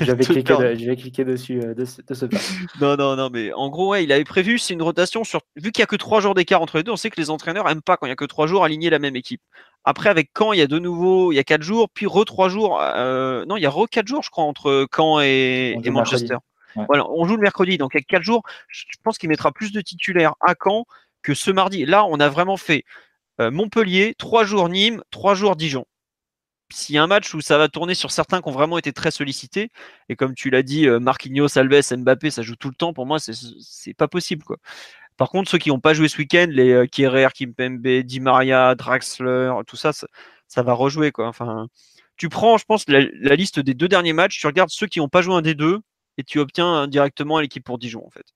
je, vais cliquer dessus euh, de, ce pas. Non, non, non, mais en gros, ouais, il avait prévu, c'est une rotation sur. Vu qu'il n'y a que trois jours d'écart entre les deux, on sait que les entraîneurs aiment pas quand il n'y a que trois jours aligner la même équipe. Après, avec Caen, il y a de nouveau, il y a quatre jours, puis re trois jours. Euh, non, il y a re quatre jours, je crois, entre Caen et, Manchester. On joue le mercredi, donc il y a quatre jours. Je pense qu'il mettra plus de titulaires à Caen que ce mardi. Là, on a vraiment fait euh, Montpellier, trois jours Nîmes, trois jours Dijon. S'il y a un match où ça va tourner sur certains qui ont vraiment été très sollicités, et comme tu l'as dit, euh, Marquinhos, Alves, Mbappé, ça joue tout le temps, pour moi, c'est pas possible. Par contre, ceux qui n'ont pas joué ce week-end, les euh, Kierer, Kimpembe, Di Maria, Draxler, tout ça, ça, va rejouer. Enfin, tu prends, je pense, la, la, liste des deux derniers matchs, tu regardes ceux qui n'ont pas joué un des deux, et tu obtiens directement l'équipe pour Dijon, en fait.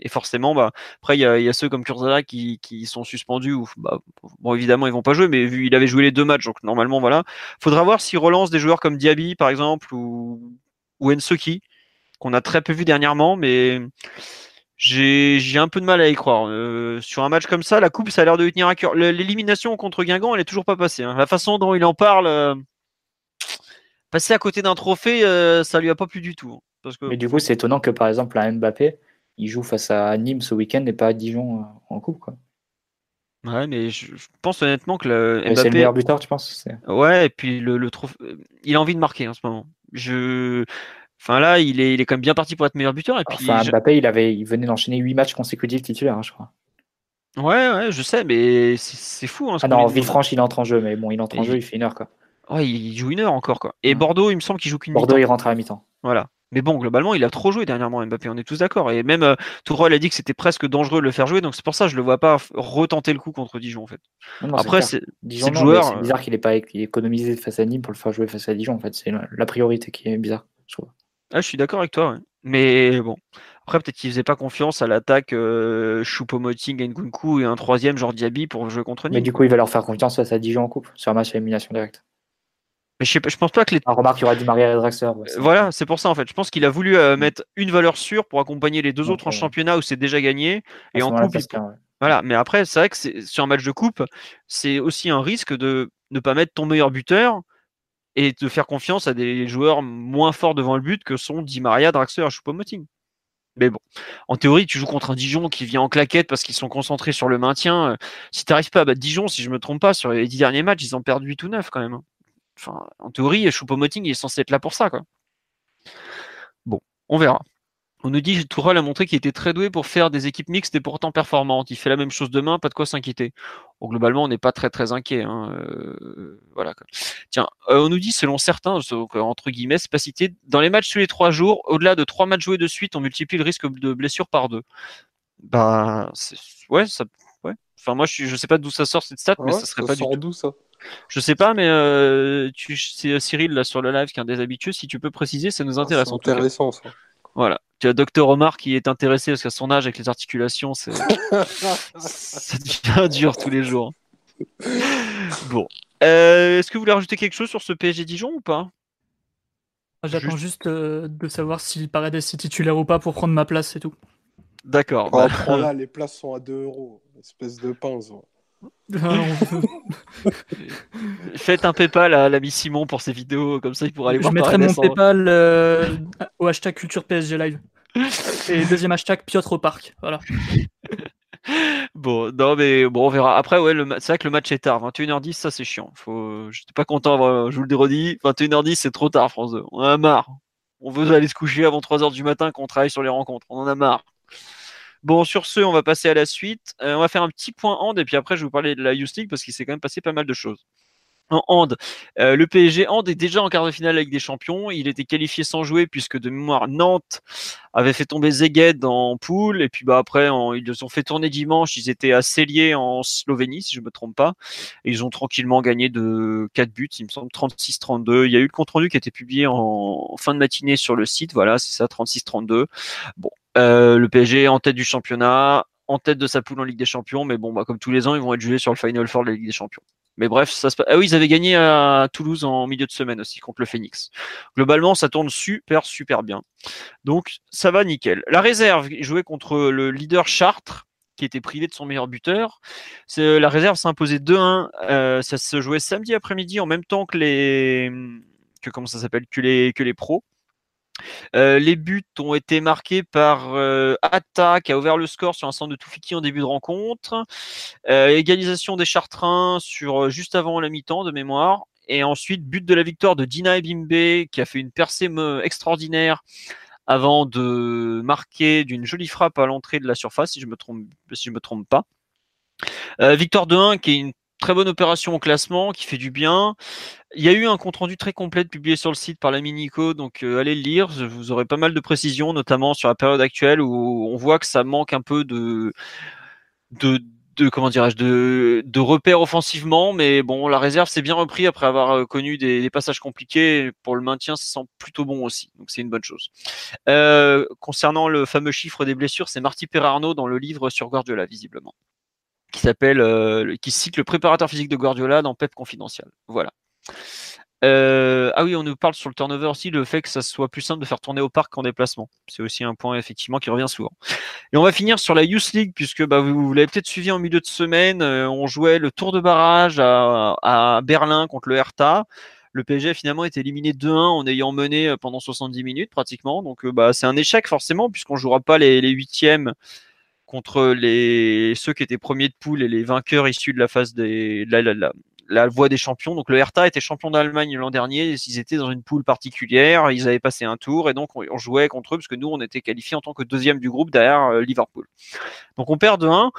Et forcément, bah, après, il y, a, ceux comme Kurzawa qui, sont suspendus. Ou, bah, bon, évidemment, ils vont pas jouer, mais vu il avait joué les deux matchs, donc normalement, voilà. Faudra voir s'il relance des joueurs comme Diaby, par exemple, ou, ou Ensoki, qu'on a très peu vu dernièrement, mais J'ai un peu de mal à y croire. Euh, sur un match comme ça, la coupe, ça a l'air de tenir à cœur. L'élimination contre Guingamp, elle est toujours pas passée. hein. La façon dont il en parle, euh, passer à côté d'un trophée, euh, ça lui a pas plu du tout. hein. Parce que Mais du coup, c'est étonnant que par exemple, un Mbappé, il joue face à Nîmes ce week-end et pas à Dijon euh, en coupe. Quoi. ouais, mais je, je pense honnêtement que le Et C'est le Mbappé, meilleur buteur, tu penses ouais, et puis le, le trophée, il a envie de marquer en ce moment. Je, enfin là, il est, il est quand même bien parti pour être meilleur buteur. Et puis, Enfin, Mbappé, il, avait, il venait d'enchaîner 8 matchs consécutifs titulaires, hein, je crois. ouais, ouais, je sais, mais c'est fou. Hein, ce Ah non. Villefranche, il entre en jeu, mais bon, il entre en jeu, il- il fait une heure. Quoi. Ouais, il joue une heure encore quoi. Et. Bordeaux, il me semble qu'il joue qu'une Bordeaux, il rentre à la mi-temps. Voilà. Mais bon, globalement, il a trop joué dernièrement, Mbappé, on est tous d'accord. Et même euh, Tourelle a dit que c'était presque dangereux de le faire jouer, donc c'est pour ça que je le vois pas retenter le coup contre Dijon, en fait. Non, non, c'est Après, c'est le joueur, bizarre qu'il ait pas économisé face à Nîmes pour le faire jouer face à Dijon. En fait, c'est la, la priorité qui est bizarre. Je trouve. ah, je suis d'accord avec toi, ouais. Mais bon. Après, peut-être qu'il faisait pas confiance à l'attaque euh, Choupo-Moting, Nkunku et un troisième, genre Diaby, pour jouer contre Nîmes. Mais du coup, il va leur faire confiance face à Dijon en coupe sur un match à élimination directe. Mais je, sais pas, je pense pas que les. Ah, remarque, il y aura Di Maria Draxler. ouais, Voilà, c'est pour ça en fait. Je pense qu'il a voulu euh, mettre une valeur sûre pour accompagner les deux autres en championnat où c'est déjà gagné. à Et en coupe, il ouais. Voilà, mais après, c'est vrai que sur un match de coupe, c'est aussi un risque de ne pas mettre ton meilleur buteur et de faire confiance à des joueurs moins forts devant le but que sont Di Maria, Draxler et Choupo-Moting. Mais bon, en théorie, tu joues contre un Dijon qui vient en claquette parce qu'ils sont concentrés sur le maintien. Si tu n'arrives pas à battre Dijon, si je me trompe pas, sur les dix derniers matchs, ils ont perdu 8 ou 9 quand même. Enfin, en théorie, Choupo-Moting est censé être là pour ça. Quoi. Bon, on verra. On nous dit que Tourelle a montré qu'il était très doué pour faire des équipes mixtes et pourtant performantes. Il fait la même chose demain, pas de quoi s'inquiéter. Bon, globalement, on n'est pas très très inquiet. hein, euh, voilà. quoi. Tiens, euh, on nous dit, selon certains, donc, euh, entre guillemets, c'est pas cité, dans les matchs tous les trois jours, au-delà de trois matchs joués de suite, on multiplie le risque de blessure par deux. Bah, ouais, ça, ouais. Enfin, moi, je, je sais pas d'où ça sort cette stat, mais Ouais, ça serait pas du tout. ça? Je sais pas, mais euh, tu, c'est Cyril là sur le live qui est un des habitués. Si tu peux préciser, ça nous intéresse. C'est en tout cas. intéressant ça. Voilà. Tu as Docteur Omar qui est intéressé parce qu'à son âge, avec les articulations, c'est ça devient dur tous les jours. Bon. Euh, Est-ce que vous voulez rajouter quelque chose sur ce PSG Dijon ou pas? J'attends juste euh, de savoir si Paredes est titulaire ou pas pour prendre ma place, c'est tout. D'accord. Oh, bah, les places sont à 2 euros. Espèce de pince. ouais. faites un PayPal à l'ami Simon pour ses vidéos, comme ça il pourra aller Je voir mettrai Paredes mon PayPal euh, au hashtag culture PSG live. Et deuxième hashtag Piotr au parc. Voilà. Bon, non mais bon, on verra. Après, ouais, c'est vrai que le match est tard. 21h10, ça c'est chiant. Faut... J'étais pas content, je vous le redis. 21h10, c'est trop tard, France 2. On en a marre. On veut aller se coucher avant 3h du matin qu'on travaille sur les rencontres. On en a marre. Bon, sur ce, on va passer à la suite. Euh, on va faire un petit point hand et puis après, je vais vous parler de la Youth parce qu'il s'est quand même passé pas mal de choses. En hand, euh, le PSG hand est déjà en quart de finale avec des champions. Il était qualifié sans jouer puisque de mémoire Nantes avait fait tomber Zeged en poule et puis bah après ils ont fait tourner dimanche. Ils étaient à Célier en Slovénie si je me trompe pas. Ils ont tranquillement gagné de 4 buts, il me semble 36-32. Il y a eu le compte rendu qui a été publié en fin de matinée sur le site. Voilà, c'est ça 36-32. Bon, euh, le PSG en tête du championnat, en tête de sa poule en Ligue des Champions, mais bon bah comme tous les ans ils vont être jugés sur le Final Four de la Ligue des Champions. Mais bref, ça se passe. Ah oui, ils avaient gagné à Toulouse en milieu de semaine aussi contre le Phoenix. Globalement, ça tourne super, super bien. Donc, ça va nickel. La réserve, jouait contre le leader Chartres, qui était privé de son meilleur buteur. C'est- La réserve s'est imposée 2-1. Euh, ça se jouait samedi après-midi en même temps que les. Que, comment ça s'appelle que les, que les pros. Euh, les buts ont été marqués par euh, Atta qui a ouvert le score sur un centre de Toufiki en début de rencontre. Euh, égalisation des Chartrains sur juste avant la mi-temps de mémoire. Et ensuite, but de la victoire de Dina Ebimbe qui a fait une percée extraordinaire avant de marquer d'une jolie frappe à l'entrée de la surface, si je me me trompe pas. Victoire de 1 qui est une très bonne opération au classement, qui fait du bien. Il y a eu un compte rendu très complet publié sur le site par l'ami Nico, donc euh, allez le lire. Vous aurez pas mal de précisions, notamment sur la période actuelle où on voit que ça manque un peu de de, comment dirais-je de, de repères offensivement, mais bon, la réserve s'est bien repris après avoir euh, connu des, des passages compliqués. Pour le maintien, ça sent plutôt bon aussi, donc c'est une bonne chose. Euh, concernant le fameux chiffre des blessures, c'est Marty Perarno dans le livre sur Guardiola, visiblement, qui s'appelle, euh, qui cite le préparateur physique de Guardiola dans Pep Confidential. Voilà. Euh, ah oui, on nous parle sur le turnover aussi, le fait que ça soit plus simple de faire tourner au parc qu'en déplacement. C'est aussi un point effectivement qui revient souvent. Et on va finir sur la Youth League, puisque bah, vous, l'avez peut-être suivi en milieu de semaine. Euh, on jouait le tour de barrage à, Berlin contre le Hertha. Le PSG a finalement été éliminé 2-1 en ayant mené euh, pendant 70 minutes pratiquement. Donc bah, c'est un échec forcément, puisqu'on ne jouera pas les, huitièmes contre les, ceux qui étaient premiers de poule et les vainqueurs issus de la phase des, la, la, la voie des champions. Donc le Hertha était champion d'Allemagne l'an dernier, ils étaient dans une poule particulière, ils avaient passé un tour et donc on, jouait contre eux parce que nous on était qualifiés en tant que deuxième du groupe derrière euh, Liverpool. Donc on perd de 1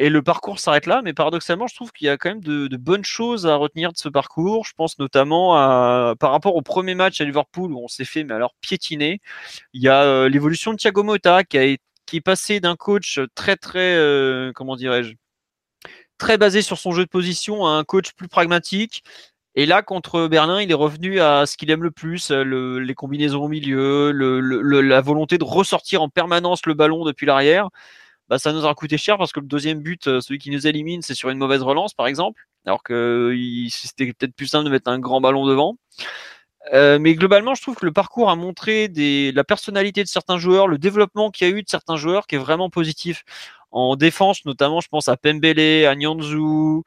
et le parcours s'arrête là, mais paradoxalement je trouve qu'il y a quand même de, bonnes choses à retenir de ce parcours. Je pense notamment par rapport au premier match à Liverpool où on s'est fait mais alors piétiner. Il y a euh, l'évolution de Thiago Motta qui, a, qui est passé d'un coach très très euh, comment dirais-je très basé sur son jeu de position, un coach plus pragmatique. Et là, contre Berlin, il est revenu à ce qu'il aime le plus, les combinaisons au milieu, la volonté de ressortir en permanence le ballon depuis l'arrière. Bah, ça nous a coûté cher parce que le deuxième but, euh, celui qui nous élimine, c'est sur une mauvaise relance, par exemple. Alors que c'était peut-être plus simple de mettre un grand ballon devant. Euh, mais globalement, je trouve que le parcours a montré la personnalité de certains joueurs, le développement qu'il y a eu de certains joueurs qui est vraiment positif. En défense, notamment, je pense à Pembele, à Nyanzu,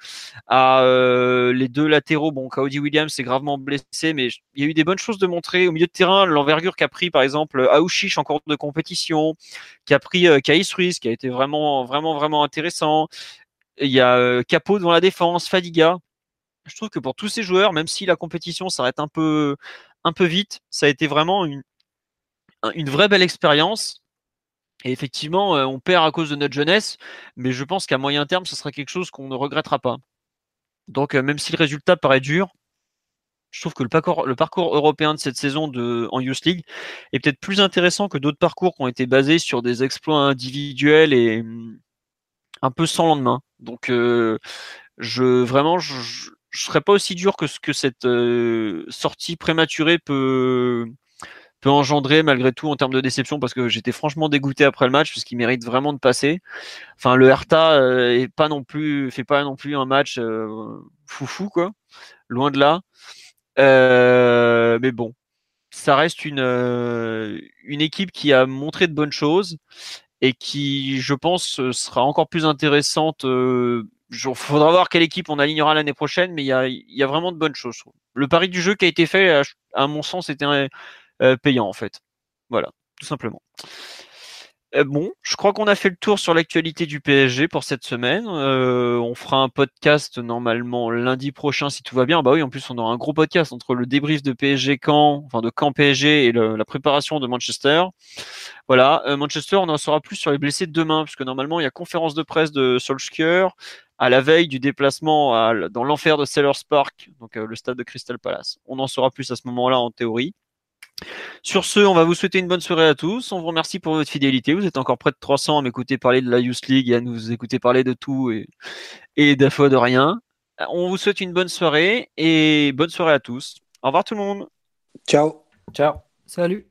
à euh, les deux latéraux. Bon, Cody Williams s'est gravement blessé, mais il y a eu des bonnes choses de montrer. Au milieu de terrain, l'envergure qu'a pris, par exemple, Aouchiche en cours de compétition, qui a pris euh, Ruiz, qui a été vraiment, vraiment, vraiment intéressant. Il y a euh, Capo devant la défense, Fadiga. Je trouve que pour tous ces joueurs, même si la compétition s'arrête un peu, un peu vite, ça a été vraiment une, une vraie belle expérience et effectivement, euh, on perd à cause de notre jeunesse, mais je pense qu'à moyen terme, ce sera quelque chose qu'on ne regrettera pas. Donc, euh, même si le résultat paraît dur, je trouve que le parcours, le parcours européen de cette saison de, en Youth League est peut-être plus intéressant que d'autres parcours qui ont été basés sur des exploits individuels et hum, un peu sans lendemain. Donc, euh, je vraiment, je, ne serais pas aussi dur que ce que cette sortie prématurée peut peut engendrer malgré tout en termes de déception parce que j'étais franchement dégoûté après le match parce qu'il mérite vraiment de passer. Enfin, le Hertha euh, est pas non plus fait pas non plus un match euh, foufou quoi, loin de là. Euh, mais bon, ça reste une une équipe qui a montré de bonnes choses et qui, je pense, sera encore plus intéressante. Il faudra voir quelle équipe on alignera l'année prochaine, mais il y a, vraiment de bonnes choses. Le pari du jeu qui a été fait, à, mon sens, était euh, payant en fait. Voilà, tout simplement. Euh, bon, je crois qu'on a fait le tour sur l'actualité du PSG pour cette semaine. Euh, on fera un podcast normalement lundi prochain si tout va bien. Bah oui, en plus on aura un gros podcast entre le débrief de PSG Caen, enfin de Caen PSG et la préparation de Manchester. Voilà, Manchester, on en saura plus sur les blessés demain, puisque normalement il y a conférence de presse de Solskjaer à la veille du déplacement dans l'enfer de Sellers Park, donc le stade de Crystal Palace. On en saura plus à ce moment-là en théorie. Sur ce, on va vous souhaiter une bonne soirée à tous. On vous remercie pour votre fidélité. Vous êtes encore près de 300 à m'écouter parler de la Youth League et à nous écouter parler de tout et, et de rien. On vous souhaite une bonne soirée et bonne soirée à tous. Au revoir tout le monde. Ciao. Ciao. Salut.